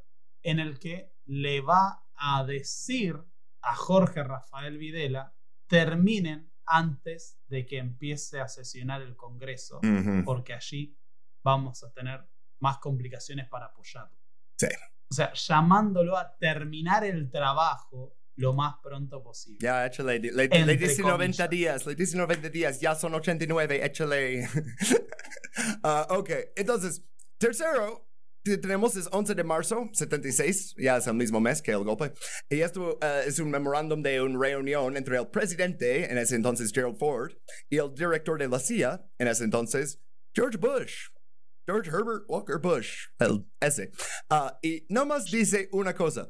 en el que le va a decir a Jorge Rafael Videla terminen antes de que empiece a sesionar el Congreso, Ujú. porque allí vamos a tener más complicaciones para apoyarlo. Sí. O sea, llamándolo a terminar el trabajo lo más pronto posible. Ya, échale. Le, le, dice 90 comillas. días, le dice 90 días, ya son 89, échale. Ah, ok, entonces, tercero, tenemos es 11 de marzo 76, ya es el mismo mes que el golpe. Y esto eh, es un memorándum de una reunión entre el presidente, en ese entonces Gerald Ford, y el director de la CIA, en ese entonces George Bush. George Herbert Walker Bush, el ese. Ah, y nomás dice una cosa.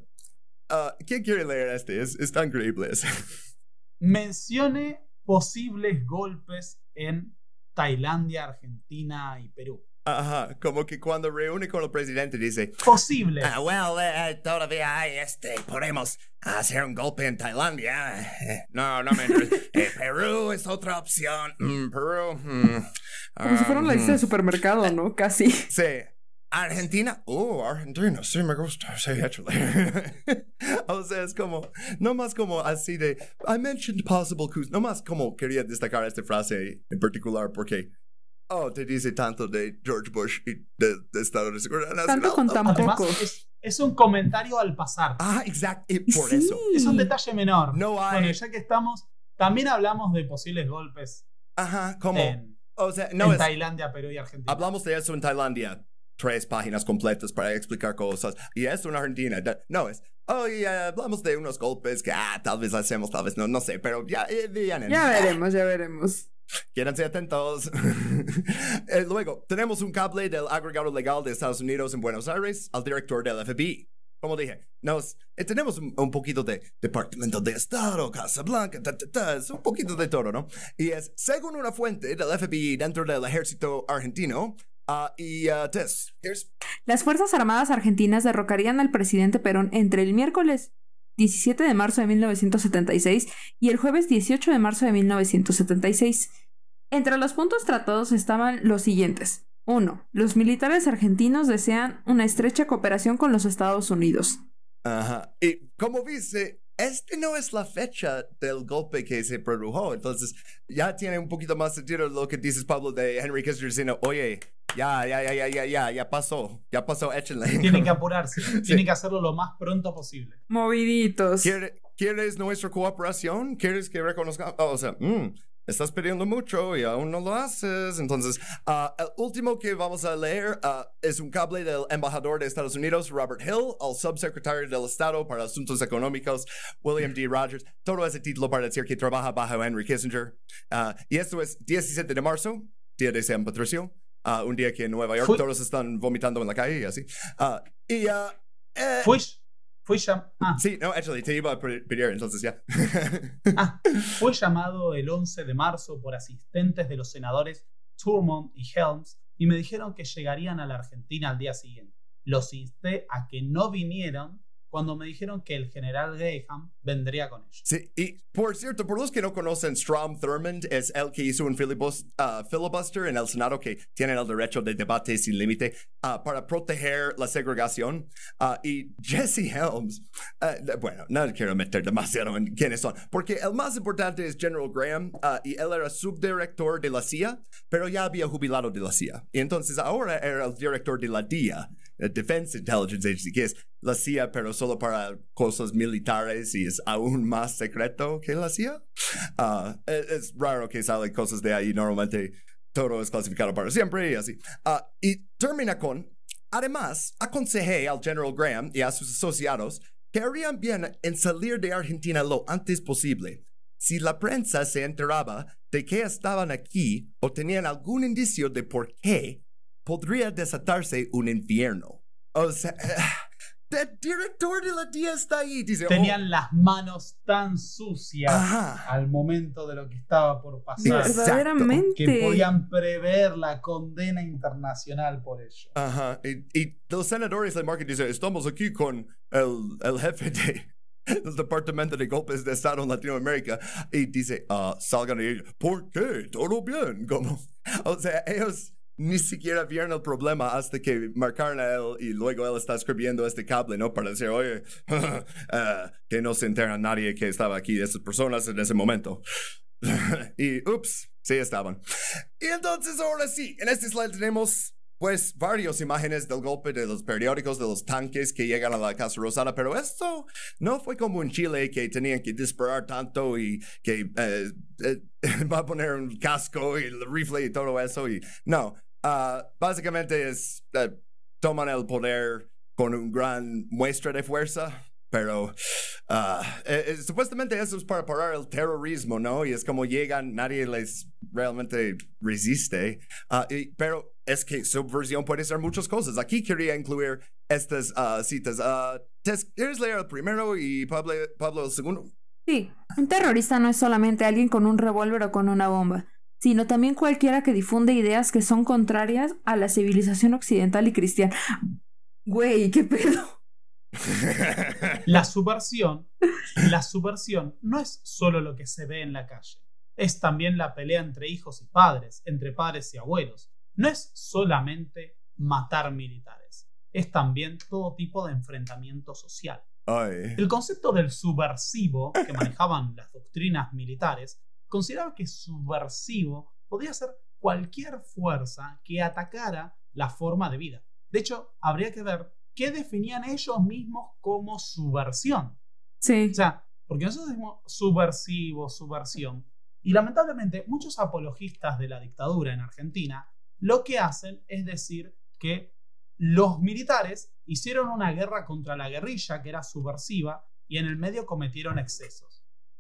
Ah, ¿Quién quiere leer este? Es, es tan increíble ese. Mencione posibles golpes en Tailandia, Argentina y Perú. Ajá, como que cuando reúne con el presidente dice, Posible. ah, well, eh, todavía hay este, podemos hacer un golpe en Tailandia. Eh, no, no me interesa. Eh, Perú es otra opción. Mm, Perú. mm, Como si fuera una lista de mm. supermercado, ¿no? Casi. Sí. Argentina. Oh, Argentina. Sí, me gusta. Sí, actually. o sea, es como, no más como así de, I mentioned possible coups. No más como quería destacar esta frase en particular porque, oh, te dice tanto de George Bush y de, de Estado de Seguridad Nacional. Tanto con tan Además, poco. es, es un comentario al pasar. Ah, exacto. Y por Sí. eso. Es un detalle menor. No hay- Bueno, ya que estamos, también hablamos de posibles golpes Ajá, como, en, o sea, no en es, Tailandia, Perú y Argentina. hablamos de eso en Tailandia. Tres páginas completas para explicar cosas. Y esto en Argentina. No es. Oh, y eh, hablamos de unos golpes que, ah, tal vez hacemos, tal vez no, no sé, pero ya, eh, vienen. Ya veremos, ya veremos. Quédense atentos. Eh, luego, tenemos un cable del agregado legal de Estados Unidos en Buenos Aires al director del FBI. Como dije, nos, eh, tenemos un, poquito de Departamento de Estado, Casa Blanca, ta, ta, un poquito de todo, ¿no? Y es, según una fuente del FBI dentro del ejército argentino, ah, y uh, Tess, Las Fuerzas Armadas Argentinas derrocarían al presidente Perón entre el miércoles 17 de marzo de 1976 y el jueves 18 de marzo de 1976. Entre los puntos tratados estaban los siguientes. 1. Los militares argentinos desean una estrecha cooperación con los Estados Unidos. Ajá. Y como viste, este no es la fecha del golpe que se produjo. Entonces, ya tiene un poquito más sentido lo que dices, Pablo, de Henry Kissinger diciendo, oye, ya, ya, ya, ya, ya, ya, ya pasó. Ya pasó, échenle. Tienen que apurarse. Tienen que hacerlo lo más pronto posible. Moviditos. ¿Quiere- ¿Quieres nuestra cooperación? ¿Quieres que reconozcamos? o sea, mm, estás pidiendo mucho y aún no lo haces. Entonces, ah, el último que vamos a leer ah, es un cable del embajador de Estados Unidos, Robert Hill, al subsecretario del Estado para Asuntos Económicos, William D. Rogers. Todo ese título para decir que trabaja bajo Henry Kissinger. Ah, y esto es 17 de marzo, día de San Patricio. un día que en Nueva York Fui- todos están vomitando en la calle y así. Y eh, Fui, fui, llam- ah, Sí, no, actually, te iba a pe- pedir, entonces ya. ah, fue llamado el 11 de marzo por asistentes de los senadores Turmont y Helms y me dijeron que llegarían a la Argentina al día siguiente. Los insté a que no vinieran cuando me dijeron que el general Graham vendría con ellos. Sí, y por cierto, por los que no conocen, Strom Thurmond es el que hizo un ah, filibuster en el Senado que tiene el derecho de debate sin límite ah, para proteger la segregación. Ah, y Jesse Helms, bueno, no quiero meter demasiado en quiénes son, porque el más importante es General Graham ah, y él era subdirector de la CIA, pero ya había jubilado de la CIA. Y entonces ahora era el director de la DIA, Defense Intelligence Agency, que es la CIA, pero solo para cosas militares y es aún más secreto que la CIA. Ah, es, es raro que salen cosas de ahí, normalmente todo es clasificado para siempre y así. Ah, y termina con, además, aconsejé al General Graham y a sus asociados que harían bien en salir de Argentina lo antes posible. Si la prensa se enteraba de que estaban aquí o tenían algún indicio de por qué, podría desatarse un infierno. O sea, el director de la DIA está ahí. Dice, oh, Tenían las manos tan sucias Ajá. al momento de lo que estaba por pasar. Verdaderamente. que podían prever la condena internacional por ello. Ajá. Y, y los senadores de Market dicen, estamos aquí con el, el jefe de, del Departamento de Golpes de Estado en Latinoamérica. Y dice, ah, salgan de ahí. ¿Por qué? Todo bien. Como, o sea, ellos ni siquiera vieron el problema hasta que marcaron a él y luego él está escribiendo este cable, ¿no? Para decir, oye, ah, que no se entera nadie que estaba aquí, esas personas en ese momento. y, ups, sí estaban. Y entonces ahora sí, en este slide tenemos pues varias imágenes del golpe de los periódicos, de los tanques que llegan a la Casa Rosada, pero esto no fue como en Chile que tenían que disparar tanto y que eh, eh, va a poner un casco y el rifle y todo eso y no, ah, básicamente es eh, toman el poder con un gran muestra de fuerza. Pero ah, eh, eh, supuestamente eso es para parar el terrorismo, ¿no? Y es como llegan, nadie les realmente resiste. Ah, pero es que subversión puede ser muchas cosas. Aquí quería incluir estas citas. ¿Quieres leer el primero y Pablo el segundo? Sí, un terrorista no es solamente alguien con un revólver o con una bomba, sino también cualquiera que difunde ideas que son contrarias a la civilización occidental y cristiana. Güey, ¿qué pedo? La subversión, la subversión no es solo lo que se ve en la calle, es también la pelea entre hijos y padres, entre padres y abuelos. No es solamente matar militares, es también todo tipo de enfrentamiento social. Ay. El concepto del subversivo que manejaban las doctrinas militares consideraba que subversivo podía ser cualquier fuerza que atacara la forma de vida. De hecho, habría que ver qué definían ellos mismos como subversión. Sí. O sea, porque nosotros decimos subversivo, subversión. Y lamentablemente muchos apologistas de la dictadura en Argentina lo que hacen es decir que los militares hicieron una guerra contra la guerrilla que era subversiva y en el medio cometieron excesos.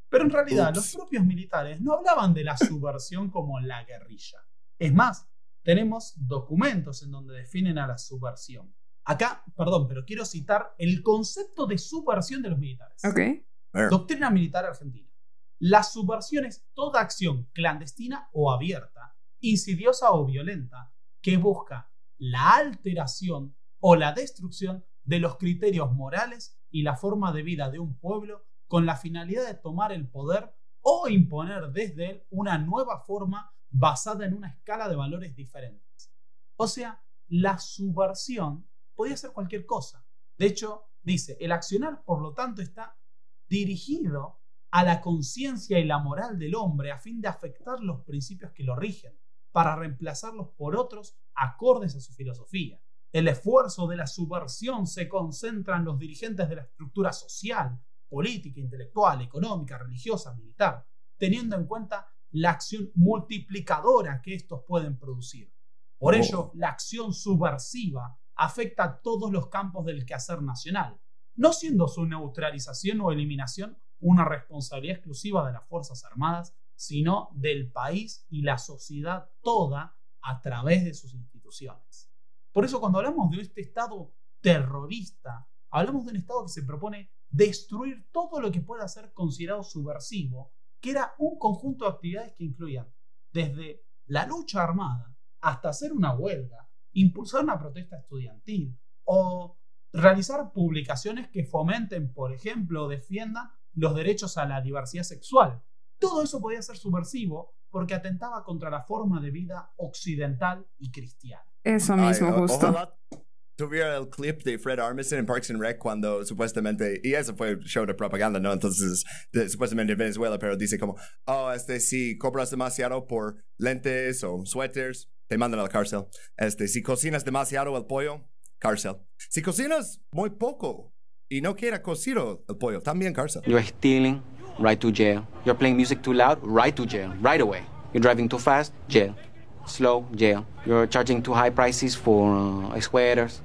Pero en realidad Ups. los propios militares no hablaban de la subversión como la guerrilla. Es más, tenemos documentos en donde definen a la subversión. Acá, perdón, pero quiero citar el concepto de subversión de los militares. Ok. Doctrina militar argentina. La subversión es toda acción clandestina o abierta, insidiosa o violenta, que busca la alteración o la destrucción de los criterios morales y la forma de vida de un pueblo con la finalidad de tomar el poder o imponer desde él una nueva forma basada en una escala de valores diferentes. O sea, la subversión podía ser cualquier cosa. De hecho, dice, el accionar, por lo tanto, está dirigido a la conciencia y la moral del hombre a fin de afectar los principios que lo rigen, para reemplazarlos por otros acordes a su filosofía. El esfuerzo de la subversión se concentra en los dirigentes de la estructura social, política, intelectual, económica, religiosa, militar, teniendo en cuenta la acción multiplicadora que estos pueden producir. Por Oh. ello, la acción subversiva afecta a todos los campos del quehacer nacional, no siendo su neutralización o eliminación una responsabilidad exclusiva de las Fuerzas Armadas, sino del país y la sociedad toda a través de sus instituciones. Por eso cuando hablamos de este Estado terrorista, hablamos de un Estado que se propone destruir todo lo que pueda ser considerado subversivo, que era un conjunto de actividades que incluían desde la lucha armada hasta hacer una huelga, impulsar una protesta estudiantil o realizar publicaciones que fomenten, por ejemplo, o defiendan los derechos a la diversidad sexual. Todo eso podía ser subversivo porque atentaba contra la forma de vida occidental y cristiana. Eso mismo, justo. Ojalá tuviera el clip de Fred Armisen en Parks and Rec cuando supuestamente, y eso fue show de propaganda, ¿no? Entonces, de- supuestamente en Venezuela, pero dice como, oh, este, si cobras demasiado por lentes o suéteres, te mandan a la cárcel. Este, si cocinas demasiado el pollo, cárcel. Si cocinas muy poco y no queda cocido el pollo, también cárcel. You're stealing, right to jail. You're playing music too loud, right to jail, right away. You're driving too fast, jail. Slow, jail. You're charging too high prices for uh, sweaters,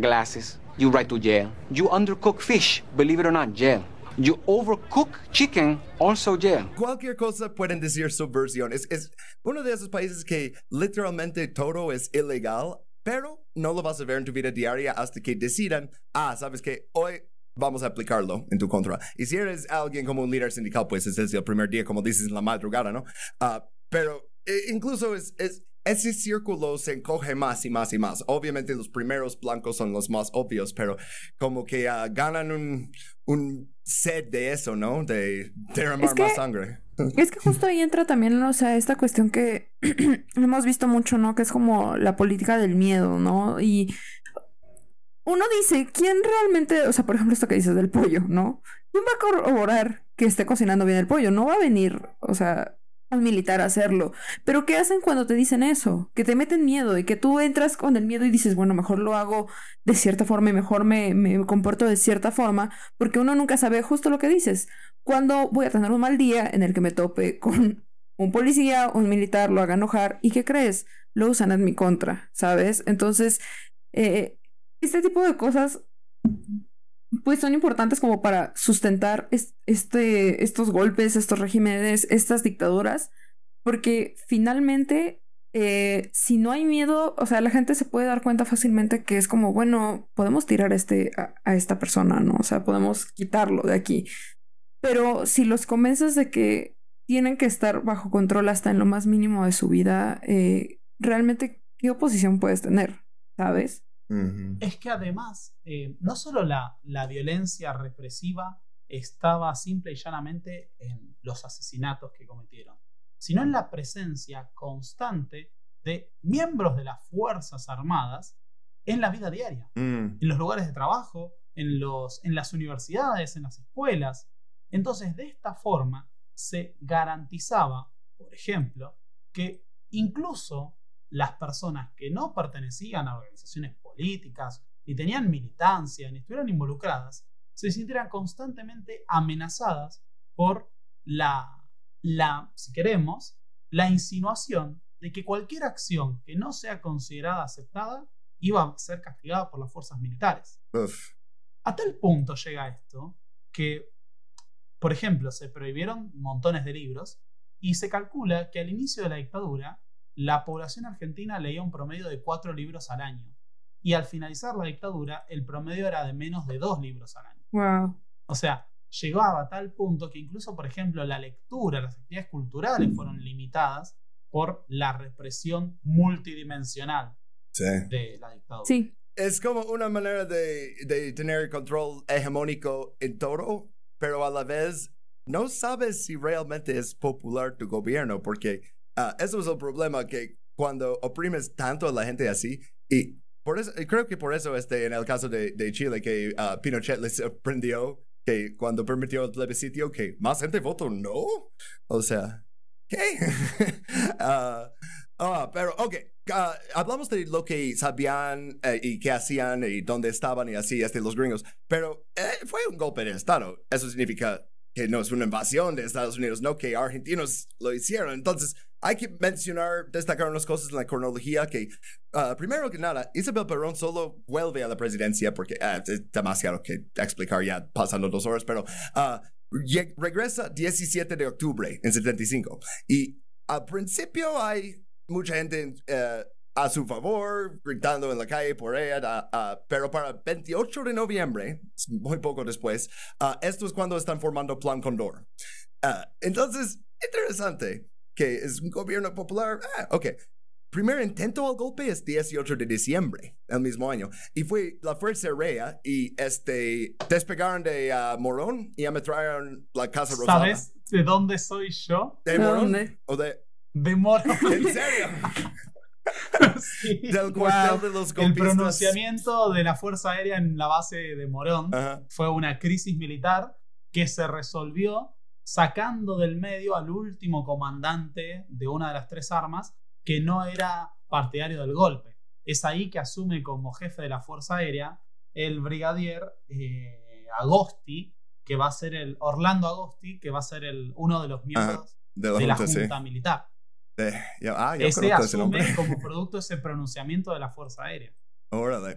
glasses, you right to jail. You undercook fish, believe it or not, jail. You overcook chicken, also jail. Cualquier cosa pueden decir subversión. Es, es uno de esos países que literalmente todo es ilegal, pero no lo vas a ver en tu vida diaria hasta que decidan, ah, sabes que hoy vamos a aplicarlo en tu contra. Y si eres alguien como un líder sindical, pues es el primer día, como dices en la madrugada, ¿no? Ah, pero eh, incluso es, es, ese círculo se encoge más y más y más. Obviamente los primeros blancos son los más obvios, pero como que ah, ganan un, un sed de eso, ¿no? De derramar Es que- más sangre. Es que justo ahí entra también, o sea, esta cuestión que hemos visto mucho, ¿no? Que es como la política del miedo, ¿no? Y uno dice, ¿quién realmente, o sea, por ejemplo, esto que dices del pollo, ¿no? ¿Quién va a corroborar que esté cocinando bien el pollo? No va a venir, o sea, un militar a hacerlo. Pero ¿qué hacen cuando te dicen eso? Que te meten miedo y que tú entras con el miedo y dices, bueno, mejor lo hago de cierta forma y mejor me, me comporto de cierta forma, porque uno nunca sabe justo lo que dices. Cuando voy a tener un mal día en el que me tope con un policía, un militar, lo haga enojar, ¿y qué crees? Lo usan en mi contra, ¿sabes? Entonces, Eh, este tipo de cosas, pues son importantes como para sustentar este, estos golpes, estos regímenes, estas dictaduras, porque finalmente, eh, si no hay miedo, o sea, la gente se puede dar cuenta fácilmente que es como, bueno, podemos tirar este, a, esta persona, ¿no? O sea, podemos quitarlo de aquí. Pero si los convences de que tienen que estar bajo control hasta en lo más mínimo de su vida, eh, realmente, ¿qué oposición puedes tener? ¿Sabes? Es que además, eh, no solo la, la violencia represiva estaba simple y llanamente en los asesinatos que cometieron, sino en la presencia constante de miembros de las Fuerzas Armadas en la vida diaria, mm. en los lugares de trabajo, en, los, en las universidades, en las escuelas. Entonces, de esta forma, se garantizaba, por ejemplo, que incluso las personas que no pertenecían a organizaciones políticas, ni tenían militancia, ni estuvieran involucradas, se sintieran constantemente amenazadas por la, la, si queremos, la insinuación de que cualquier acción que no sea considerada aceptada iba a ser castigada por las fuerzas militares. A tal punto llega esto que, por ejemplo, se prohibieron montones de libros y se calcula que al inicio de la dictadura la población argentina leía un promedio de cuatro libros al año. Y al finalizar la dictadura, el promedio era de menos de dos libros al año. Wow. O sea, llegaba a tal punto que incluso, por ejemplo, la lectura, las actividades culturales fueron limitadas por la represión multidimensional de la dictadura. Sí. Es como una manera de, de tener control hegemónico en todo, pero a la vez no sabes si realmente es popular tu gobierno, porque Uh, eso es el problema que cuando oprimes tanto a la gente así, y por eso, creo que por eso este, en el caso de, de Chile, que uh, Pinochet les sorprendió que cuando permitió el plebiscito, que más gente votó no. O sea, ¿qué? uh, pero, ok, hablamos de lo que sabían eh, y qué hacían y dónde estaban y así, este, los gringos, pero eh, fue un golpe de Estado. Eso significa que no es una invasión de Estados Unidos, no que argentinos lo hicieron. Entonces, hay que mencionar, destacar unas cosas en la cronología que, uh, primero que nada, Isabel Perón solo vuelve a la presidencia porque uh, es demasiado que explicar ya pasando dos horas, pero uh, regresa 17 de octubre en 75. Y al principio hay mucha gente uh, a su favor, gritando en la calle por ella, pero para 28 de noviembre, muy poco después, esto es cuando están formando Plan Condor. entonces, interesante que es un gobierno popular. Ah, ok. Primer intento al golpe es 18 de diciembre del mismo año. Y fue la Fuerza Aérea y este, despegaron de uh, Morón y ametrallaron la Casa Rosada. ¿Sabes de dónde soy yo? ¿De Morón? ¿O de...? De Morón. ¿En serio? sí. Del cuartel de los golpistas. El pronunciamiento de la Fuerza Aérea en la base de Morón fue una crisis militar que se resolvió sacando del medio al último comandante de una de las tres armas que no era partidario del golpe. Es ahí que asume como jefe de la Fuerza Aérea el brigadier eh, Agosti, que va a ser el Orlando Agosti, que va a ser el, uno de los miembros de, la, Junta Militar. Ah, ese asume como producto ese pronunciamiento de la Fuerza Aérea.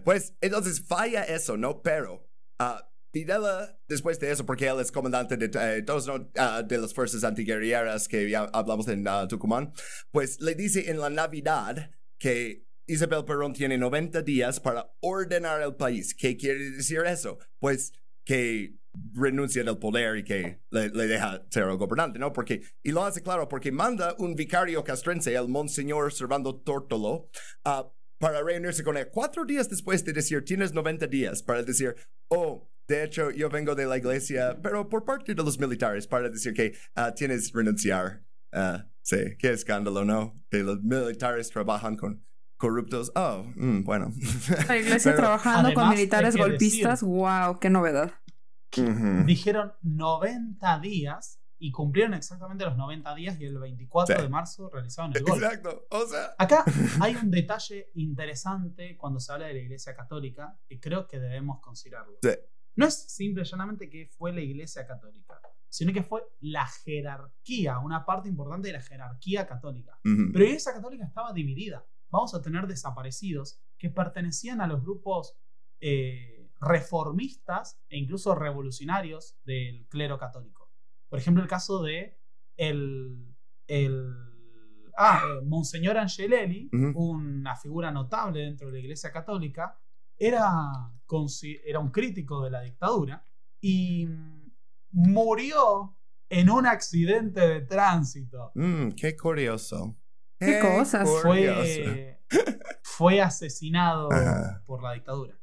Pues entonces falla eso, ¿no? Pero ah, Videla, después de eso, porque él es comandante de eh, todos ah, de las fuerzas antiguerrilleras que ya hablamos en uh, Tucumán, pues le dice en la Navidad que Isabel Perón tiene 90 días para ordenar el país. ¿Qué quiere decir eso? Pues que renuncia del poder y que le, deja ser el gobernante, ¿no? Porque, y lo hace claro, porque manda un vicario castrense, el Monseñor Servando Tórtolo, uh, para reunirse con él cuatro días después de decir, tienes 90 días, para decir, oh, de hecho, yo vengo de la iglesia, pero por parte de los militares, para decir que uh, tienes renunciar. Uh, sí, qué escándalo, ¿no? Que los militares trabajan con corruptos. Oh, mm, bueno. La iglesia trabajando con militares golpistas, wow, qué novedad. Dijeron 90 días y cumplieron exactamente los 90 días y el 24 de marzo realizaron el golpe. Exacto. O sea... Acá hay un detalle interesante cuando se habla de la Iglesia Católica y creo que debemos considerarlo. Sí. No es simple y llanamente que fue la Iglesia Católica, sino que fue la jerarquía, una parte importante de la jerarquía católica. Pero la Iglesia Católica estaba dividida. vamos a tener desaparecidos que pertenecían a los grupos eh, reformistas e incluso revolucionarios del clero católico. Por ejemplo, el caso de el, el ah, eh, Monseñor Angelelli, una figura notable dentro de la Iglesia Católica, era, era un crítico de la dictadura y murió en un accidente de tránsito. Mm, qué curioso. Qué, cosas. Fue, fue asesinado por la dictadura.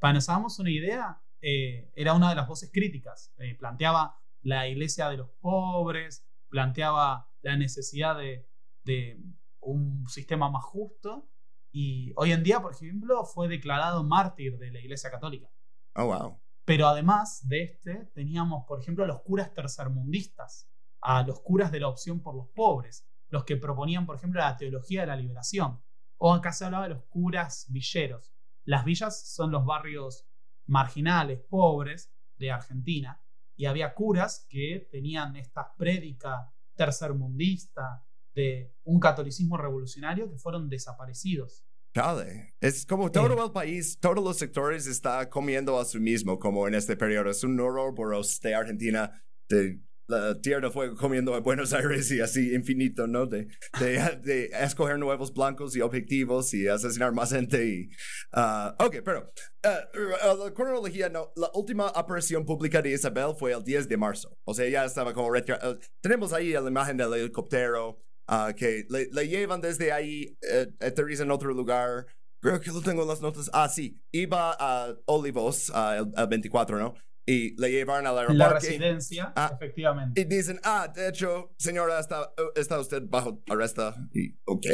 Para nos hagamos una idea, eh, era una de las voces críticas. Eh, planteaba la iglesia de los pobres, planteaba la necesidad de, de un sistema más justo. Y hoy en día, por ejemplo, fue declarado mártir de la iglesia católica. Oh, wow. Pero además de este, teníamos, por ejemplo, a los curas tercermundistas, a los curas de la opción por los pobres, los que proponían, por ejemplo, la teología de la liberación. O acá se hablaba de los curas villeros. Las villas son los barrios marginales, pobres de Argentina, y había curas que tenían esta prédica tercermundista de un catolicismo revolucionario que fueron desaparecidos. Dale. Es como todo el país, todos los sectores está comiendo a sí mismo, como en este periodo. Es un Ouroboros de Argentina, de la tierra fue comiendo a Buenos Aires y así infinito, ¿no? De, de, escoger nuevos blancos y objetivos y asesinar más gente. Y, uh, ok, pero uh, la cronología, no, la última aparición pública de Isabel fue el 10 de marzo. O sea, ya estaba como. Uh, tenemos ahí la imagen del helicóptero. Ah, que le, llevan desde ahí, eh, aterriza en otro lugar. Creo que lo tengo en las notas. Ah, sí, iba a Olivos uh, el, 24, ¿no? Y le llevaron al aeropuerto. La residencia, ah, efectivamente. Y dicen, ah, de hecho, señora, está, está usted bajo arresto. Y, ok.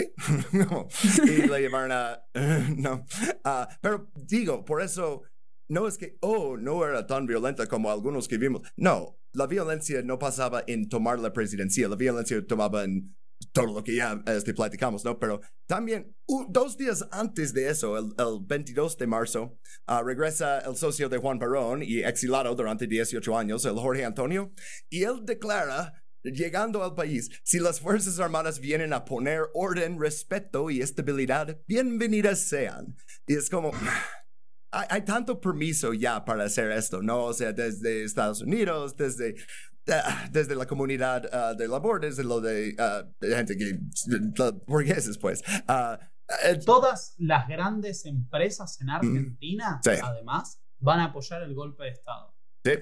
y le llevaron a. no. Ah, pero digo, por eso. No es que, oh, no era tan violenta como algunos que vimos. No, la violencia no pasaba en tomar la presidencia, la violencia tomaba en todo lo que ya este, platicamos, ¿no? Pero también dos días antes de eso, el, 22 de marzo, ah, regresa el socio de Juan Perón y exilado durante 18 años, el Jorge Antonio, y él declara llegando al país, si las Fuerzas Armadas vienen a poner orden, respeto y estabilidad, bienvenidas sean. Y es como, hay, hay, tanto permiso ya para hacer esto, ¿no? O sea, desde Estados Unidos, desde desde la comunidad uh, de labor, desde lo de, uh, gente que, burgueses, pues. Uh, Todas las grandes empresas en Argentina, además, van a apoyar el golpe de Estado. Sí.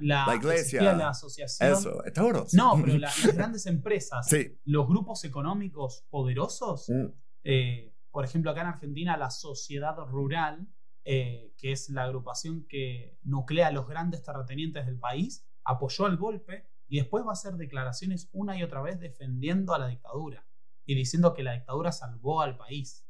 La, la, iglesia. La asociación. Eso, todos. No, pero las grandes empresas, sí. los grupos económicos poderosos, mm. eh, por ejemplo, acá en Argentina, la sociedad rural, eh, que es la agrupación que nuclea a los grandes terratenientes del país, apoyó el golpe y después va a hacer declaraciones una y otra vez defendiendo a la dictadura y diciendo que la dictadura salvó al país.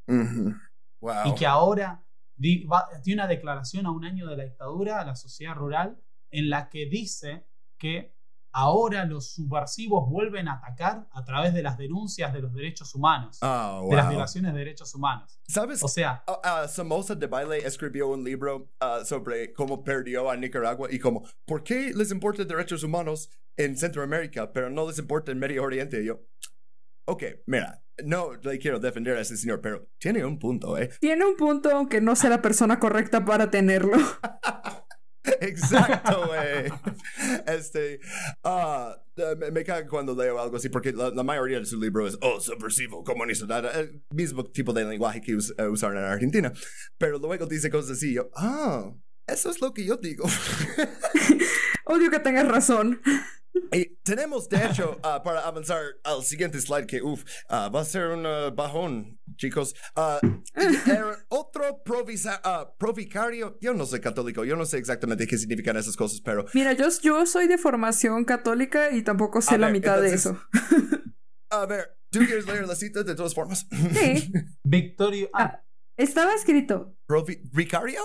Y que ahora tiene una declaración a un año de la dictadura a la sociedad rural en la que dice que ahora los subversivos vuelven a atacar a través de las denuncias de los derechos humanos, oh, de las violaciones de derechos humanos. ¿Sabes? O sea, uh, Somoza de Baile escribió un libro uh, sobre cómo perdió a Nicaragua y cómo, ¿por qué les importa derechos humanos en Centroamérica, pero no les importa en Medio Oriente? Y yo, ok, mira, no le quiero defender a ese señor, pero tiene un punto, ¿eh? Tiene un punto, aunque no sea la persona correcta para tenerlo. Exacto, güey. Este, uh, me, me cuando leo algo así, porque la, mayoría de su libro es, oh, subversivo, comunista, el mismo tipo de lenguaje que eh, usaron en Argentina. Pero luego dice cosas así, yo, ah, eso es lo que yo digo. Odio que tengas razón. Y tenemos, de hecho, uh, para avanzar al siguiente slide, que uf, uh, va a ser un uh, bajón, chicos. otro provicario, yo no soy católico, yo no sé exactamente qué significan esas cosas, pero. Mira, yo, yo soy de formación católica y tampoco sé la mitad de eso. a ver, ¿tú quieres leer la cita de todas formas? Sí. Victorio. Ah, estaba escrito. ¿Provicario?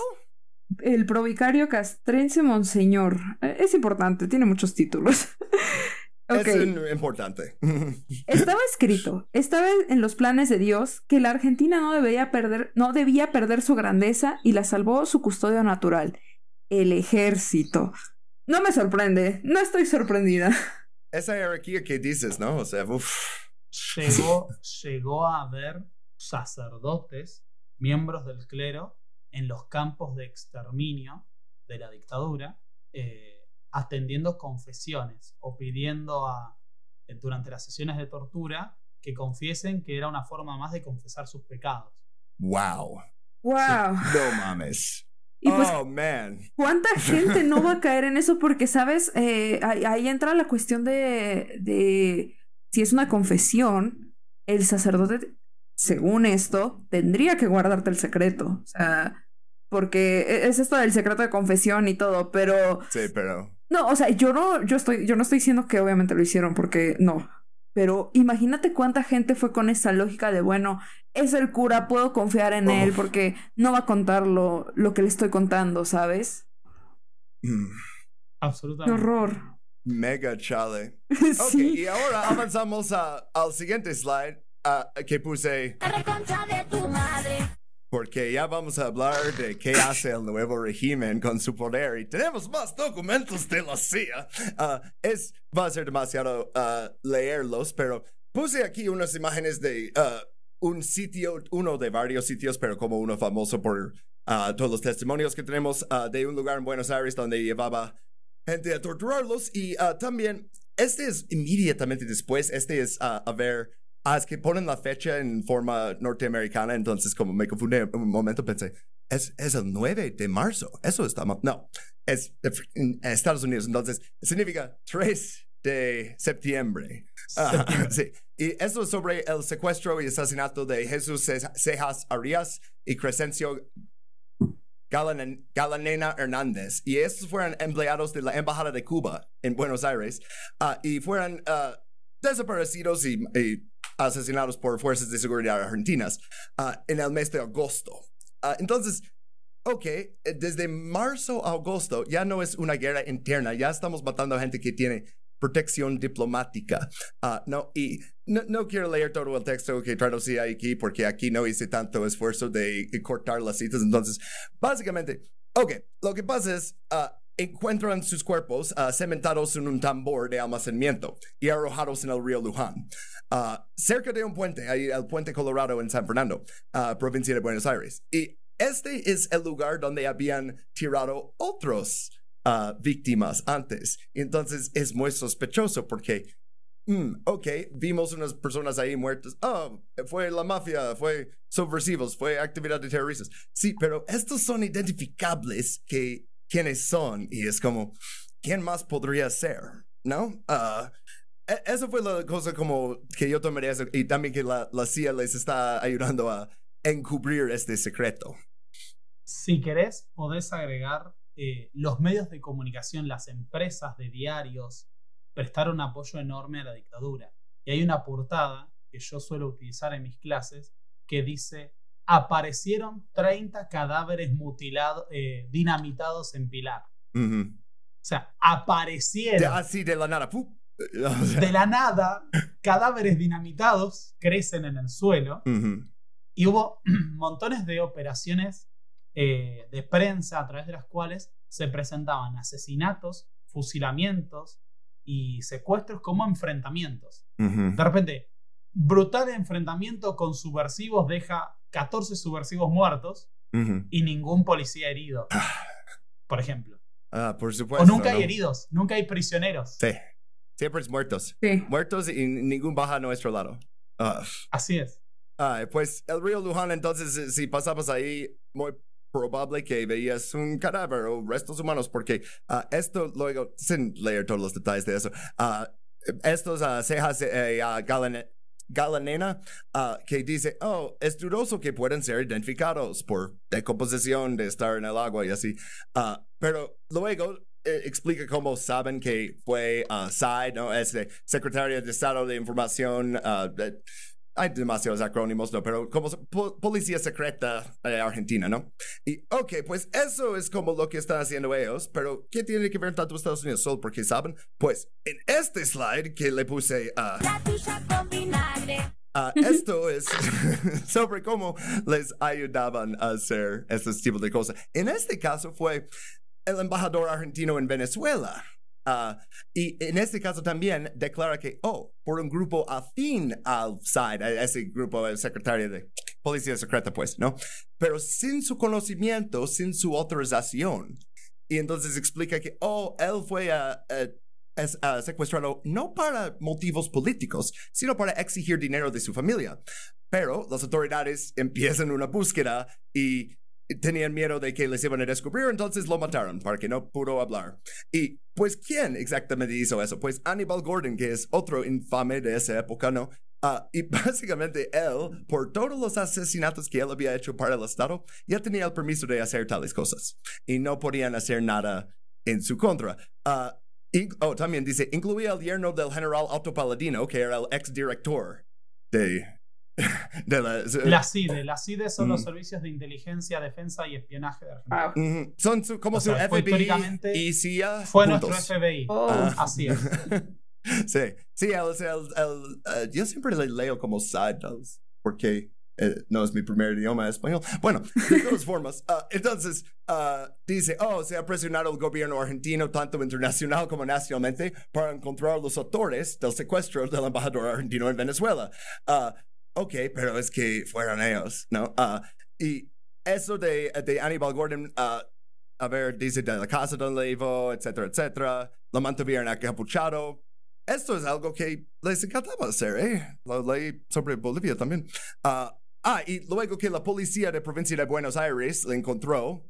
El provicario castrense Monseñor. Eh, es importante, tiene muchos títulos. Es importante. estaba escrito, estaba en los planes de Dios que la Argentina no debía perder, no debía perder su grandeza y la salvó su custodio natural, el ejército. No me sorprende, no estoy sorprendida. Esa jerarquía que dices, ¿no? O sea, uff. Llegó, llegó a haber sacerdotes, miembros del clero, en los campos de exterminio de la dictadura, eh, atendiendo confesiones o pidiendo a, eh, durante las sesiones de tortura que confiesen que era una forma más de confesar sus pecados. Wow. Wow. No mames. Y pues, oh, man. ¿Cuánta gente no va a caer en eso? Porque, ¿sabes? Eh, ahí, ahí entra la cuestión de, de si es una confesión, el sacerdote, según esto, tendría que guardarte el secreto. O sea, porque e, es esto del secreto de confesión y todo, pero... Sí, pero... No, o sea, yo no, yo estoy, yo no estoy diciendo que obviamente lo hicieron, porque no. Pero imagínate cuánta gente fue con esa lógica de, bueno, es el cura, puedo confiar en él porque no va a contar lo, lo que le estoy contando, ¿sabes? Mm, Qué Absolutamente. horror. mega chale. Ok, sí. y ahora avanzamos a- al siguiente slide ah, que puse. Porque ya vamos a hablar de qué hace el nuevo régimen con su poder y tenemos más documentos de la CIA. Ah, es, va a ser demasiado ah, leerlos, pero puse aquí unas imágenes de un sitio, uno de varios sitios, pero como uno famoso por ah, todos los testimonios que tenemos ah, de un lugar en Buenos Aires donde llevaba gente a torturarlos y ah, también este es inmediatamente después, este es a ver, ah, es que ponen la fecha en forma norteamericana, entonces como me confundí un momento pensé, es, es el 9 de marzo, eso está mal, no, es en Estados Unidos, entonces significa 3 de septiembre. Ah, sí. Y esto es sobre el secuestro y asesinato de Jesús Ce- Cejas Arias y Crescencio Galanen- Galanena Hernández. Y estos fueron empleados de la Embajada de Cuba en Buenos Aires ah, y fueron ah, desaparecidos y, asesinados por fuerzas de seguridad argentinas ah, en el mes de agosto. Ah, entonces, ok, eh, desde marzo a agosto ya no es una guerra interna, ya estamos matando a gente que tiene protección diplomática. Ah, no, y no, quiero leer todo el texto que traducí aquí porque aquí no hice tanto esfuerzo de, de cortar las citas. Entonces, básicamente, ok, lo que pasa es, ah, encuentran sus cuerpos ah, cementados en un tambor de almacenamiento y arrojados en el río Luján, ah, cerca de un puente, ahí el puente Colorado en San Fernando, ah, provincia de Buenos Aires. Y este es el lugar donde habían tirado otros víctimas antes. Entonces es muy sospechoso porque, mm, ok, vimos unas personas ahí muertas. Oh, fue la mafia, fue subversivos, fue actividad de terroristas. Sí, pero estos son identificables que quiénes son y es como, ¿quién más podría ser? ¿No? Ah, e- eso fue la cosa como que yo tomaría eso y también que la, la CIA les está ayudando a encubrir este secreto. Si querés, podés agregar eh, los medios de comunicación, las empresas de diarios, prestaron apoyo enorme a la dictadura. Y hay una portada que yo suelo utilizar en mis clases que dice, aparecieron 30 cadáveres mutilados, eh, dinamitados en Pilar. Ujú. O sea, De- aparecieron así de la nada. de la nada, cadáveres dinamitados crecen en el suelo. ujú. Y hubo montones de operaciones eh, de prensa a través de las cuales se presentaban asesinatos, fusilamientos y secuestros como enfrentamientos. De repente, brutal enfrentamiento con subversivos deja 14 subversivos muertos y ningún policía herido. Por ejemplo. Ah, por O supuesto. nunca hay heridos, nunca hay prisioneros. Sí. Siempre es muertos. Sí. Muertos y ningún baja a nuestro lado. Ah. Así es. Ah, pues el río Luján, entonces, eh, si pasabas ahí, muy probable que veías un cadáver o restos humanos, porque ah, esto luego, sin leer todos los detalles de eso, ah, estos cejas eh, ah, galane- galanena ah, que dice, oh, es dudoso que puedan ser identificados por decomposición de estar en el agua y así. Ah, pero luego eh, explica cómo saben que fue uh, SAI, ¿no? Este secretario de Estado de Información. Hay demasiados acrónimos, ¿no? Pero como po- policía secreta de Argentina, ¿no? Y, ok, pues eso es como lo que están haciendo ellos, pero ¿qué tiene que ver tanto Estados Unidos? Solo porque saben. Pues en este slide que le puse a. Ah, esto es sobre cómo les ayudaban a hacer estos tipos de cosas. En este caso fue el embajador argentino en Venezuela. Ah, y en este caso también declara que, oh, por un grupo afín al SIDE, a ese grupo, el secretario de policía secreta, pues, ¿no? Pero sin su conocimiento, sin su autorización. Y entonces explica que, oh, él fue a, es, secuestrado no para motivos políticos, sino para exigir dinero de su familia. Pero las autoridades empiezan una búsqueda y tenían miedo de que les iban a descubrir, entonces lo mataron para que no pudo hablar. Y pues, ¿quién exactamente hizo eso? Pues Hannibal Gordon, que es otro infame de esa época, ¿no? Uh, y básicamente él, por todos los asesinatos que él había hecho para el Estado, ya tenía el permiso de hacer tales cosas. Y no podían hacer nada en su contra. Uh, oh, también dice, incluía el yerno del general Otto Paladino, que era el ex director de de la, la, CIDE. La CIDE son los servicios de inteligencia, defensa y espionaje de Argentina. Son como su FBI y CIA. Fue nuestro FBI. Oh. Así es. sí, sí, el, el, el, uh, yo siempre le leo como side notes porque eh, no es mi primer idioma español. Bueno, de todas formas, uh, entonces uh, dice, oh, se ha presionado el gobierno argentino, tanto internacional como nacionalmente, para encontrar los autores del secuestro del embajador argentino en Venezuela. Uh, ok, pero es que fueron ellos, ¿no? Uh, y eso de, de Aníbal Gordon, uh, a ver, dice de la casa donde iba, etcétera, etcétera, lo mantuvieron acapuchado. Esto es algo que les encantaba hacer, ¿eh? Lo leí sobre Bolivia también. Uh, ah, y luego que la policía de provincia de Buenos Aires le encontró,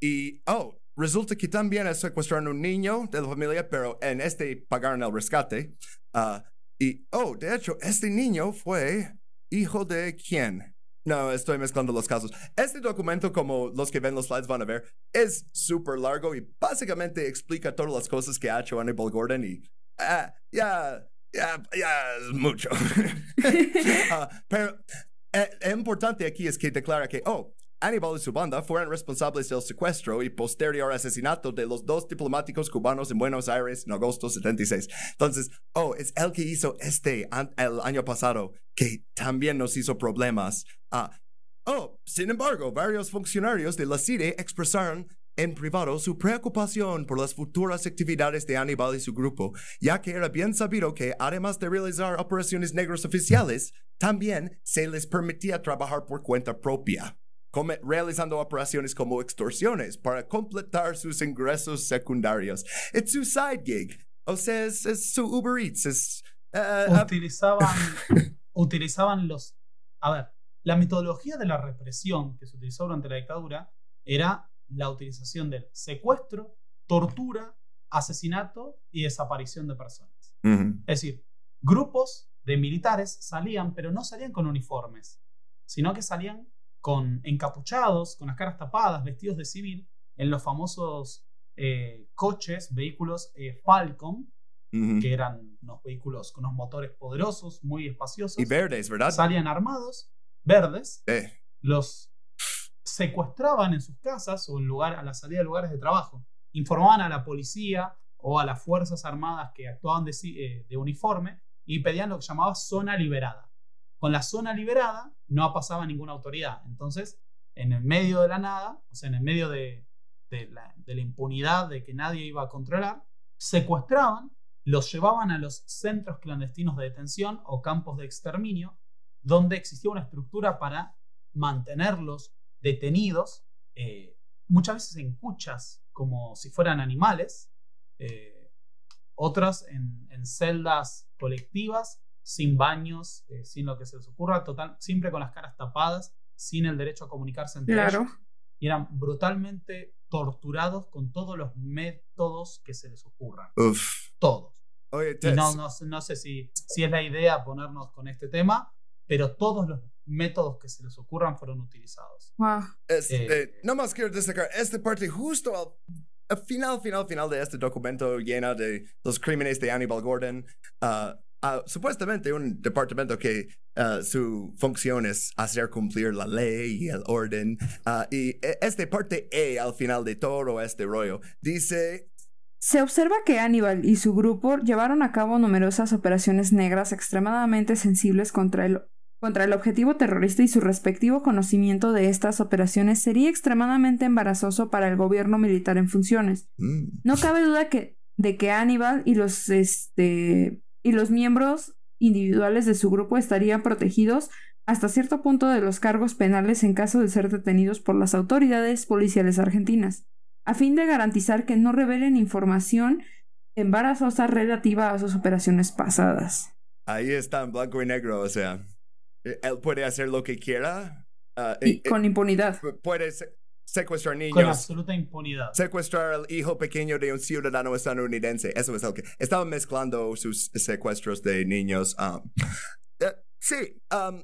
y, oh, resulta que también secuestraron un niño de la familia, pero en este pagaron el rescate. Y, oh, de hecho, este niño fue ¿Hijo de quién? No, estoy mezclando los casos. Este documento, como los que ven los slides van a ver, es súper largo y básicamente explica todas las cosas que ha hecho Hannibal Gordon y ah, ya, ya, ya es mucho. Ah, pero eh, importante aquí es que declara que, oh, Aníbal y su banda fueron responsables del secuestro y posterior asesinato de los dos diplomáticos cubanos en Buenos Aires en agosto 76. Entonces, oh, es el que hizo este el año pasado que también nos hizo problemas. Ah, oh, sin embargo, varios funcionarios de la CIDE expresaron en privado su preocupación por las futuras actividades de Aníbal y su grupo, ya que era bien sabido que además de realizar operaciones negras oficiales, también se les permitía trabajar por cuenta propia realizando operaciones como extorsiones para completar sus ingresos secundarios. Es su side gig. O sea, es, su Uber Eats. Es, eh, utilizaban, utilizaban los... A ver, la metodología de la represión que se utilizó durante la dictadura era la utilización del secuestro, tortura, asesinato y desaparición de personas. Es decir, grupos de militares salían, pero no salían con uniformes, sino que salían con encapuchados, con las caras tapadas, vestidos de civil, en los famosos eh, coches, vehículos eh, Falcon, que eran unos vehículos con unos motores poderosos, muy espaciosos. Y verdes, ¿verdad? Salían armados, verdes, eh. los secuestraban en sus casas o en lugar, a la salida de lugares de trabajo. Informaban a la policía o a las Fuerzas Armadas que actuaban de, de uniforme y pedían lo que llamaba zona liberada. Con la zona liberada no pasaba ninguna autoridad. Entonces, en el medio de la nada, o sea, en el medio de, la, impunidad de que nadie iba a controlar, secuestraban, los llevaban a los centros clandestinos de detención o campos de exterminio, donde existía una estructura para mantenerlos detenidos, eh, muchas veces en cuchas, como si fueran animales, eh, otras en, en celdas colectivas sin baños, eh, sin lo que se les ocurra, total, siempre con las caras tapadas, sin el derecho a comunicarse entre ellos. Y eran brutalmente torturados con todos los métodos que se les ocurran. Todos. y no, no, sé si, si es la idea ponernos con este tema, pero todos los métodos que se les ocurran fueron utilizados. Wow. Este, eh, no más quiero destacar esta parte justo al, final, final, final de este documento llena de los crímenes de Hannibal Gordon. Uh, Ah, supuestamente un departamento que ah, su función es hacer cumplir la ley y el orden. Uh, y e, este parte E al final de todo este rollo dice... Se observa que Aníbal y su grupo llevaron a cabo numerosas operaciones negras extremadamente sensibles contra el, contra el objetivo terrorista y su respectivo conocimiento de estas operaciones sería extremadamente embarazoso para el gobierno militar en funciones. Mm. No cabe duda que, de que Aníbal y los este, y los miembros individuales de su grupo estarían protegidos hasta cierto punto de los cargos penales en caso de ser detenidos por las autoridades policiales argentinas, a fin de garantizar que no revelen información embarazosa relativa a sus operaciones pasadas. Ahí está en blanco y negro, o sea, eh, él puede hacer lo que quiera. ah, Y eh, eh, con impunidad. puede se- secuestrar Con niños. absoluta impunidad. Secuestrar al hijo pequeño de un ciudadano estadounidense. Eso es lo que. Estaba mezclando sus secuestros de niños. um, eh, sí, um,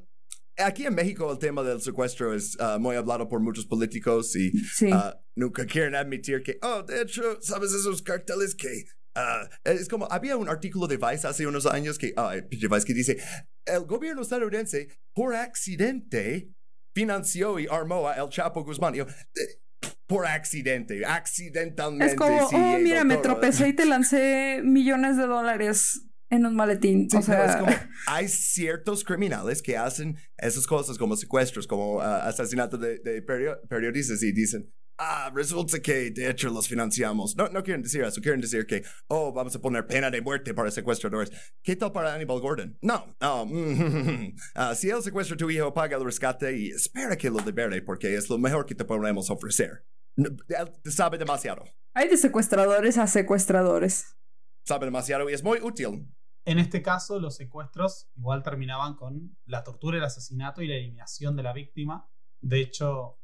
aquí en México el tema del secuestro es uh, muy hablado por muchos políticos y Sí. uh, nunca quieren admitir que, oh, de hecho, ¿sabes esos carteles que... uh, es como, había un artículo de Vice hace unos años que, Vice que dice, el gobierno estadounidense por accidente financió y armó a El Chapo Guzmán. Yo, "Eh, por accidente, accidentalmente. Es como, sí oh, mira, me todo". tropecé y te lancé millones de dólares en un maletín. Sí, o no, sea, es como, hay ciertos criminales que hacen esas cosas como secuestros, como ah, asesinato de, de perio- periodistas y dicen, ah, resulta que de hecho los financiamos. No, no quieren decir eso, quieren decir que, oh, vamos a poner pena de muerte para secuestradores. ¿Qué tal para Hannibal Gordon? No, no. mm, ah, si él secuestra a tu hijo, paga el rescate y espera que lo libere porque es lo mejor que te podemos ofrecer. No, Él sabe demasiado, hay de secuestradores a secuestradores. sabe demasiado y es muy útil. En este caso, los secuestros igual terminaban con la tortura, el asesinato y la eliminación de la víctima. De hecho,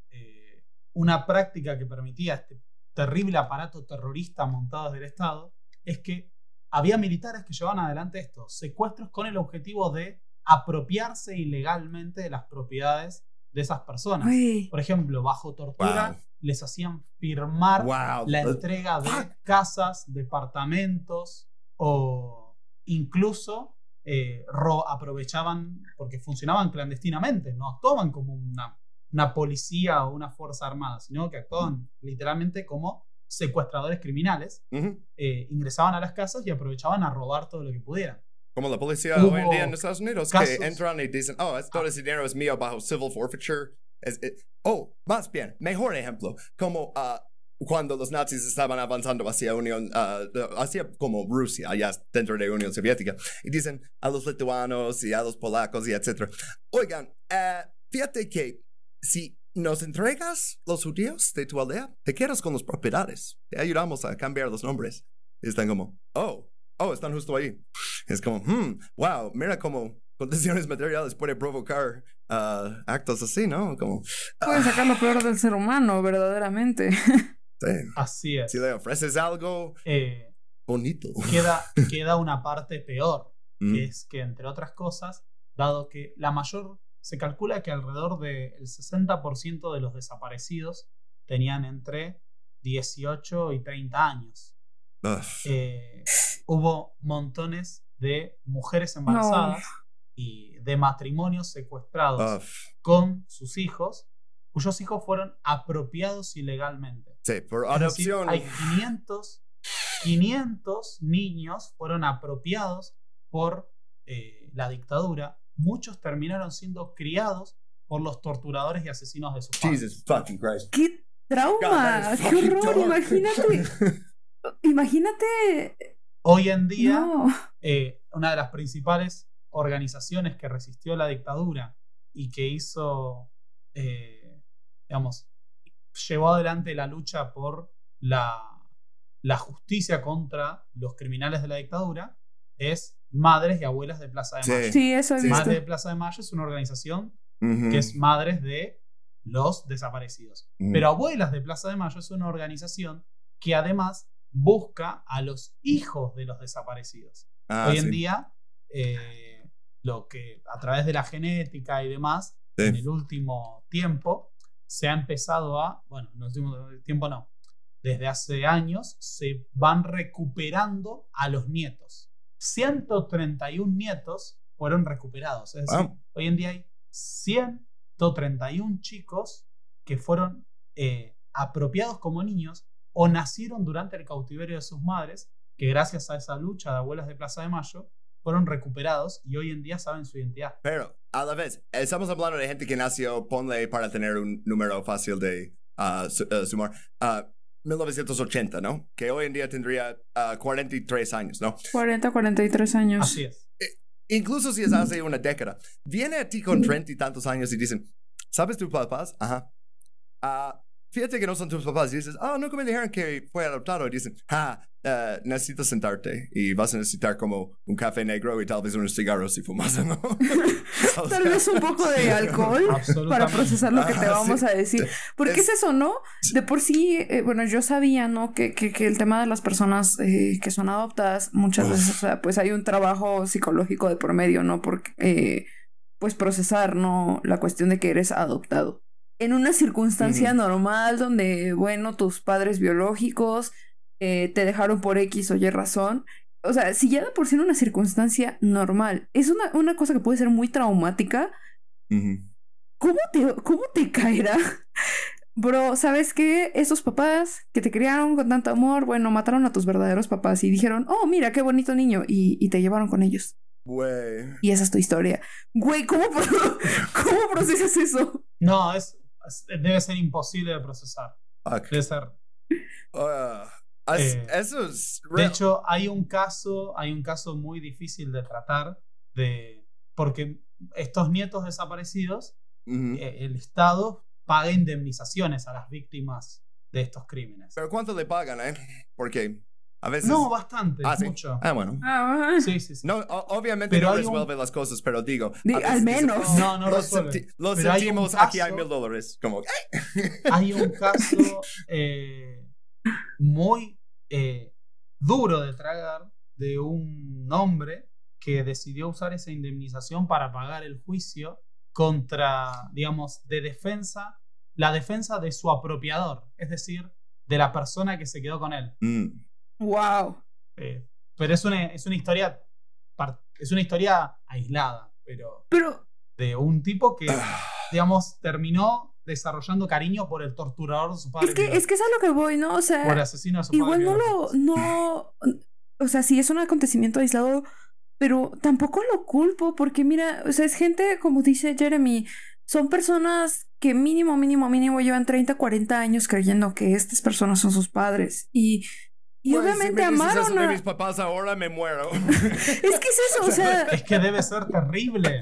una práctica que permitía este terrible aparato terrorista montado desde el Estado es que había militares que llevaban adelante estos secuestros con el objetivo de apropiarse ilegalmente de las propiedades de esas personas. Uy. Por ejemplo, bajo tortura Wow. les hacían firmar Wow. la entrega de casas, departamentos o incluso eh, ro- aprovechaban porque funcionaban clandestinamente, no actuaban como una, una policía o una fuerza armada, sino que actuaban literalmente como secuestradores criminales, Ujú. eh, ingresaban a las casas y aprovechaban a robar todo lo que pudieran. Como la policía Hubo hoy en día en Estados Unidos, casos- que entran y dicen, oh, es- todo ese dinero es mío bajo civil forfeiture. Es- eh, oh, más bien, mejor ejemplo, como ah, cuando los nazis estaban avanzando hacia Unión, ah, hacia como Rusia, allá dentro de Unión Soviética, y dicen a los lituanos y a los polacos y etcétera, oigan, eh, fíjate que si nos entregas los judíos de tu aldea, te quedas con las propiedades, te ayudamos a cambiar los nombres. Y están como, oh, oh, están justo ahí. Es como, hmm, wow, mira cómo condiciones materiales puede provocar ah, actos así, ¿no? Como, Puede sacar lo peor del ser humano, verdaderamente. sí, Así es. si le ofreces algo Eh, bonito. queda, queda una parte peor, Mm. que es que, entre otras cosas, dado que la mayor, se calcula que alrededor del 60% de los desaparecidos tenían entre 18 y 30 años. Eh, hubo montones de mujeres embarazadas y de matrimonios secuestrados con sus hijos, cuyos hijos fueron apropiados ilegalmente. Sí, por decir, hay 500, 500 niños fueron apropiados por eh, la dictadura. Muchos terminaron siendo criados por los torturadores y asesinos de sus padres. Jesus fucking Christ. ¡Qué trauma! ¡Qué horror! dark. Imagínate. Imagínate. Hoy en día, No. eh, una de las principales organizaciones que resistió la dictadura y que hizo, eh, digamos, llevó adelante la lucha por la, la justicia contra los criminales de la dictadura es Madres y Abuelas de Plaza de Sí. Mayo. Sí, eso he Sí. visto. Madres de Plaza de Mayo es una organización que es Madres de los Desaparecidos. Pero Abuelas de Plaza de Mayo es una organización que además busca a los hijos de los desaparecidos. Ah, Hoy en sí. día, eh, lo que a través de la genética y demás, Sí. en el último tiempo, se ha empezado a, bueno, en el último tiempo no, desde hace años se van recuperando a los nietos. 131 nietos fueron recuperados. Es decir, Wow. hoy en día hay 131 chicos que fueron eh, apropiados como niños o nacieron durante el cautiverio de sus madres, que gracias a esa lucha de abuelas de Plaza de Mayo fueron recuperados y hoy en día saben su identidad. Pero, a la vez, estamos hablando de gente que nació, ponle para tener un número fácil de ah, su- ah, sumar, ah, 1980, ¿no? Que hoy en día tendría ah, 43 años, ¿no? 40, 43 años. Así es. incluso si es hace una década, viene a ti con treinta y tantos años y dicen, ¿sabes tus papás? Ajá. Ah, fíjate que no son tus papás. Y dices, ah, nunca me dijeron que fue adoptado. Y dicen, ah, eh, necesitas sentarte y vas a necesitar como un café negro y tal vez unos cigarros si fumas, ¿no? O Tal vez un poco de alcohol para procesar lo que te vamos sí. a decir. Porque es, Es- eso, ¿no? De por sí, eh, bueno, yo sabía, ¿no? Que, que, que el tema de las personas eh, que son adoptadas, muchas veces, o sea, pues hay un trabajo psicológico de por medio, ¿no? Porque, eh, pues procesar, ¿no? La cuestión de que eres adoptado. En una circunstancia normal donde, bueno, tus padres biológicos eh, te dejaron por X o Y razón. O sea, si ya de por sí en una circunstancia normal es una, una cosa que puede ser muy traumática. ¿cómo te, cómo te caerá? Bro, ¿sabes qué? Esos papás que te criaron con tanto amor, bueno, mataron a tus verdaderos papás y dijeron, oh, mira, qué bonito niño, y, y te llevaron con ellos. Güey. Y esa es tu historia. Güey, ¿cómo, pro- ¿cómo procesas eso? No, es- debe ser imposible de procesar. Fuck. Debe ser. Ah, Eh, eso es De hecho, hay un caso, hay un caso muy difícil de tratar de porque estos nietos desaparecidos, eh, el Estado paga indemnizaciones a las víctimas de estos crímenes. Pero ¿cuánto le pagan, eh? Porque a veces... No, bastante, Ah, sí. mucho. Ah, bueno. Ah, Sí, sí, sí. No, o- obviamente Pero no hay un- resuelve las cosas, pero digo... Di- a veces al menos. "Oh, No, no lo, resuelve. senti- lo Pero hay un sentimos, aquí hay caso- mil dólares. Como, "Eh". Hay un caso eh, muy eh, duro de tragar de un hombre que decidió usar esa indemnización para pagar el juicio contra, digamos, de defensa, la defensa de su apropiador, es decir, de la persona que se quedó con él. Mm. Wow. Eh, pero es una, es una historia es una historia aislada, pero Pero, de un tipo que, Ah. digamos, terminó desarrollando cariño por el torturador de su padre. es que, es que es a lo que voy, ¿no? O sea, por asesino de su Igual padre. no lo, biológico. no, o sea, sí es un acontecimiento aislado, pero tampoco lo culpo porque mira, o sea, es gente, como dice Jeremy, son personas que mínimo, mínimo, mínimo llevan 30, 40 años creyendo que estas personas son sus padres y, y obviamente si me dices eso amaron de a... mis papás ahora me muero. Es que es eso, o sea, Es que debe ser terrible.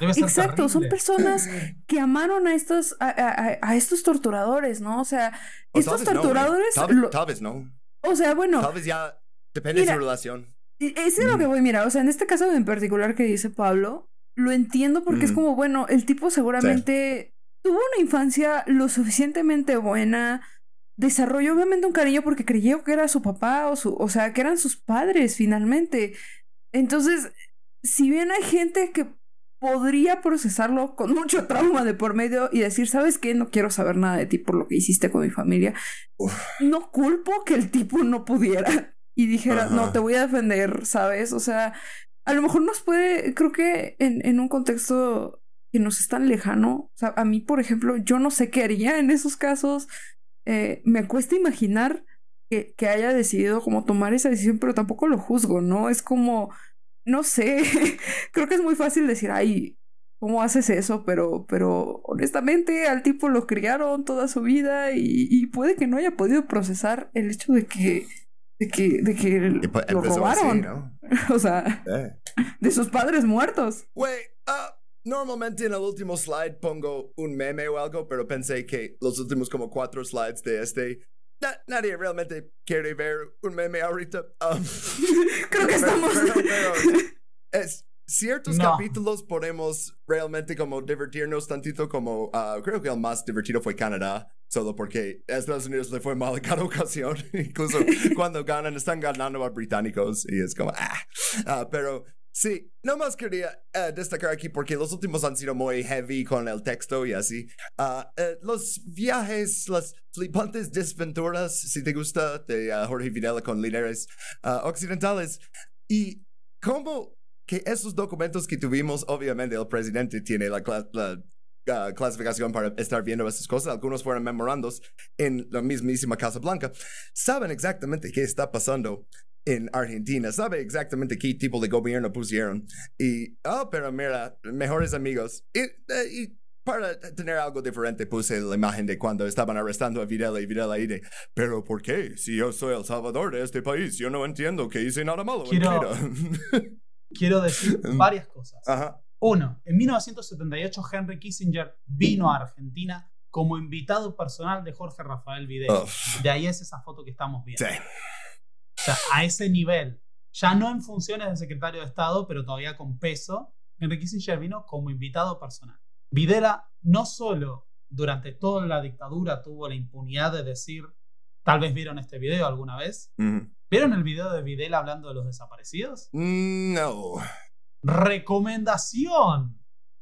Debe ser exacto, son personas que amaron a estos, a, a- a- a estos torturadores, ¿no? O sea, O estos no, torturadores, tal, vez- lo- tal vez no. o sea, bueno, Tal vez ya depende Mira, de su relación. Ese es lo que voy, mira, o sea, en este caso en particular que dice Pablo, lo entiendo porque es Mm. como, bueno, el tipo seguramente tuvo una infancia lo suficientemente buena, desarrolló obviamente un cariño porque creyó que era su papá o su, o sea, que eran sus padres finalmente. Entonces, si bien hay gente que podría procesarlo con mucho trauma de por medio y decir, ¿sabes qué? No quiero saber nada de ti por lo que hiciste con mi familia. No culpo que el tipo no pudiera y dijera, Ajá. no, te voy a defender, ¿sabes? O sea, a lo mejor nos puede, creo que en, en un contexto que nos es tan lejano, o sea, a mí, por ejemplo, yo no sé qué haría en esos casos. Eh, me cuesta imaginar que, que haya decidido como tomar esa decisión, pero tampoco lo juzgo, ¿no? Es como, no sé, creo que es muy fácil decir, ay, ¿cómo haces eso? Pero, pero honestamente al tipo lo criaron toda su vida y, y puede que no haya podido procesar el hecho de que, de que, de que pues, lo así, robaron. ¿no? O sea, de sus padres muertos. Güey, ah, normalmente en el último slide pongo un meme o algo, pero pensé que los últimos como cuatro slides de este, na- nadie realmente quiere ver un meme ahorita. Um, Creo que pero- estamos... pero- pero es, ciertos No. capítulos podemos realmente como divertirnos tantito como, ah, creo que el más divertido fue Canadá. Solo porque a Estados Unidos le fue mal en cada ocasión. Incluso cuando ganan, están ganando a británicos. Y es como, ah. Ah, pero Sí, nomás quería eh, destacar aquí porque los últimos han sido muy heavy con el texto y así. Ah, eh, los viajes, las flipantes desventuras, si te gusta, de ah, Jorge Videla con líderes ah, occidentales. Y cómo que esos documentos que tuvimos, obviamente el presidente tiene la, la, clasificación para estar viendo esas cosas. Algunos fueron memorandos en la mismísima Casa Blanca. Saben exactamente qué está pasando en Argentina, sabe exactamente qué tipo de gobierno pusieron. Y, oh, pero mira, mejores amigos. Y, eh, y para tener algo diferente puse la imagen de cuando estaban arrestando a Videla y Videla y de, pero ¿por qué? Si yo soy el salvador de este país, yo no entiendo que hice nada malo. Quiero- vida". quiero decir varias cosas. Ajá. Uno, en 1978 Henry Kissinger vino a Argentina como invitado personal de Jorge Rafael Videla. De ahí es esa foto que estamos viendo. Sí. Sea, a ese nivel, ya no en funciones de secretario de Estado, pero todavía con peso, Henry Kissinger vino como invitado personal. Videla no solo durante toda la dictadura tuvo la impunidad de decir, tal vez vieron este video alguna vez. ¿vieron el video de Videla hablando de los desaparecidos? No. Recomendación,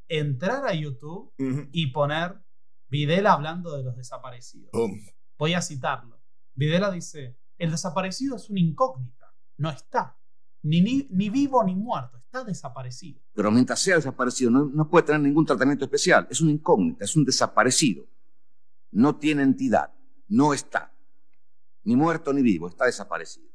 entrar a YouTube y poner Videla hablando de los desaparecidos. Boom. Voy a citarlo. Videla dice, el desaparecido es una incógnita, no está. Ni, ni, ni vivo ni muerto, está desaparecido. Pero mientras sea desaparecido, no, no puede tener ningún tratamiento especial. Es una incógnita, es un desaparecido. No tiene entidad, no está. Ni muerto ni vivo, está desaparecido.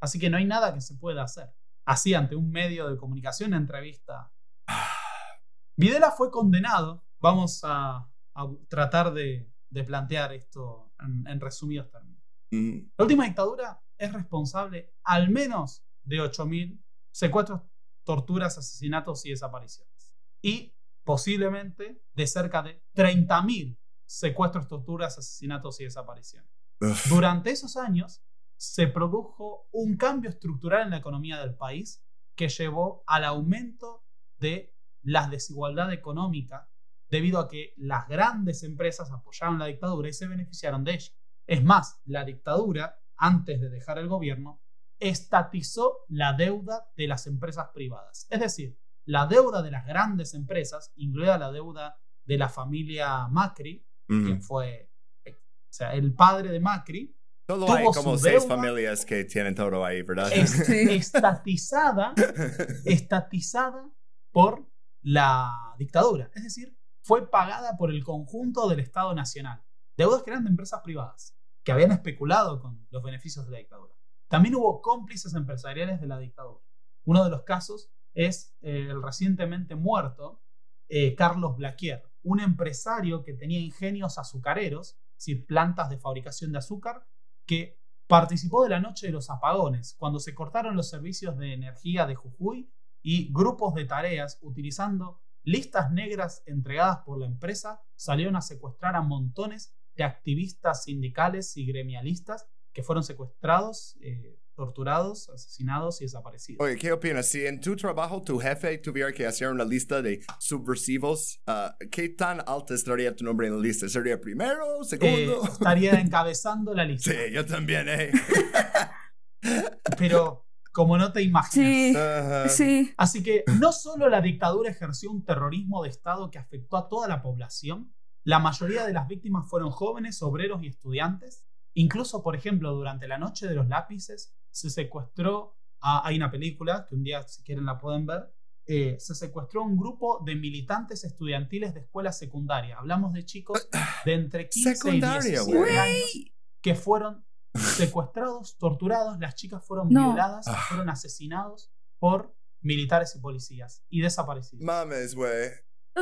Así que no hay nada que se pueda hacer. Así, ante un medio de comunicación, entrevista. Videla fue condenado. Vamos a, a tratar de, de plantear esto en, en resumidos términos. La última dictadura es responsable al menos de 8.000 secuestros, torturas, asesinatos y desapariciones. Y posiblemente de cerca de 30.000 secuestros, torturas, asesinatos y desapariciones. Uf. Durante esos años se produjo un cambio estructural en la economía del país que llevó al aumento de la desigualdad económica debido a que las grandes empresas apoyaron la dictadura y se beneficiaron de ella. Es más, la dictadura, antes de dejar el gobierno, estatizó la deuda de las empresas privadas. Es decir, la deuda de las grandes empresas, incluida la deuda de la familia Macri, quien fue, eh, o sea, el padre de Macri, Solo tuvo hay como seis familias que tienen todo ahí, ¿verdad? estatizada, estatizada por la dictadura. Es decir, fue pagada por el conjunto del Estado Nacional. Deudas que eran de empresas privadas, que habían especulado con los beneficios de la dictadura. También hubo cómplices empresariales de la dictadura. Uno de los casos es eh, el recientemente muerto eh, Carlos Blaquier, un empresario que tenía ingenios azucareros, es decir, plantas de fabricación de azúcar, que participó de la noche de los apagones, cuando se cortaron los servicios de energía de Jujuy y grupos de tareas utilizando listas negras entregadas por la empresa salieron a secuestrar a montones de activistas sindicales y gremialistas que fueron secuestrados, eh, torturados, asesinados y desaparecidos. Oye, ¿qué opinas? Si en tu trabajo tu jefe tuviera que hacer una lista de subversivos, ah, ¿qué tan alta estaría tu nombre en la lista? ¿Sería primero, Eh, segundo? estaría encabezando la lista. sí, yo también, ¿eh? Pero como no te imaginas. Sí, sí. Así que no solo la dictadura ejerció un terrorismo de Estado que afectó a toda la población, la mayoría de las víctimas fueron jóvenes, obreros y estudiantes. Incluso, por ejemplo, durante la noche de los lápices se secuestró, a- hay una película que un día si quieren la pueden ver, eh, se secuestró un grupo de militantes estudiantiles de escuela secundaria. Hablamos de chicos de entre 15 Secundaria, y 17 güey. años que fueron secuestrados, torturados, las chicas fueron No. violadas, Ah. fueron asesinados por militares y policías y desaparecidos. Mames, güey.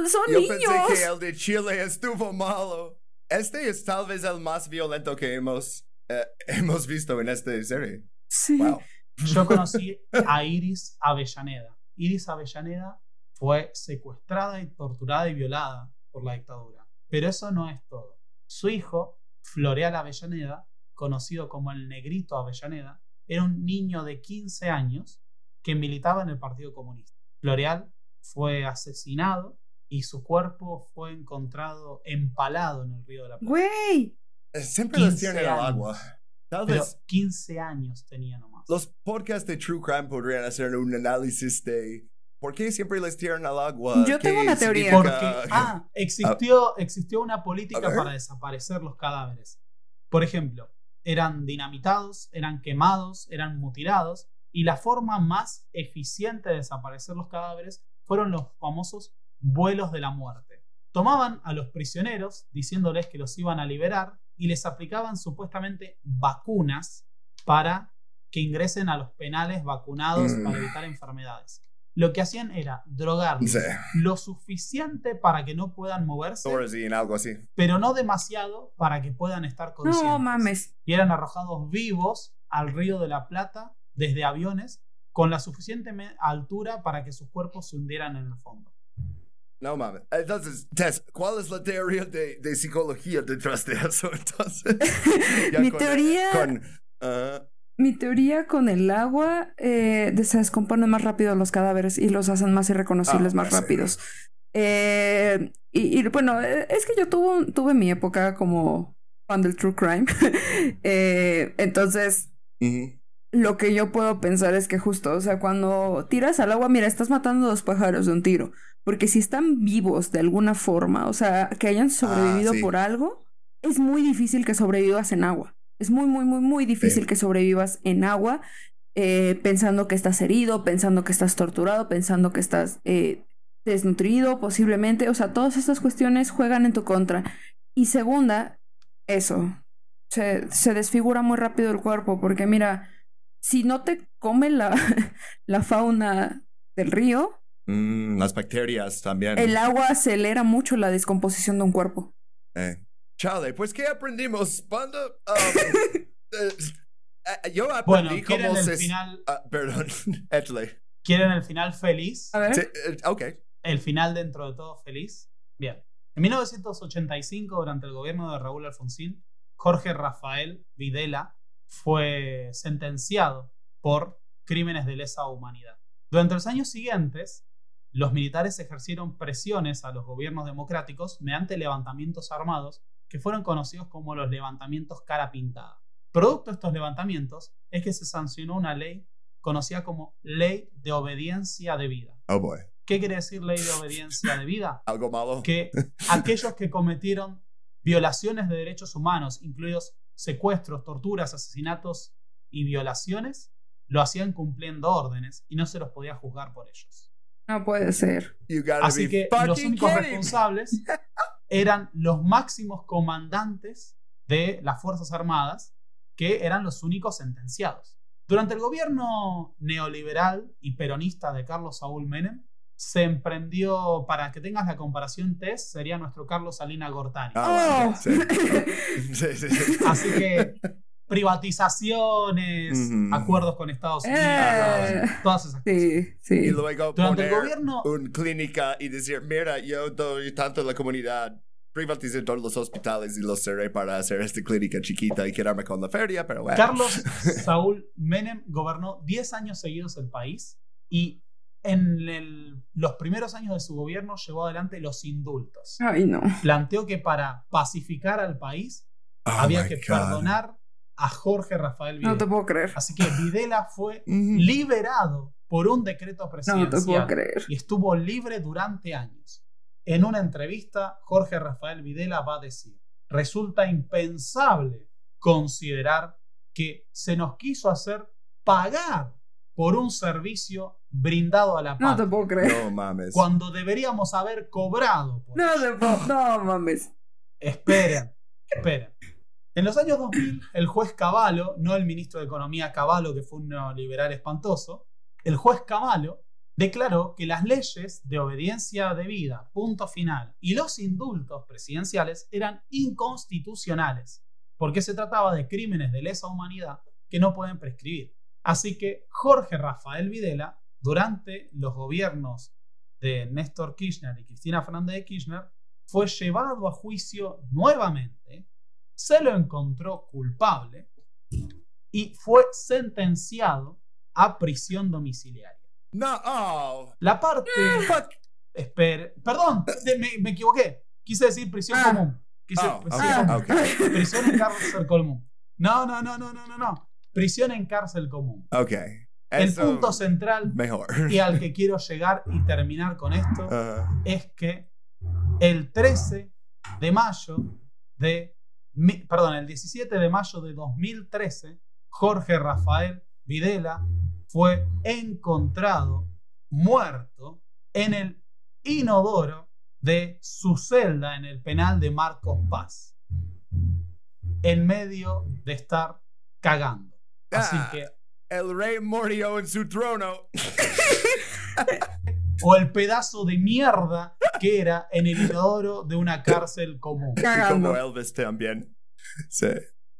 Son Yo niños. pensé que el de Chile estuvo malo. Este es tal vez el más violento que hemos, eh, hemos visto en esta serie. Sí. Wow. Yo conocí a Iris Avellaneda. Iris Avellaneda fue secuestrada y torturada y violada por la dictadura. Pero eso no es todo. Su hijo, Floreal Avellaneda, conocido como el Negrito Avellaneda, era un niño de 15 años que militaba en el Partido Comunista. Floreal fue asesinado y su cuerpo fue encontrado empalado en el río de la Plata. Güey. Eh, Siempre los 15 tienen al años. agua. Tal Pero vez 15 años tenía nomás. los podcasts de True Crime podrían hacer un análisis de por qué siempre les tiran al agua. Yo tengo una teoría. Porque, ah, existió, existió una política para desaparecer los cadáveres. Por ejemplo, eran dinamitados, eran quemados, eran mutilados, y la forma más eficiente de desaparecer los cadáveres fueron los famosos vuelos de la muerte. Tomaban a los prisioneros diciéndoles que los iban a liberar y les aplicaban supuestamente vacunas para que ingresen a los penales vacunados Mm. para evitar enfermedades. Lo que hacían era drogarlos Sí. lo suficiente para que no puedan moverse, Thorazine, algo así. pero no demasiado para que puedan estar conscientes. No mames. Y eran arrojados vivos al río de la Plata desde aviones con la suficiente altura para que sus cuerpos se hundieran en el fondo. No mames. Entonces, Tess, ¿cuál es la teoría de, de psicología detrás de eso? Entonces, Mi con- teoría- Con, ah, Mi teoría con el agua eh, se descomponen más rápido los cadáveres y los hacen más irreconocibles, Ah, más sí. rápidos. Eh, y, y, bueno, eh, es que yo tuve, tuve mi época como fan del true crime. Eh, entonces. Lo que yo puedo pensar es que justo, o sea, cuando tiras al agua, mira, estás matando dos pájaros de un tiro. Porque si están vivos de alguna forma, o sea, que hayan sobrevivido sí. por algo, es muy difícil que sobrevivas en agua. Es muy, muy, muy, muy difícil Sí. que sobrevivas en agua eh, pensando que estás herido, pensando que estás torturado, pensando que estás eh, desnutrido posiblemente. O sea, todas estas cuestiones juegan en tu contra. Y segunda, eso. Se, se desfigura muy rápido el cuerpo porque mira, si no te come la, la fauna del río, Mm, las bacterias también. el agua acelera mucho la descomposición de un cuerpo. Eh. Chale, pues ¿qué aprendimos? Cuando, um, eh, eh, yo Bueno, aprendí ¿quieren cómo el se... final, ah, perdón, échale. ¿quieren el final feliz? A ver. Sí, ok. el final dentro de todo feliz. Bien. En 1985, durante el gobierno de Raúl Alfonsín, Jorge Rafael Videla fue sentenciado por crímenes de lesa humanidad. Durante los años siguientes, los militares ejercieron presiones a los gobiernos democráticos mediante levantamientos armados que fueron conocidos como los levantamientos cara pintada. Producto de estos levantamientos es que se sancionó una ley conocida como Ley de Obediencia Debida. Oh boy. ¿Qué quiere decir ley de obediencia debida? ¿Algo malo? Que aquellos que cometieron violaciones de derechos humanos, incluidos secuestros, torturas, asesinatos y violaciones, lo hacían cumpliendo órdenes y no se los podía juzgar por ellos. No puede ser. Así que los únicos kidding responsables eran los máximos comandantes de las Fuerzas Armadas, que eran los únicos sentenciados. Durante el gobierno neoliberal y peronista de Carlos Saúl Menem, se emprendió, para que tengas la comparación, Tess, sería nuestro Carlos Salina Gortari. Ah, Oh. sí. Sí, sí, sí. Así que privatizaciones, acuerdos con Estados Unidos, Eh. todas esas cosas. Sí, sí. Y luego Durante el poner gobierno- una clínica y decir, mira, yo doy tanto a la comunidad, privaticé todos los hospitales y los cerré para hacer esta clínica chiquita y quedarme con la feria, pero bueno. Carlos Saúl Menem gobernó 10 años seguidos el país y en el- los primeros años de su gobierno llevó adelante los indultos. Ay, no. Planteó que para pacificar al país Oh había que God. perdonar a Jorge Rafael Videla. No te puedo creer. Así que Videla fue liberado por un decreto No te presidencial puedo creer. y estuvo libre durante años. En una entrevista, Jorge Rafael Videla va a decir, resulta impensable considerar que se nos quiso hacer pagar por un servicio brindado a la No te patria, puedo creer. No mames. cuando deberíamos haber cobrado. por No ello". te puedo. No mames. Esperen, esperen. En los años 2000, el juez Cavallo, no el ministro de Economía Cavallo, que fue un neoliberal espantoso, el juez Cavallo declaró que las leyes de obediencia debida, punto final, y los indultos presidenciales eran inconstitucionales, porque se trataba de crímenes de lesa humanidad que no pueden prescribir. Así que Jorge Rafael Videla, durante los gobiernos de Néstor Kirchner y Cristina Fernández de Kirchner, fue llevado a juicio nuevamente, se lo encontró culpable y fue sentenciado a prisión domiciliaria. No, oh. La parte... Espere, perdón, me, me equivoqué. Quise decir prisión Ah. común. Quise Oh. Prisión en cárcel común. No, no, no, no, no, no, no. Prisión en cárcel común. Ok. El punto central Mejor. y al que quiero llegar y terminar con esto es que el 13 de mayo de, perdón, el 17 de mayo de 2013, Jorge Rafael Videla fue encontrado muerto en el inodoro de su celda en el penal de Marcos Paz, en medio de estar cagando. Así Ah. que, El rey murió en su trono. o el pedazo de mierda que era en el inodoro de una cárcel común, Y Cagando. como Elvis también. Sí.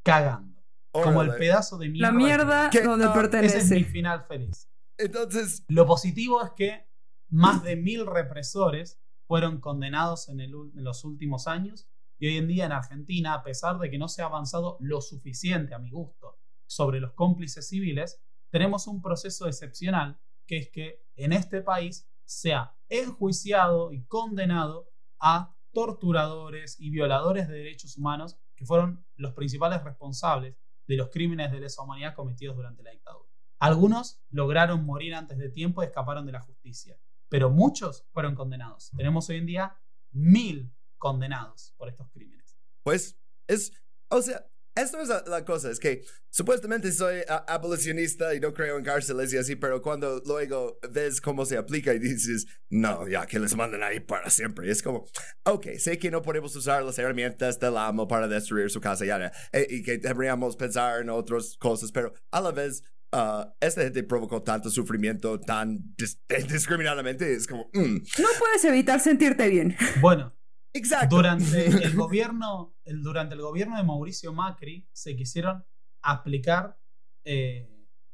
cagando. Como el pedazo de mierda. La mierda ¿Qué? donde Ah, Ese es mi pertenece. final feliz. Entonces, Lo positivo es que más de mil represores fueron condenados en, el ul- en los últimos años y hoy en día en Argentina, a pesar de que no se ha avanzado lo suficiente a mi gusto sobre los cómplices civiles, tenemos un proceso excepcional que es que en este país se ha enjuiciado y condenado a torturadores y violadores de derechos humanos que fueron los principales responsables de los crímenes de lesa humanidad cometidos durante la dictadura. Algunos lograron morir antes de tiempo y escaparon de la justicia, pero muchos fueron condenados. Tenemos hoy en día mil condenados por estos crímenes. pues es, o sea, esto es la, la cosa, es que supuestamente soy a- abolicionista y no creo en cárceles y así, pero cuando luego ves cómo se aplica y dices, no, ya que les manden ahí para siempre, es como, ok, sé que no podemos usar las herramientas del amo para destruir su casa ya, eh, y que deberíamos pensar en otras cosas, pero a la vez... ah, esta gente provocó tanto sufrimiento tan dis- indiscriminadamente, es como, mm, No puedes evitar sentirte bien. Bueno, exacto. durante el gobierno, el- durante el gobierno de Mauricio Macri se quisieron aplicar eh,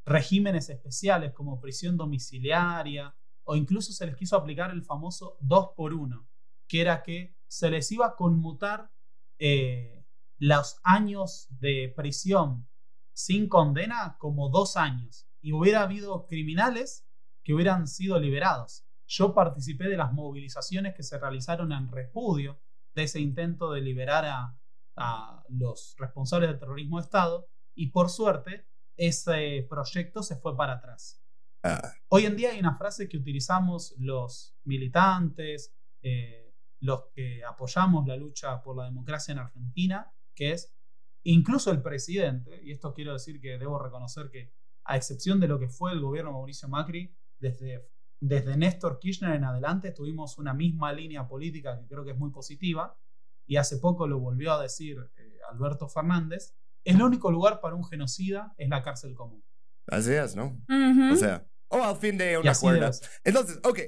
regímenes especiales como prisión domiciliaria o incluso se les quiso aplicar el famoso 2 por 1 que era que se les iba a conmutar eh, los años de prisión sin condena como dos años y hubiera habido criminales que hubieran sido liberados. Yo participé de las movilizaciones que se realizaron en repudio de ese intento de liberar a, a los responsables del terrorismo de Estado y por suerte ese proyecto se fue para atrás. Ah, Hoy en día hay una frase que utilizamos los militantes, eh, los que apoyamos la lucha por la democracia en Argentina, que es incluso el presidente, y esto quiero decir que debo reconocer que a excepción de lo que fue el gobierno de Mauricio Macri, desde, desde Néstor Kirchner en adelante tuvimos una misma línea política que creo que es muy positiva, y hace poco lo volvió a decir eh, Alberto Fernández, el único lugar para un genocida es la cárcel común. así es, ¿no? Ujú. O sea, o al fin de una cuerda. Entonces, ok,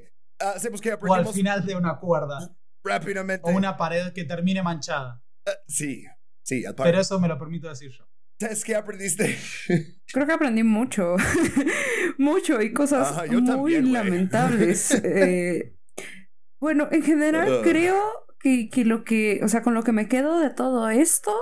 hacemos que O al final de una cuerda, rápidamente. o una pared que termine manchada. Ah, sí, sí. Pero eso me lo permito decir yo. ¿Sabes qué aprendiste? Creo que aprendí mucho. mucho y cosas Ajá, muy también, lamentables. Eh, bueno, en general creo que, que lo que, o sea, con lo que me quedo de todo esto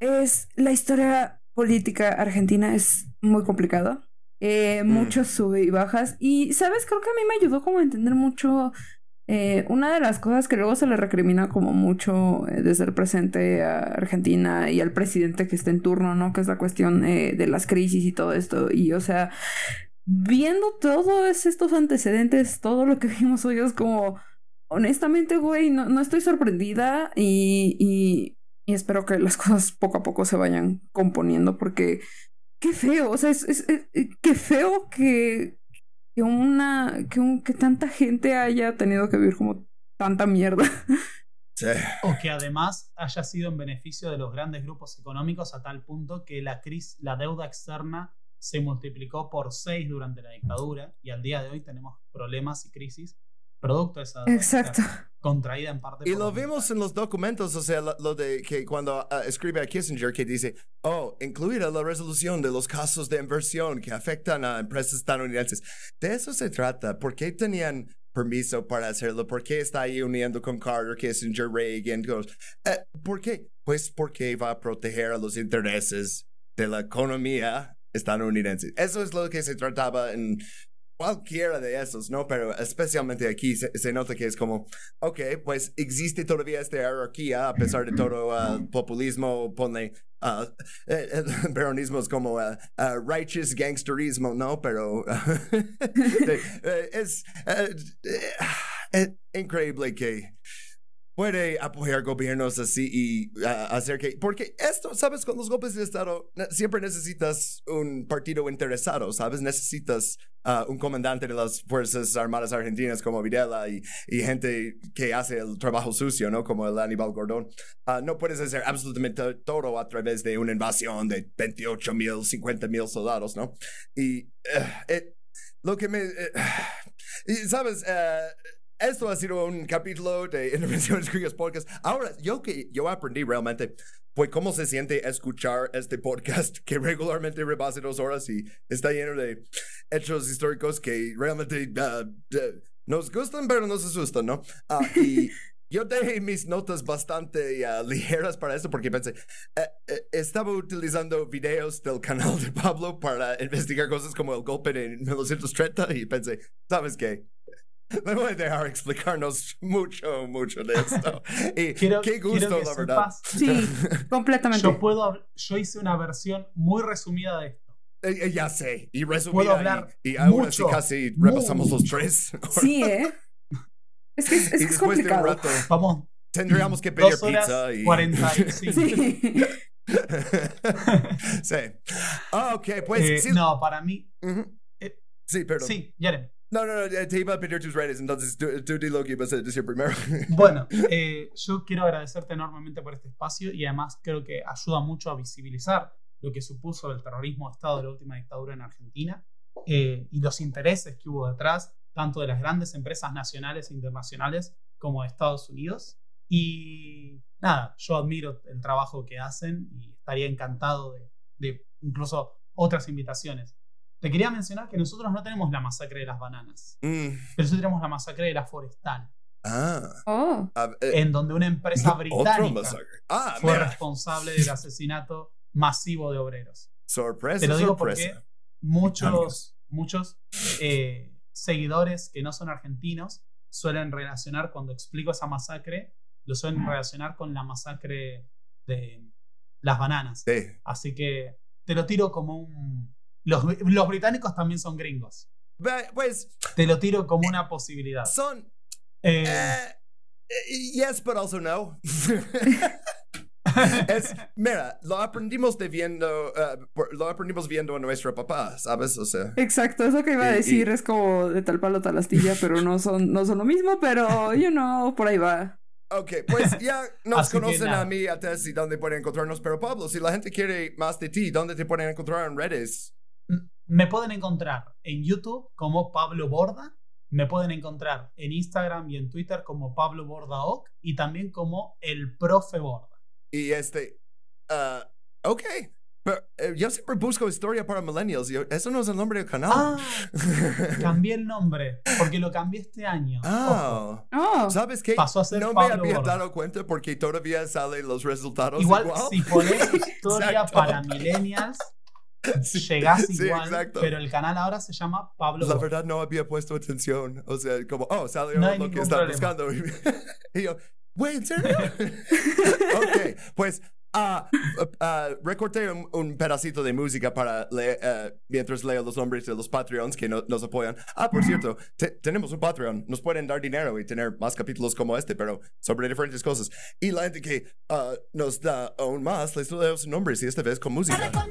es la historia política argentina es muy complicada. Eh, Mm. Muchos sube y bajas. Y, ¿sabes? Creo que a mí me ayudó como a entender mucho eh, una de las cosas que luego se le recrimina como mucho eh, desde el presente a Argentina y al presidente que está en turno, ¿no? Que es la cuestión eh, de las crisis y todo esto. Y, o sea, viendo todos estos antecedentes, todo lo que vimos hoy es como, honestamente, güey, no, no estoy sorprendida y, y, y espero que las cosas poco a poco se vayan componiendo porque qué feo, o sea, es, es, eh, qué feo que, que una, que, un, que tanta gente haya tenido que vivir como tanta mierda. Sí. O que además haya sido en beneficio de los grandes grupos económicos a tal punto que la, crisis, la deuda externa se multiplicó por seis durante la dictadura y al día de hoy tenemos problemas y crisis producto de esa Exacto. contraída en parte Y lo vimos en los documentos, o sea, lo, lo de que cuando ah, escribe a Kissinger que dice, oh, incluida la resolución de los casos de inversión que afectan a empresas estadounidenses. De eso se trata. ¿Por qué tenían permiso para hacerlo? ¿Por qué está ahí uniendo con Carter, Kissinger, Reagan? Eh, ¿Por qué? Pues porque va a proteger a los intereses de la economía estadounidense. Eso es lo que se trataba en cualquiera de esos, ¿no? Pero especialmente aquí se, nota que es como, ok, pues existe todavía esta jerarquía a pesar de todo ah, populismo, ponle, ah, eh, el peronismo es como ah, ah, righteous gangsterismo, ¿no? Pero eh, es eh, eh, increíble que puede apoyar gobiernos así y hacer que... Porque esto, ¿sabes? Con los golpes de Estado siempre necesitas un partido interesado, ¿sabes? Necesitas ah, un comandante de las Fuerzas Armadas Argentinas como Videla y, y gente que hace el trabajo sucio, ¿no? Como el Aníbal Gordón. Ah, no puedes hacer absolutamente todo a través de una invasión de 28 mil, 50 mil soldados, ¿no? Y eh, lo que me... eh, ¿Sabes? Eh, esto ha sido un capítulo de Intervenciones Gringas Podcast. Ahora, yo que yo aprendí realmente fue cómo se siente escuchar este podcast que regularmente rebasa dos horas y está lleno de hechos históricos que realmente uh, uh, nos gustan, pero nos asustan, ¿no? Uh, y yo dejé mis notas bastante uh, ligeras para esto porque pensé, eh, eh, estaba utilizando videos del canal de Pablo para investigar cosas como el golpe de 1930 y pensé, ¿sabes qué? Me voy a dejar explicarnos mucho, mucho de esto. Y Quiero- qué gusto, que la verdad. sepas- Sí, completamente. Yo puedo, yo hice una versión muy resumida de esto. Eh, eh, ya sé. Y Puedo resumida. hablar Y, y ahora sí mucho, casi repasamos los tres. Sí, ¿eh? Es que es, es, y es después de un complicado. rato Vamos, tendríamos que pedir dos horas pizza y. 45. Sí. sí. Ah, ok, pues Eh, sí. No, para mí, Ujú. Eh, Sí, perdón. sí, Jeremy. No, no, no, eh, te iba a pedir tus redes, entonces tú, tú di lo que ibas a decir primero. Bueno, eh, yo quiero agradecerte enormemente por este espacio y además creo que ayuda mucho a visibilizar lo que supuso el terrorismo de Estado de la última dictadura en Argentina eh, y los intereses que hubo detrás, tanto de las grandes empresas nacionales e internacionales como de Estados Unidos. Y nada, yo admiro el trabajo que hacen y estaría encantado de, de incluso otras invitaciones. Te quería mencionar que nosotros no tenemos la masacre de las bananas, Mm, pero sí tenemos la masacre de la forestal Ah. Oh, ah, eh, en donde una empresa británica. Ah, fue mira. responsable del asesinato masivo de obreros. Sorpresa, Te lo digo sorpresa. porque muchos, muchos eh, seguidores que no son argentinos suelen relacionar, cuando explico esa masacre, lo suelen relacionar con la masacre de las bananas. Sí. Así que te lo tiro como un... Los, los británicos también son gringos. Pues Te lo tiro como una posibilidad. son. Eh, eh, eh, yes, but also no. es, mira, lo aprendimos de viendo, eh, por- lo aprendimos viendo a nuestro papá, ¿sabes? O sea. exacto, eso que iba a decir y- es como de tal palo tal astilla, pero no son, no son lo mismo, pero you know, por ahí va. Ok, pues ya nos Así conocen a mí, a Tess y dónde pueden encontrarnos. Pero Pablo, si la gente quiere más de ti, ¿dónde te pueden encontrar en redes? Me pueden encontrar en YouTube como Pablo Borda. Me pueden encontrar en Instagram y en Twitter como Pablo Borda Oc y también como el profe Borda. Y este. ah, ok. Pero eh, yo siempre busco historia para millennials. y eso no es el nombre del canal. Ah, cambié el nombre porque lo cambié este año. Ah. Oh, ¿Sabes qué? Pasó a ser no me había Borda. dado cuenta porque todavía salen los resultados Igual, igual. si pones historia para millennials, Sí, llegás sí, igual, exacto. pero el canal ahora se llama Pablo La verdad no había puesto atención. O sea, como, oh, salió No lo que problema. buscando. y yo, güey, ¿en serio? ok, pues ah, ah, recorté un, un pedacito de música para leer, eh, mientras leo los nombres de los Patreons que no- nos apoyan. Ah, por cierto, te- tenemos un Patreon. Nos pueden dar dinero y tener más capítulos como este, pero sobre diferentes cosas. Y la gente que ah, nos da aún más, les leo sus nombres y esta vez con música.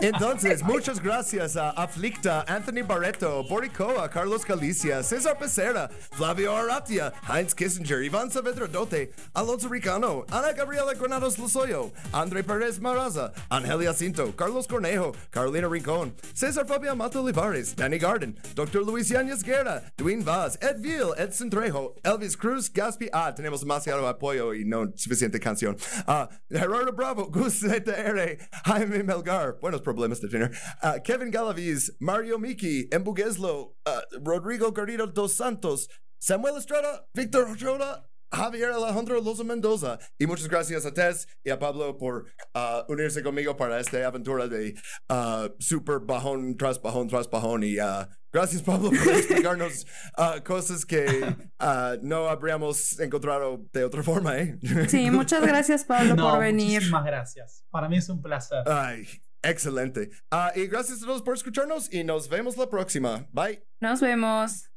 Entonces, muchas gracias a Aflicta, Anthony Barreto, Boricoa, Carlos Galicia, César Becerra, Flavio Aratia, Heinz Kissinger, Iván Saavedra Dote, Alonso Ana Gabriela Granados Lozoyo, André Pérez Maraza, Angelia Cinto, Carlos Cornejo, Carolina Rincón, César Fabián Mato Olivares, Danny Garden, Dr. Luis Yáñez Guerra, Dwayne Vaz, Ed Ville, Edson Trejo, Elvis Cruz, Gaspi, ah, tenemos demasiado apoyo y no suficiente canción. Ah, Gerardo Bravo, Gus ZR, Jaime Melgar, buenos problemas de tener. Ah, Kevin Galaviz, Mario Miki, Embugueslo, ah, Rodrigo Garrido dos Santos, Samuel Estrada, Víctor Ochoa, Javier Alejandro Loza Mendoza. Y muchas gracias a Tess y a Pablo por ah, unirse conmigo para esta aventura de ah, super bajón tras bajón tras bajón. Y ah, gracias, Pablo, por explicarnos ah, cosas que no habríamos encontrado de otra forma. ¿eh? sí, muchas gracias Pablo No, por venir. muchísimas gracias. Para mí es un placer. Ay, excelente. Y gracias a todos por escucharnos y nos vemos la próxima. Bye. Nos vemos.